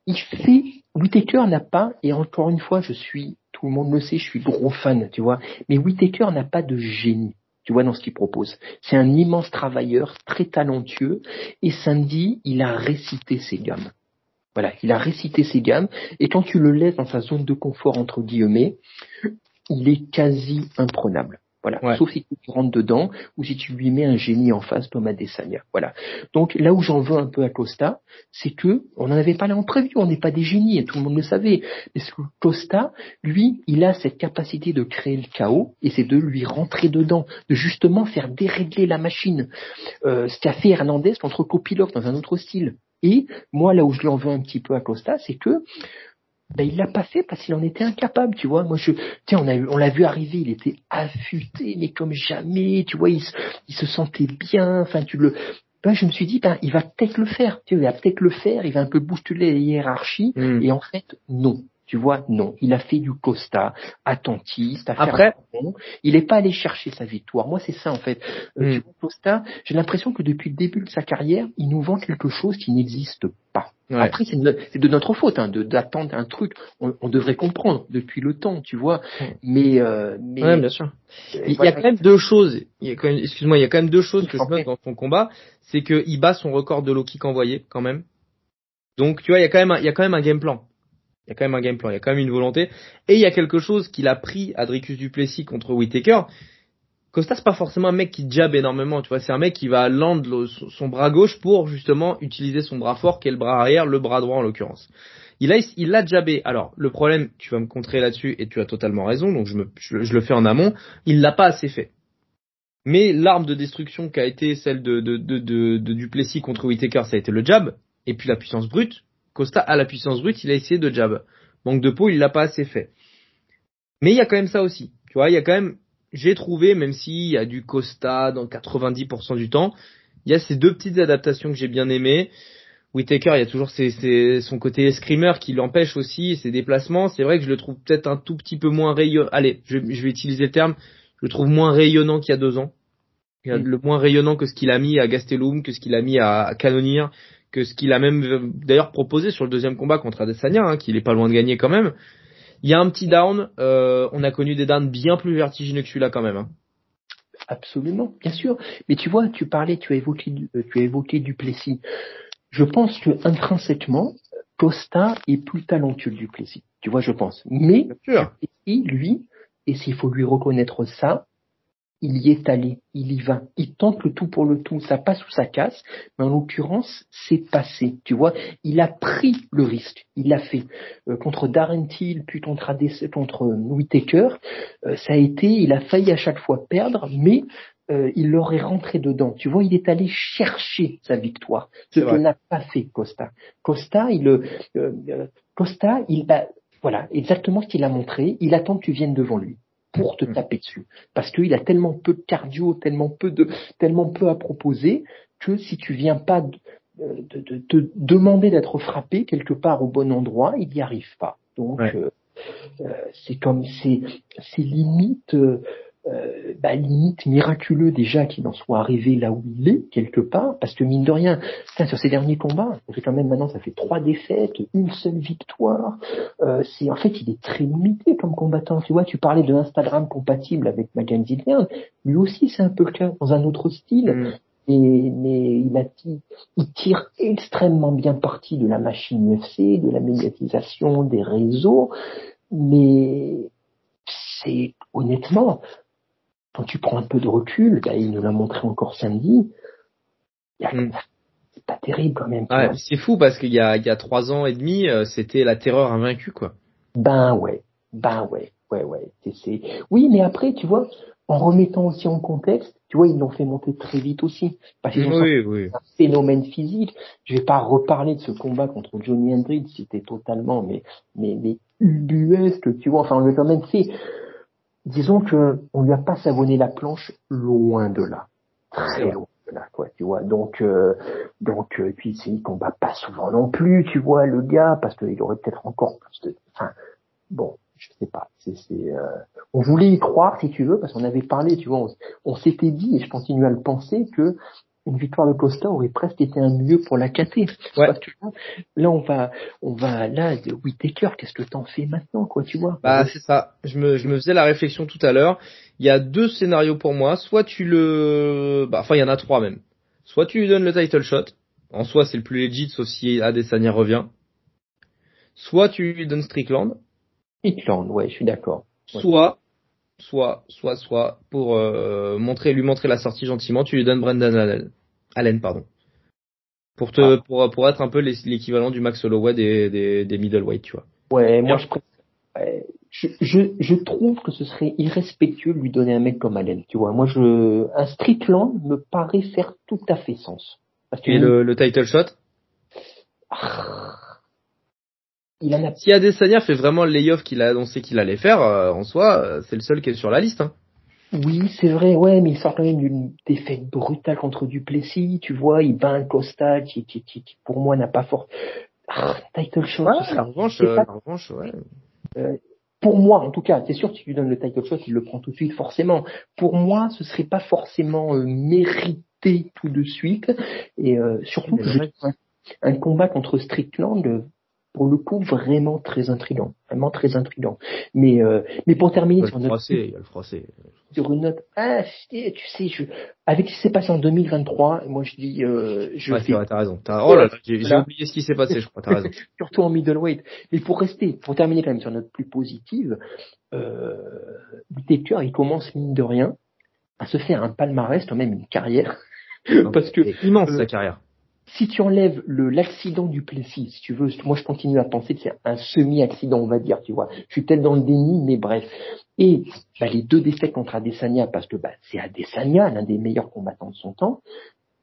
Il fait. Whitaker n'a pas, et encore une fois, je suis, tout le monde le sait, je suis gros fan, tu vois, mais Whitaker n'a pas de génie tu vois, dans ce qu'il propose. C'est un immense travailleur, très talentueux, et samedi, il a récité ses gammes. Voilà, il a récité ses gammes, et quand tu le laisses dans sa zone de confort, entre guillemets, il est quasi imprenable. Voilà. Sauf si tu rentres dedans ou si tu lui mets un génie en face, Thomas Desagna. Voilà. Donc là où j'en veux un peu à Costa, c'est que on n'en avait pas là en prévu. On n'est pas des génies, et tout le monde le savait. Mais ce que Costa, lui, il a cette capacité de créer le chaos et c'est de lui rentrer dedans, de justement faire dérégler la machine. Euh, ce qu'a fait Hernandez contre Kopilov dans un autre style. Et moi, là où je l'en veux un petit peu à Costa, c'est que ben il l'a pas fait parce qu'il en était incapable, tu vois. Moi je tiens on a on l'a vu arriver, il était affûté mais comme jamais, tu vois, il, il se sentait bien, enfin tu le ben, je me suis dit ben il va peut-être le faire, tu vois, il va peut-être le faire, il va un peu bousculer les hiérarchies hmm. et en fait non. Tu vois, non, il a fait du Costa, attentiste, à Après, il n'est pas allé chercher sa victoire. Moi, c'est ça en fait. Euh, hmm. Costa, j'ai l'impression que depuis le début de sa carrière, il nous vend quelque chose qui n'existe pas. Après, c'est de, notre faute hein, d'attendre un truc. On, devrait comprendre depuis le temps, tu vois. Mais, euh, mais ouais, bien sûr. Il y a quand même deux choses. Il y a quand même, excuse-moi, il y a quand même deux choses que je note dans son combat, c'est qu'il bat son record de low kick envoyé quand même. Donc, tu vois, il y a quand même, un, il y a quand même un game plan. Il y a quand même un game plan, il y a quand même une volonté. Et il y a quelque chose qu'il a pris à Dricus Duplessis contre Whitaker. Costa, c'est pas forcément un mec qui jab énormément, tu vois. C'est un mec qui va land son bras gauche pour justement utiliser son bras fort, qui est le bras arrière, le bras droit en l'occurrence. Il a, il l'a jabé. Alors, le problème, tu vas me contrer là-dessus et tu as totalement raison, donc je, me, je, le fais en amont. Il l'a pas assez fait. Mais l'arme de destruction qui a été celle de, de Duplessis contre Whitaker, ça a été le jab. Et puis la puissance brute. Costa a la puissance brute, il a essayé de jab. Manque de peau, il l'a pas assez fait. Mais il y a quand même ça aussi. Tu vois, il y a quand même, j'ai trouvé, même s'il y a du Costa dans 90% du temps, il y a ces deux petites adaptations que j'ai bien aimées. Whitaker, il y a toujours son côté screamer qui l'empêche aussi, ses déplacements. C'est vrai que je le trouve peut-être un tout petit peu moins rayonnant. Allez, je, vais utiliser le terme. Je le trouve moins rayonnant qu'il y a deux ans. Il a mm. le moins rayonnant que ce qu'il a mis à Gastelum, que ce qu'il a mis à, Canonir, que ce qu'il a même d'ailleurs proposé sur le deuxième combat contre Adesanya, hein, qu'il est pas loin de gagner quand même. Il y a un petit down, euh, on a connu des downs bien plus vertigineux que celui-là quand même. Hein. Absolument, bien sûr. Mais tu vois, tu parlais, tu as évoqué, euh, tu as évoqué Duplessis. Je pense que intrinsèquement, Costa est plus talentueux que Duplessis. Tu vois, je pense. Mais Duplessis, lui, et s'il faut lui reconnaître ça, il y est allé, il y va, il tente le tout pour le tout, ça passe ou ça casse, mais en l'occurrence, c'est passé, tu vois, il a pris le risque, il l'a fait. Euh, contre Darren Till, puis contre, ADC, contre Whitaker, euh, ça a été, il a failli à chaque fois perdre, mais euh, il l'aurait rentré dedans. Tu vois, il est allé chercher sa victoire, ce que n'a pas fait Costa. Costa, il, Costa, il, voilà, exactement ce qu'il a montré, il attend que tu viennes devant lui pour te mm. taper dessus. Parce qu'il a tellement peu de cardio, tellement peu de, tellement peu à proposer, que si tu viens pas de, de, de demander d'être frappé quelque part au bon endroit, il n'y arrive pas. Donc euh, euh, c'est comme c'est c'est limite euh, bah, limite miraculeux déjà qu'il en soit arrivé là où il est quelque part parce que mine de rien sur ces derniers combats ça fait quand même maintenant ça fait trois défaites une seule victoire euh, c'est en fait il est très limité comme combattant. Tu vois tu parlais de Instagram compatible avec Mackenzie Dern lui aussi c'est un peu le cas dans un autre style. Mm. Et, mais il, a, il tire extrêmement bien parti de la machine UFC, de la médiatisation des réseaux, mais c'est honnêtement, quand tu prends un peu de recul, bah, il nous l'a montré encore samedi, hmm. c'est pas terrible quand même. c'est fou parce qu'il y a, il y a trois ans et demi, euh, c'était la terreur invaincue quoi. Ben ouais, ben ouais, ouais ouais. C'est, Oui, mais après tu vois, en remettant aussi en contexte, tu vois, ils l'ont fait monter très vite aussi. Parce qu'ils oui, un phénomène physique. Je vais pas reparler de ce combat contre Johnny Hendricks, c'était totalement, mais, mais, mais ubuesque, tu vois. Enfin, on lui a quand même fait, disons que on lui a pas savonné la planche loin de là. Très loin de là, quoi, tu vois. Donc, euh, donc, euh, puis il combat pas souvent non plus, tu vois, le gars, parce qu'il aurait peut-être encore plus de, enfin, bon, je sais pas. C'est, euh, on voulait y croire, si tu veux, parce qu'on avait parlé, tu vois, on, s'était dit, et je continue à le penser, que une victoire de Costa aurait presque été un mieux pour la KT. Ouais. là, on va, on va, là, de Whitaker, qu'est-ce que t'en fais maintenant, quoi, tu vois? Bah, c'est ça. Je me, je me faisais la réflexion tout à l'heure. Il y a deux scénarios pour moi. Soit tu le, bah, enfin, il y en a trois même. Soit tu lui donnes le title shot. En soi, c'est le plus legit, sauf si Adesanya revient. Soit tu lui donnes Strickland. Strickland, ouais, je suis d'accord. Soit, soit, soit, soit, pour euh, montrer, lui montrer la sortie gentiment, tu lui donnes Brendan Allen, Allen pardon, pour te, ah. pour, pour être un peu l'équivalent du Max Holloway des, des, des middleweight, tu vois. Ouais, moi je, je, je, je, trouve que ce serait irrespectueux de lui donner un mec comme Allen, tu vois. Moi, je, un Strickland me paraît faire tout à fait sens. Parce que Et le, le title shot? Ah, il en a... Si Adesanya fait vraiment le layoff qu'il a annoncé qu'il allait faire, euh, en soi, euh, c'est le seul qui est sur la liste. Hein. Oui, c'est vrai, ouais, mais il sort quand même d'une défaite brutale contre Duplessis, tu vois, il bat un Costa qui, qui, qui, pour moi n'a pas fort. Ah, title shot. la revanche, euh, la revanche, ouais. pour moi, en tout cas, c'est sûr, si tu lui donnes le title shot, il le prend tout de suite, forcément. Pour moi, ce serait pas forcément mérité tout de suite, et surtout un combat contre Strickland pour le coup vraiment très intrigant, vraiment très intrigant. Mais euh, mais pour terminer sur notre il y a le français. Sur une note, ah, tu sais, je, avec ce qui s'est passé en 2023, moi je dis, euh, je ouais, t'as raison. oh là, j'ai oublié ce qui s'est passé, je crois. T'as raison. Surtout en middleweight. Mais pour rester, pour terminer quand même sur notre plus positive, euh, il commence mine de rien à se faire un palmarès, quand même une carrière. parce que immense sa carrière si tu enlèves le l'accident du Plessis, si tu veux, moi je continue à penser que c'est un semi-accident, on va dire, tu vois. Je suis peut-être dans le déni, mais bref. Et bah, les deux défaites contre Adesanya, parce que bah, c'est Adesanya, l'un des meilleurs combattants de son temps.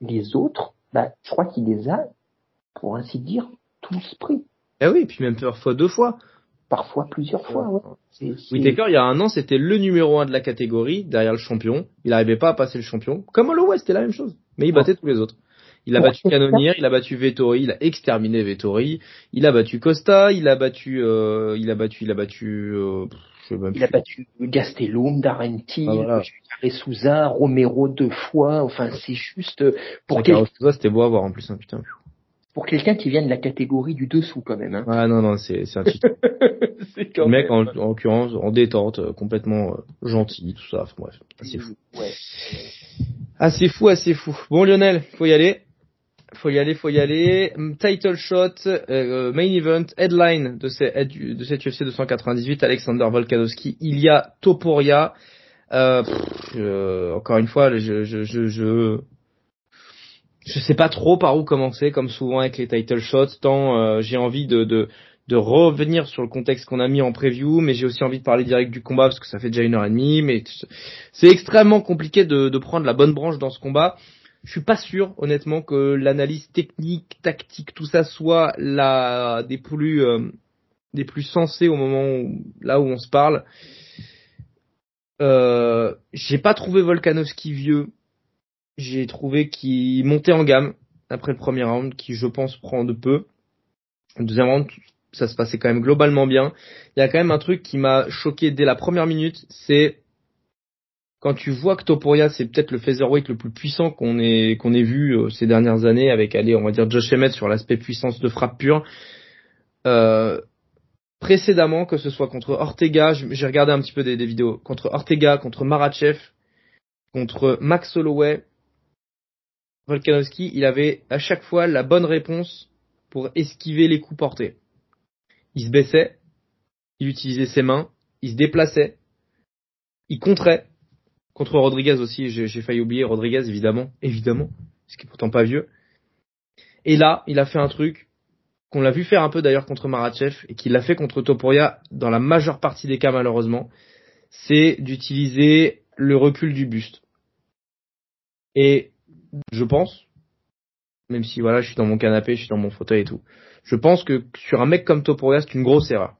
Les autres, bah, je crois qu'il les a, pour ainsi dire, tous pris. Eh oui, puis même parfois deux fois. Parfois plusieurs fois, ouais. Oui, d'accord, il y a un an, c'était le numéro un de la catégorie, derrière le champion. Il n'arrivait pas à passer le champion. Comme Holloway, c'était la même chose. Mais il battait tous les autres. Il a battu Cannonier, il a battu Vettori, il a exterminé Vettori, il a battu Costa, il a battu, euh, il a battu, il a battu, euh, je sais même il a battu Gastelum, Darenti, ah, Souza, Romero deux fois. Enfin, c'est juste pour quelqu'un. c'était beau à voir en plus, hein, putain. Pour quelqu'un qui vient de la catégorie du dessous quand même. Hein. Ah non non, c'est c'est un titre. Le mec en, en l'occurrence en détente, euh, complètement euh, gentil, tout ça. Enfin, bref, assez fou. Ouais. Assez fou, assez fou. Bon Lionel, faut y aller faut y aller, faut y aller. Title shot, euh, main event, headline de, cette UFC 298, Alexander Volkanovski. Il y a Toporia. Euh, euh, encore une fois, je, je, je, je, je sais pas trop par où commencer, comme souvent avec les title shots. Tant euh, j'ai envie de, de, de revenir sur le contexte qu'on a mis en preview, mais j'ai aussi envie de parler direct du combat parce que ça fait déjà une heure et demie. Mais c'est extrêmement compliqué de, de prendre la bonne branche dans ce combat je suis pas sûr, honnêtement, que l'analyse technique, tactique, tout ça soit la des plus euh, des plus sensées au moment où, là où on se parle. Euh, j'ai pas trouvé Volkanovski vieux. J'ai trouvé qu'il montait en gamme. après le premier round, qui je pense prend de peu. Le deuxième round, ça se passait quand même globalement bien. Il y a quand même un truc qui m'a choqué dès la première minute, c'est quand tu vois que Topuria c'est peut-être le featherweight le plus puissant qu'on ait qu'on ait vu euh, ces dernières années avec allez on va dire Josh Emmett sur l'aspect puissance de frappe pure. Euh, précédemment que ce soit contre Ortega, j'ai regardé un petit peu des, vidéos contre Ortega, contre Marachev, contre Max Holloway, Volkanovski, il avait à chaque fois la bonne réponse pour esquiver les coups portés. Il se baissait, il utilisait ses mains, il se déplaçait, il contrait. Contre Rodriguez aussi, j'ai failli oublier Rodriguez évidemment, évidemment, ce qui est pourtant pas vieux. Et là, il a fait un truc qu'on l'a vu faire un peu d'ailleurs contre Marachev et qu'il l'a fait contre Topuria dans la majeure partie des cas malheureusement, c'est d'utiliser le recul du buste. Et je pense, même si voilà, je suis dans mon canapé, je suis dans mon fauteuil et tout, je pense que sur un mec comme Topuria, c'est une grosse erreur.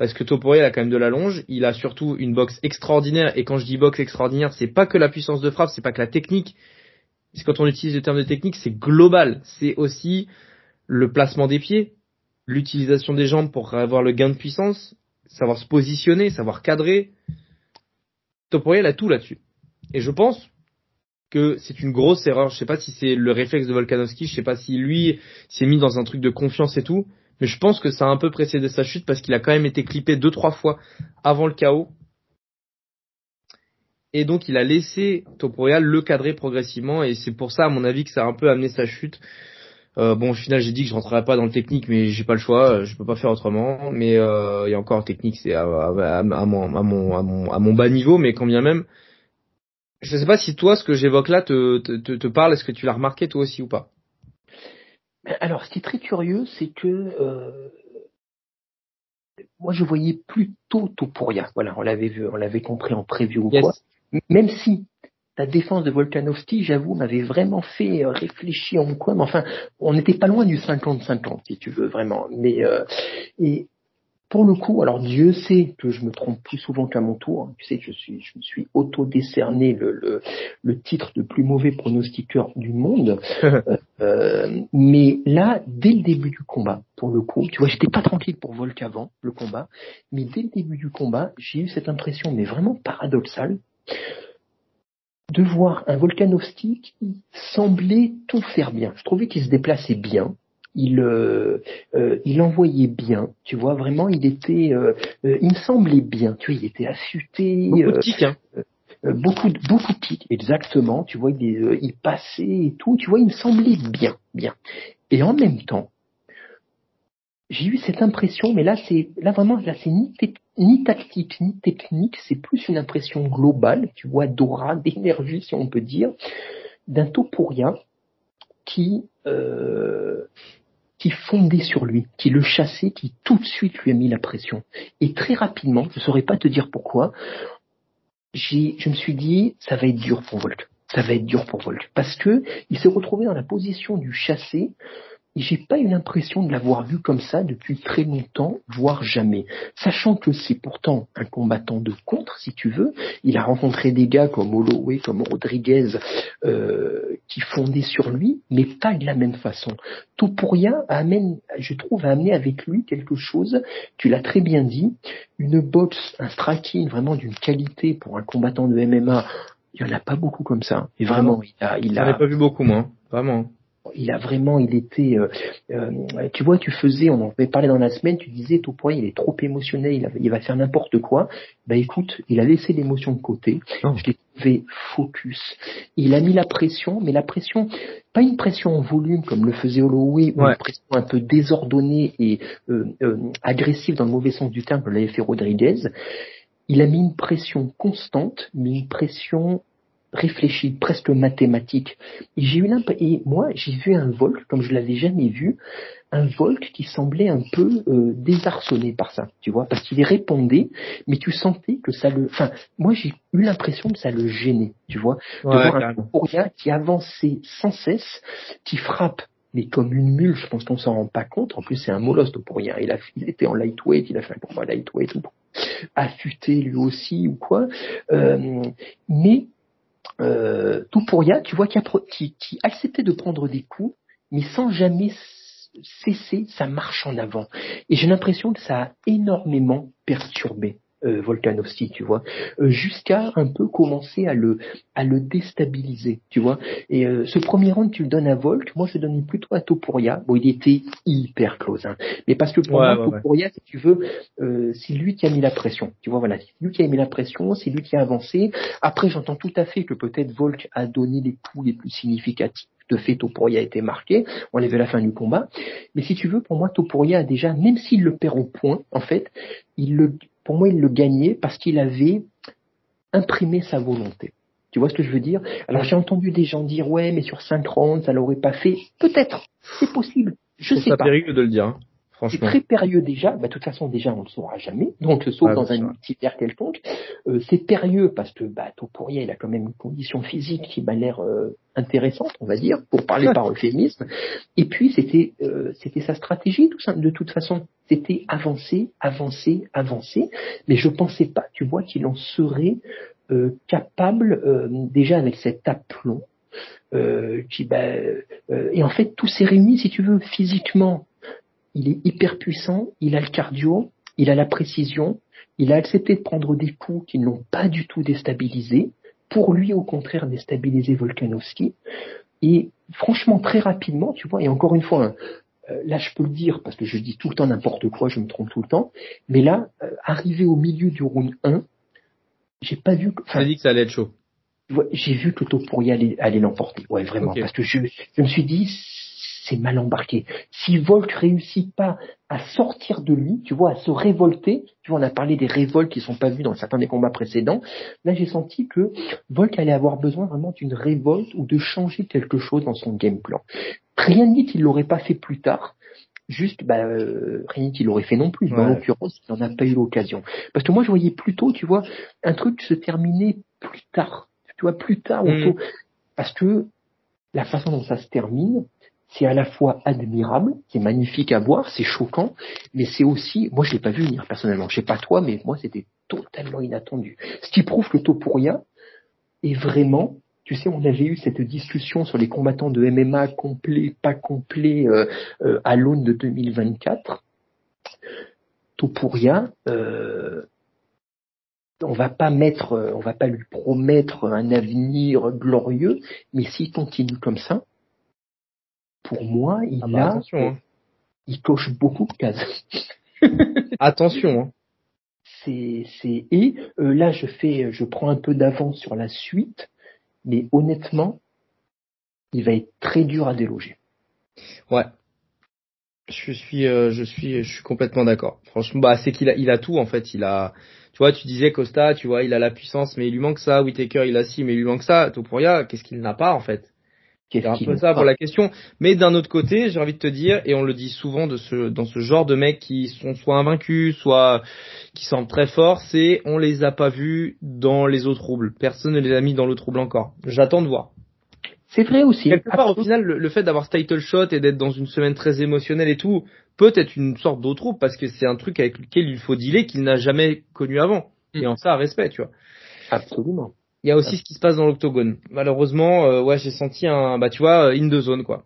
Parce que Topuria a quand même de la longe, il a surtout une boxe extraordinaire, et quand je dis boxe extraordinaire, c'est pas que la puissance de frappe, c'est pas que la technique, c'est quand on utilise le terme de technique, c'est global, c'est aussi le placement des pieds, l'utilisation des jambes pour avoir le gain de puissance, savoir se positionner, savoir cadrer. Topuria, il a tout là-dessus. Et je pense que c'est une grosse erreur. Je sais pas si c'est le réflexe de Volkanovski, je sais pas si lui s'est mis dans un truc de confiance et tout, mais je pense que ça a un peu précédé sa chute parce qu'il a quand même été clippé deux trois fois avant le chaos. Et donc il a laissé Topuria le cadrer progressivement et c'est pour ça à mon avis que ça a un peu amené sa chute. Euh, bon, au final, j'ai dit que je rentrerai pas dans le technique, mais j'ai pas le choix, je peux pas faire autrement. Mais euh, il y a encore technique, c'est à, mon, bas niveau, mais quand bien même, je sais pas si toi, ce que j'évoque là, te, te, te parle. Est-ce que tu l'as remarqué toi aussi ou pas? Alors, ce qui est très curieux, c'est que euh, moi, je voyais plutôt rien. Voilà, on l'avait vu, on l'avait compris en preview ou quoi. Même si la défense de Volkanovski, j'avoue, m'avait vraiment fait euh, réfléchir en quoi. Mais enfin, on n'était pas loin du 50-50, si tu veux vraiment. Mais euh, et pour le coup, alors Dieu sait que je me trompe plus souvent qu'à mon tour. Tu sais que je suis, je me suis auto-décerné le, le, le, titre de plus mauvais pronostiqueur du monde. euh, mais là, dès le début du combat, pour le coup, tu vois, j'étais pas tranquille pour Volk avant le combat, mais dès le début du combat, j'ai eu cette impression, mais vraiment paradoxale, de voir un Volkanovski qui semblait tout faire bien. Je trouvais qu'il se déplaçait bien, il euh, euh, il envoyait bien, tu vois vraiment il était euh, euh il me semblait bien, tu vois il était affûté beaucoup de tic, hein. beaucoup de beaucoup de exactement, tu vois il, il passait et tout, tu vois il me semblait bien bien. Et en même temps, j'ai eu cette impression, mais là c'est là vraiment là c'est ni, ni tactique ni technique, c'est plus une impression globale, tu vois, d'aura, d'énergie si on peut dire, d'un topourien qui euh, qui fondait sur lui, qui le chassait, qui tout de suite lui a mis la pression. Et très rapidement, je ne saurais pas te dire pourquoi, je me suis dit, ça va être dur pour Volk. Ça va être dur pour Volk. Parce que il s'est retrouvé dans la position du chassé et j'ai pas eu l'impression de l'avoir vu comme ça depuis très longtemps, voire jamais. Sachant que c'est pourtant un combattant de contre, si tu veux. Il a rencontré des gars comme Holloway, comme Rodriguez, euh, qui fondaient sur lui, mais pas de la même façon. Tout pour rien amène, je trouve, a amené avec lui quelque chose, tu l'as très bien dit, une boxe, un striking vraiment d'une qualité pour un combattant de MMA. Il y en a pas beaucoup comme ça. Et vraiment, il a, il a. pas vu beaucoup, moi. Vraiment il a vraiment, il était, euh, euh, tu vois, tu faisais, on en avait parlé dans la semaine, tu disais, tout point, il est trop émotionnel, il, il va faire n'importe quoi. Bah écoute, il a laissé l'émotion de côté. Oh. Je l'ai trouvé focus. Il a mis la pression, mais la pression, pas une pression en volume comme le faisait Holloway, ou une pression un peu désordonnée et euh, agressive dans le mauvais sens du terme, comme l'avait fait Rodriguez. Il a mis une pression constante, mais une pression réfléchi, presque mathématique. Et j'ai eu et moi, j'ai vu un Volk comme je l'avais jamais vu, un Volk qui semblait un peu euh, désarçonné par ça, tu vois, parce qu'il répondait, mais tu sentais que ça le, enfin, moi j'ai eu l'impression que ça le gênait, tu vois, de voir un Pouria qui avançait sans cesse, qui frappe mais comme une mule, je pense qu'on s'en rend pas compte. En plus, c'est un molosse pour rien. Il, a, il était en lightweight, il a fait un combat lightweight, affûté lui aussi ou quoi. Euh, mais euh, Topuria, tu vois, qui, a, qui, qui acceptait de prendre des coups, mais sans jamais cesser sa marche en avant. Et j'ai l'impression que ça a énormément perturbé euh, Volkanovski, tu vois, euh, jusqu'à un peu commencer à le à le déstabiliser, tu vois. Et euh, ce premier round, tu le donnes à Volk, moi je le donne plutôt à Topuria. Bon, il était hyper close, hein. mais parce que pour moi, Topuria, si tu veux, euh, c'est lui qui a mis la pression, tu vois, voilà, c'est lui qui a mis la pression, c'est lui qui a avancé. Après, j'entends tout à fait que peut-être Volk a donné les coups les plus significatifs de fait Topuria a été marqué, on l'a vu à la fin du combat. Mais si tu veux, pour moi, Topuria a déjà, même s'il le perd au point, en fait, il le, pour moi, il le gagnait parce qu'il avait imprimé sa volonté. Tu vois ce que je veux dire? Alors j'ai entendu des gens dire ouais, mais sur 5 rounds, ça l'aurait pas fait. Peut-être, c'est possible. Je sais pas. C'est de le dire. Hein. C'est très périlleux déjà. Bah, de toute façon, déjà, on ne le saura jamais. Donc, sauf dans un multivers quelconque. Euh, c'est périlleux parce que bah, Topuria, il a quand même une condition physique qui m'a l'air euh, intéressante, on va dire, pour parler par euphémisme. Et puis, c'était euh, c'était sa stratégie, tout ça. De toute façon, c'était avancer, avancer, avancer. Mais je pensais pas, tu vois, qu'il en serait euh, capable, euh, déjà avec cet aplomb, qui, bah, et en fait, tout s'est réuni, si tu veux, physiquement, il est hyper puissant, il a le cardio, il a la précision, il a accepté de prendre des coups qui ne l'ont pas du tout déstabilisé, pour lui au contraire déstabiliser Volkanovski. Et franchement, très rapidement, tu vois, et encore une fois, euh, là je peux le dire parce que je dis tout le temps n'importe quoi, je me trompe tout le temps, mais là, euh, arrivé au milieu du round 1, j'ai pas vu... Enfin, dit que ça allait être chaud. J'ai vu que y aller, aller l'emporter, ouais vraiment, parce que je, je me suis dit, c'est mal embarqué. Si Volk réussit pas à sortir de lui, tu vois, à se révolter, tu vois, on a parlé des révoltes qui sont pas vues dans certains des combats précédents, là j'ai senti que Volk allait avoir besoin vraiment d'une révolte ou de changer quelque chose dans son game plan. Rien ne dit qu'il l'aurait pas fait plus tard, juste bah, euh, rien qu'il l'aurait fait non plus. Mais en l'occurrence, il n'en a pas eu l'occasion. Parce que moi, je voyais plutôt, tu vois, un truc se terminer plus tard. Tu vois, plus tard, mm. parce que la façon dont ça se termine, c'est à la fois admirable, c'est magnifique à voir, c'est choquant, mais c'est aussi, moi je l'ai pas vu venir personnellement, je sais pas toi, mais moi c'était totalement inattendu. Ce qui prouve que Topuria est vraiment, tu sais, on avait eu cette discussion sur les combattants de MMA complets, pas complets, euh, euh, à l'aune de 2024. Topuria, euh, on va pas mettre, on va pas lui promettre un avenir glorieux, mais s'il continue comme ça, pour moi, il ah bah, a, hein. il coche beaucoup de cases. attention. Hein. C'est, c'est et euh, là je fais, je prends un peu d'avance sur la suite, mais honnêtement, il va être très dur à déloger. Ouais. Je suis, euh, je suis, je suis complètement d'accord. Franchement, bah c'est qu'il a, il a tout en fait. Il a, tu vois, tu disais Costa, tu vois, il a la puissance, mais il lui manque ça. Whitaker, il a si, mais il lui manque ça. Topuria, qu'est-ce qu'il n'a pas en fait? C'est un peu ça pour la question. Mais d'un autre côté, j'ai envie de te dire, et on le dit souvent de ce, dans ce genre de mecs qui sont soit invaincus, soit qui semblent très forts, c'est on les a pas vus dans les autres troubles. Personne ne les a mis dans le trouble encore. J'attends de voir. C'est vrai aussi. Quelque part, au final, le, fait d'avoir ce title shot et d'être dans une semaine très émotionnelle et tout, peut être une sorte d'autre trouble parce que c'est un truc avec lequel il faut dealer qu'il n'a jamais connu avant. Mm. Et en ça, respect, tu vois. Absolument. Il y a aussi ce qui se passe dans l'octogone. Malheureusement, euh, ouais, j'ai senti un, bah tu vois, in the zone quoi.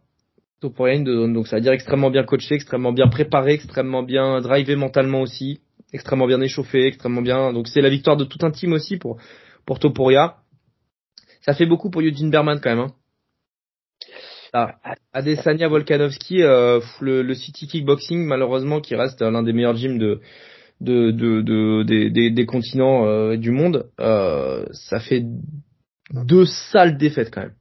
pour in the zone. Donc ça veut dire extrêmement bien coaché, extrêmement bien préparé, extrêmement bien drivé mentalement aussi, extrêmement bien échauffé, extrêmement bien. Donc c'est la victoire de tout un team aussi pour pour Topuria. Ça fait beaucoup pour Eugene Berman quand même. Hein. Ah, Adesanya Volkanovski, euh, le, le City Kickboxing malheureusement qui reste l'un des meilleurs gyms de de, de, de des, des, continents euh, du monde, euh, ça fait deux sales défaites quand même.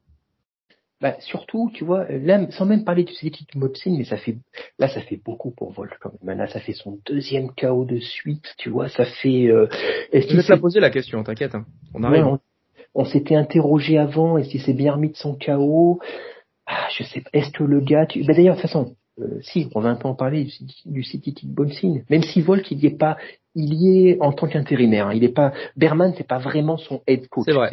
Bah, surtout, tu vois, là, sans même parler du City Mopsin, mais ça fait, là, ça fait beaucoup pour Volk quand même. Là, ça fait son deuxième KO de suite, tu vois, ça fait. Euh, est-ce qu'il poser la question, t'inquiète, hein. on arrive. on, s'était interrogé avant, est-ce qu'il s'est bien remis de son KO Ah, je sais pas. Est-ce que le gars, tu... bah, d'ailleurs, de toute façon, euh, si, on va un peu en parler du, City Kickboxing. Même si Volk, il y est pas, il y est en tant qu'intérimaire. Hein. il est pas, Berman, c'est pas vraiment son head coach. C'est vrai.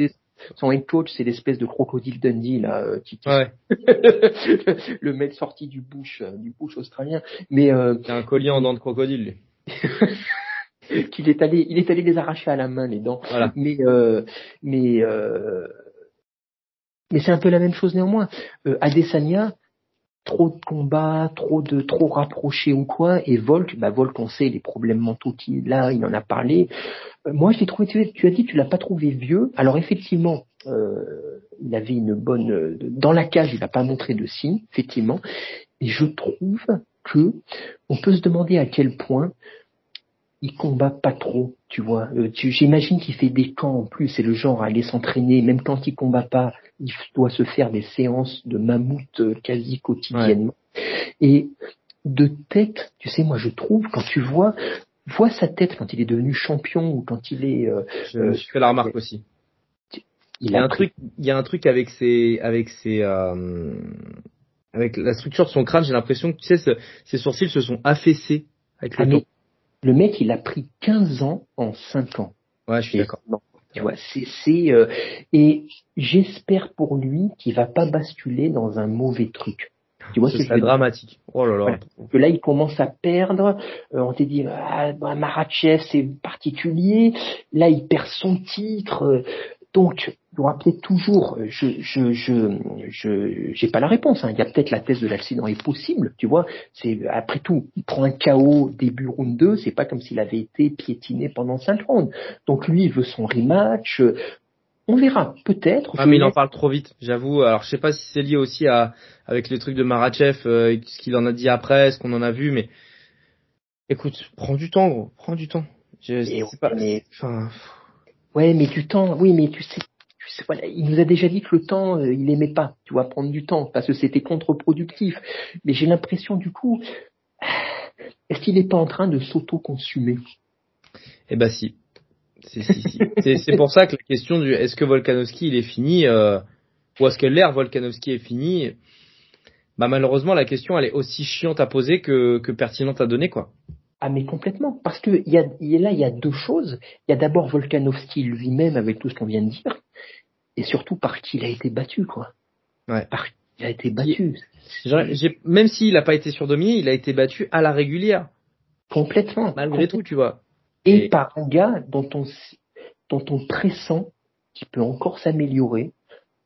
Son head coach, c'est l'espèce de crocodile Dundee là, euh, qui, ouais. le mec sorti du bush, euh, du bush australien. Mais euh, c'est un collier en dents de crocodile. Qu'il est allé, il est allé les arracher à la main les dents. Voilà. Mais euh, mais mais c'est un peu la même chose néanmoins. Adesanya, trop de combats, trop de trop rapprochés ou quoi, et Volk, bah Volk on sait les problèmes mentaux qu'il a, il en a parlé. Euh, moi je l'ai trouvé, tu, tu, as dit tu l'as pas trouvé vieux. Alors effectivement, euh, il avait une bonne dans la cage, il n'a pas montré de signe, effectivement. Et je trouve que on peut se demander à quel point il combat pas trop, tu vois. Euh, J'imagine qu'il fait des camps en plus, c'est le genre à aller s'entraîner, même quand il combat pas, il doit se faire des séances de mammouth euh, quasi quotidiennement. Et de tête, tu sais, moi je trouve, quand tu vois, vois sa tête quand il est devenu champion ou quand il est... Euh, je, euh, fais la remarque aussi. Il, y a un truc, il y a un truc avec ses, avec ses, euh, avec la structure de son crâne, j'ai l'impression que tu sais, ses sourcils se sont affaissés avec le ah, temps. Le mec, il a pris 15 ans en 5 ans. Ouais, je suis d'accord. Tu vois, c'est c'est euh, et j'espère pour lui qu'il va pas basculer dans un mauvais truc. Tu vois, c'est dramatique. Oh là là. Que là, il commence à perdre. Euh, on t'a dit, ah, bah, Marachev, c'est particulier. Là, il perd son titre. Donc, il y aura peut-être toujours, euh, je je je je j'ai pas la réponse. Hein. Il y a peut-être la thèse de l'accident est possible, tu vois. C'est après tout, il prend un KO début round 2, c'est pas comme s'il avait été piétiné pendant 5 rounds. Donc lui, il veut son rematch. On verra, peut-être. Ah mais il en parle trop vite, j'avoue. Alors je sais pas si c'est lié aussi à avec les trucs de Marachev, euh, ce qu'il en a dit après, ce qu'on en a vu, mais écoute, prends du temps, gros, prends du temps. Je, sais pas, mais... enfin, Ouais, mais du temps, oui, mais tu sais, voilà, il nous a déjà dit que le temps, euh, il aimait pas, tu vois, prendre du temps, parce que c'était contre-productif. Mais j'ai l'impression, du coup, est-ce qu'il n'est pas en train de s'auto-consumer? Eh ben si. C'est pour ça que la question du est-ce que Volkanovski il est fini euh, ou est-ce que l'ère Volkanovski est fini bah malheureusement la question elle est aussi chiante à poser que pertinente à donner quoi. Ah mais complètement, parce que y a, y a, là il y a deux choses. Il y a d'abord Volkanovski lui-même avec tout ce qu'on vient de dire, et surtout par qui il a été battu quoi. Ouais. Par qui il a été battu. même s'il n'a pas été surdominé, il a été battu à la régulière. Complètement. Malgré tout, tu vois. Et, et, par un gars dont on dont on pressent qu'il peut encore s'améliorer,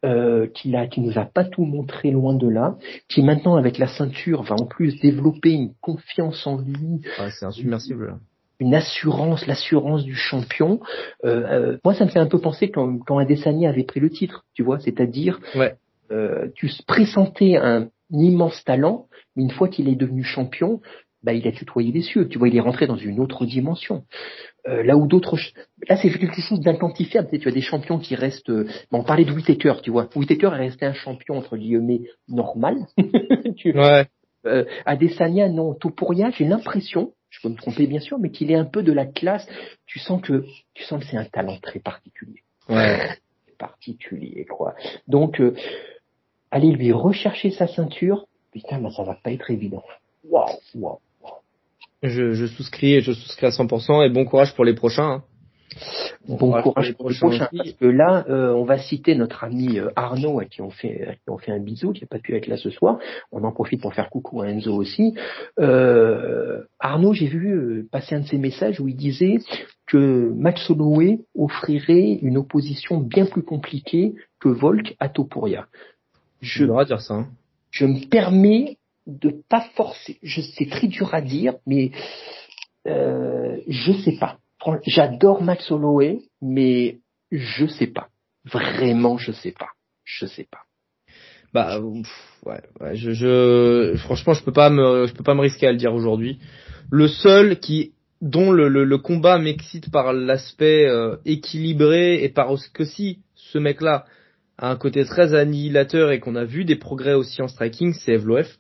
euh, qui, a, qui nous a pas tout montré loin de là, qui maintenant avec la ceinture va en plus développer une confiance en lui. c'est insubmersible. Une assurance, l'assurance du champion. Euh, euh, moi, ça me fait un peu penser quand, quand Adesanya avait pris le titre, tu vois, c'est-à-dire ouais. euh, tu pressentais un immense talent, mais une fois qu'il est devenu champion, bah, il a tutoyé les cieux. Tu vois, il est rentré dans une autre dimension. Euh, là où d'autres, là c'est quelque chose d'inquantifiable. Tu, sais, tu as des champions qui restent. Euh, bon, on parlait de Whitaker, tu vois. Whitaker est resté un champion entre guillemets normal. tu, ouais. Euh, Adesanya, non. Topuria, j'ai l'impression, je peux me tromper bien sûr, mais qu'il est un peu de la classe. Tu sens que, tu sens que c'est un talent très particulier. Ouais. particulier, quoi. Donc, euh, aller lui rechercher sa ceinture, putain, bah, ça va pas être évident. Waouh, waouh. Je, je souscris, je souscris à 100% et bon courage pour les prochains. Hein. Bon, courage, pour les prochains, parce que là, euh, on va citer notre ami euh, Arnaud à qui on fait, à qui on fait un bisou, qui n'a pas pu être là ce soir. On en profite pour faire coucou à Enzo aussi. Euh, Arnaud, j'ai vu passer un de ses messages où il disait que Max Holloway offrirait une opposition bien plus compliquée que Volk à Topuria. Je, dire ça. Hein. Je me permets de pas forcer. Je c'est très dur à dire, mais euh, je sais pas. J'adore Max Holloway, mais je sais pas. Vraiment, je sais pas. Je sais pas. Bah ouais, ouais je, je, franchement, je peux pas me, je peux pas me risquer à le dire aujourd'hui. Le seul qui dont le, le, combat m'excite par l'aspect euh, équilibré et par ce que si ce mec-là a un côté très annihilateur et qu'on a vu des progrès aussi en striking, c'est Evloef.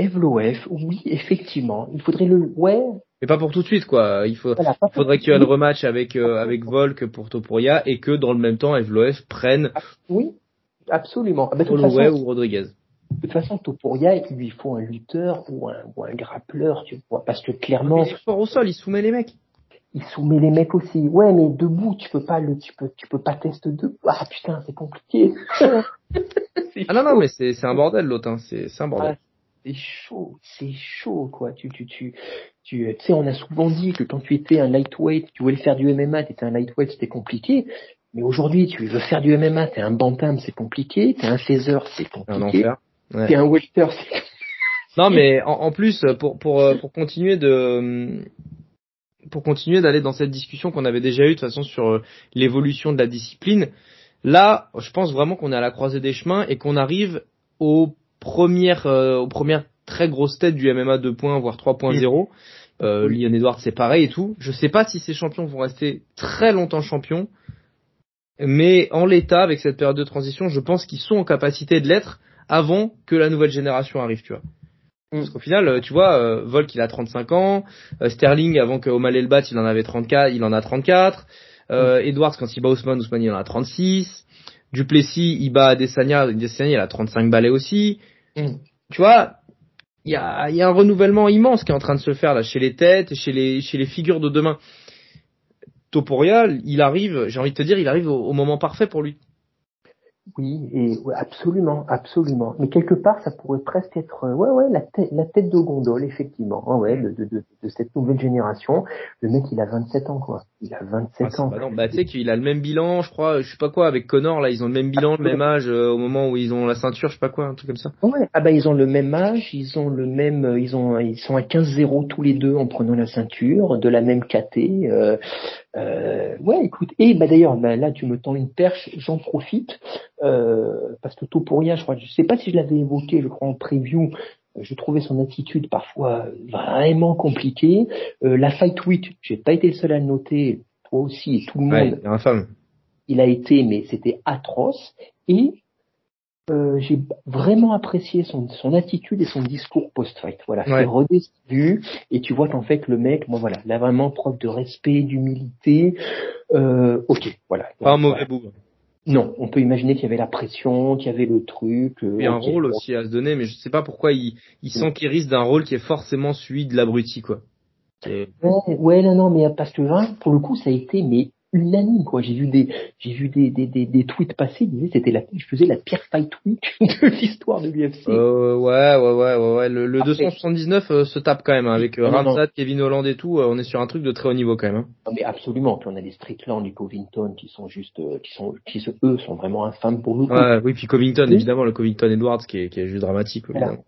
Evloef, oui, effectivement. Il faudrait le, ouais. Mais pas pour tout de suite, quoi. Il faut, faudrait qu'il y ait un rematch avec euh, avec Volk pour Topuria et que dans le même temps, Evloef prenne. Ah, oui, absolument. Ah, Holloway ou Rodriguez. De toute façon, Topuria, il lui faut un lutteur ou un, ou un grappleur, tu vois, parce que clairement. Il est fort au sol, il soumet les mecs. Il soumet les mecs aussi. Ouais, mais debout, tu peux pas le, tu peux, tu peux pas tester debout. Ah putain, c'est compliqué. ah non non, mais c'est c'est un bordel l'autre, hein. c'est c'est un bordel. Ah, c'est chaud, c'est chaud quoi. Tu tu tu tu sais, on a souvent dit que quand tu étais un lightweight, tu voulais faire du MMA, tu étais un lightweight, c'était compliqué. Mais aujourd'hui, tu veux faire du MMA, t'es un bantam, c'est compliqué. T'es un phaser, c'est compliqué. Un enfer. Ouais. T'es un welter, c'est non, mais en, en, plus, pour pour euh, pour continuer de pour continuer d'aller dans cette discussion qu'on avait déjà eue de toute façon sur euh, l'évolution de la discipline, là, je pense vraiment qu'on est à la croisée des chemins et qu'on arrive aux premières euh, aux premières très grosses têtes du MMA 2.0 voire 3.0. Euh, Leon Edwards c'est pareil et tout. Je sais pas si ces champions vont rester très longtemps champions, mais en l'état avec cette période de transition, je pense qu'ils sont en capacité de l'être avant que la nouvelle génération arrive, tu vois. Mm. Parce qu'au final, euh, tu vois, euh, Volk il a 35 ans, Sterling avant que O'Malley le batte, il en avait 34, il en a 34. Euh, mm. Edwards quand il bat Ousmane, Ousmane il en a 36. Duplessis, il bat Adesanya, Adesanya il a 35 balais aussi. Mm. Tu vois, il y a, y a un renouvellement immense qui est en train de se faire là chez les têtes, chez les chez les figures de demain. Toporia, il arrive, j'ai envie de te dire, il arrive au moment parfait pour lui. Oui, et ouais, absolument, absolument. Mais quelque part, ça pourrait presque être, euh, ouais, ouais, la tête, la tête de gondole, effectivement, ouais, de, de, de, de, cette nouvelle génération. Le mec, il a 27 ans, quoi. Il a 27 ah, ans. bah, tu sais qu'il a le même bilan, je crois, je sais pas quoi, avec Connor, là, ils ont le même bilan, le même âge euh, au moment où ils ont la ceinture, je sais pas quoi, un truc comme ça. Ouais, ah bah ils ont le même âge, ils ont le même, euh, ils ont, ils sont à 15-0 tous les deux en prenant la ceinture, de la même KT. Euh, euh, ouais, écoute, et bah d'ailleurs, bah, là, tu me tends une perche, j'en profite. Euh, parce que Topuria, je crois, je sais pas si je l'avais évoqué, je crois en preview, euh, je trouvais son attitude parfois vraiment compliquée. Euh, la fight week, j'ai pas été le seul à le noter, toi aussi et tout le monde. Il a été, mais c'était atroce. Et euh, j'ai vraiment apprécié son, son attitude et son discours post-fight. Voilà, c'est redescendu et tu vois qu'en fait le mec, bon voilà, il a vraiment preuve de respect, d'humilité. Euh, ok, voilà. Pas un mauvais bout. Non, on peut imaginer qu'il y avait la pression, qu'il y avait le truc. Euh, il y a un rôle aussi à se donner, mais je sais pas pourquoi il, il sent qu'il risque d'un rôle qui est forcément celui de l'abruti, quoi. Ouais, ouais, non, non, mais parce que hein, pour le coup, ça a été mais unanime quoi. J'ai vu des j'ai vu des, des, des, des, tweets passer, ils disaient c'était la je faisais la pire fight week de l'histoire de l'UFC. Euh, ouais ouais ouais ouais ouais le, le 279 euh, se tape quand même hein, avec euh, Ramsat, Kevin Holland et tout, euh, on est sur un truc de très haut niveau quand même. Hein. Non, mais absolument, on a des Strickland, du Covington qui sont juste qui sont qui eux sont vraiment infâmes pour nous. Ouais, oui, puis Covington évidemment le Covington Edwards qui est qui est juste dramatique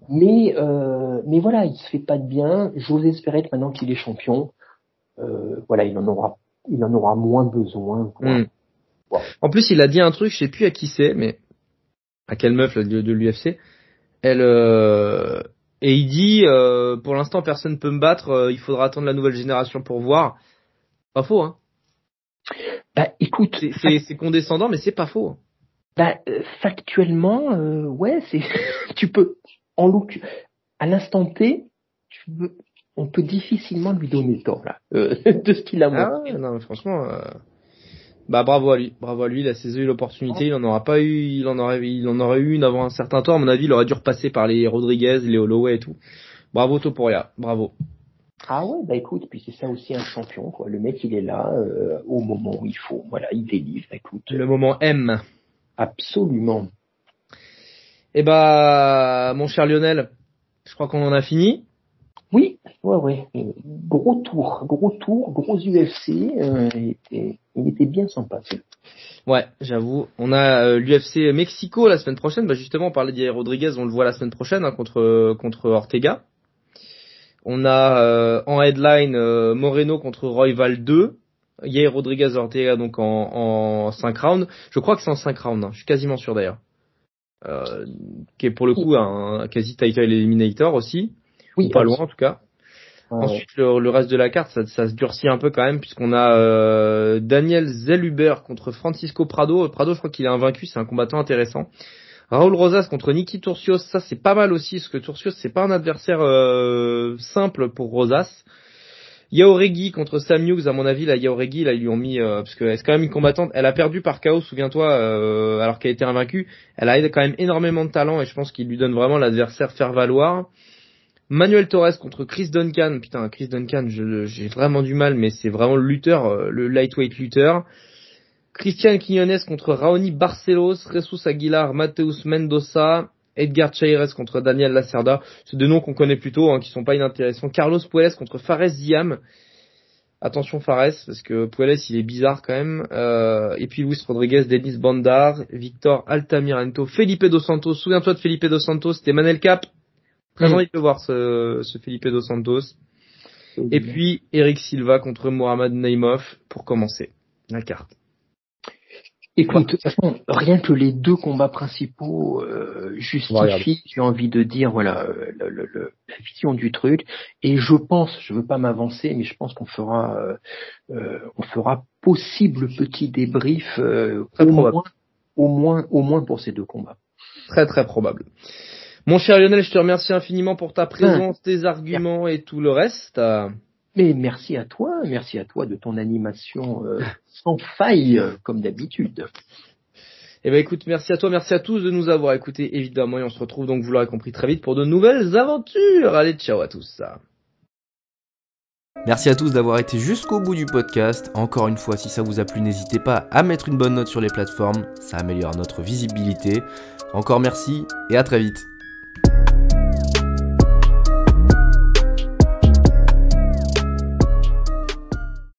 Mais euh, mais voilà, il se fait pas de bien, j'ose espérer que maintenant qu'il est champion euh, voilà, il en aura il en aura moins besoin. Hmm. En plus, il a dit un truc, je sais plus à qui c'est, mais à quelle meuf de, de l'UFC. Elle euh, et il dit, euh, pour l'instant, personne peut me battre. Euh, il faudra attendre la nouvelle génération pour voir. Pas faux, hein. Bah, écoute, c'est condescendant, mais c'est pas faux. Bah, factuellement, ouais, c'est. tu peux, en look, à l'instant T, tu veux, on peut difficilement lui donner le temps là euh, de ce qu'il a montré. Ah non, franchement, euh... bah bravo à lui, bravo à lui, il a saisi l'opportunité, il en aura pas eu, il en aurait, il en aurait eu une avant un certain temps. À mon avis, il aurait dû repasser par les Rodriguez, les Holloway et tout. Bravo Toporia, bravo. Ah ouais, bah écoute, puis c'est ça aussi un champion, quoi. Le mec, il est là euh, au moment où il faut. Voilà, il délivre. Écoute. Le moment M. Absolument. Eh bah, mon cher Lionel, je crois qu'on en a fini. Oui, ouais, ouais. Gros tour, gros tour, gros UFC. Euh, il, était, il, était, bien sympa. Ouais, j'avoue. On a euh, l'UFC Mexico la semaine prochaine. Bah justement, on parlait d'Yair Rodriguez, on le voit la semaine prochaine hein, contre contre Ortega. On a euh, en headline euh, Moreno contre Royval 2. Yair Rodriguez Ortega donc en, en 5 rounds. Je crois que c'est en 5 rounds. Hein. Je suis quasiment sûr d'ailleurs. qui est pour le coup un, quasi title eliminator aussi. Oui, pas loin en tout cas. Ensuite, le, reste de la carte, ça, ça, se durcit un peu quand même, puisqu'on a euh, Daniel Zelluber contre Francisco Prado. Prado, je crois qu'il est invaincu, c'est un combattant intéressant. Raúl Rosas contre Niki Turcios, ça c'est pas mal aussi, parce que Turcios c'est pas un adversaire euh, simple pour Rosas. Yaoregi contre Sam Hughes, à mon avis, la Yaoregi, là, ils lui ont mis, euh, parce que c'est quand même une combattante, elle a perdu par chaos, souviens-toi, euh, alors qu'elle été invaincue. Elle a quand même énormément de talent et je pense qu'il lui donne vraiment l'adversaire faire valoir. Manuel Torres contre Chris Duncan. Putain, Chris Duncan, j'ai vraiment du mal, mais c'est vraiment le lutteur, euh, le lightweight lutteur. Christian Quiñones contre Raoni Barcelos, Jesus Aguilar, Mateus Mendoza, Edgar Chaires contre Daniel Lacerda. C'est des noms qu'on connaît plutôt, hein, qui sont pas inintéressants. Carlos Puelles contre Fares Ziam. Attention Fares, parce que Puelles il est bizarre quand même. Euh, et puis Luis Rodriguez, Denis Bandar, Victor Altamirento, Felipe Dos Santos. Souviens-toi de Felipe Dos Santos, c'était Manel Cap. Très Mm. envie de voir ce, ce Felipe Dos Santos. Et puis Eric Silva contre Mohamed Naimov pour commencer la carte. Écoute, de toute façon, rien que les deux combats principaux euh, justifient, j'ai envie de dire, voilà, euh, le, le- le- la vision du truc. Et je pense, je veux pas m'avancer, mais je pense qu'on fera, euh, euh, on fera possible petit débrief euh, moins, au moins, au moins pour ces deux combats. Très très probable. Mon cher Lionel, je te remercie infiniment pour ta présence, tes arguments et tout le reste. Mais merci à toi, merci à toi de ton animation euh, sans faille, euh, comme d'habitude. Eh ben écoute, merci à toi, merci à tous de nous avoir écoutés évidemment et on se retrouve donc vous l'aurez compris très vite pour de nouvelles aventures. Allez, ciao à tous. Merci à tous d'avoir été jusqu'au bout du podcast. Encore une fois, si ça vous a plu, n'hésitez pas à mettre une bonne note sur les plateformes, ça améliore notre visibilité. Encore merci et à très vite. you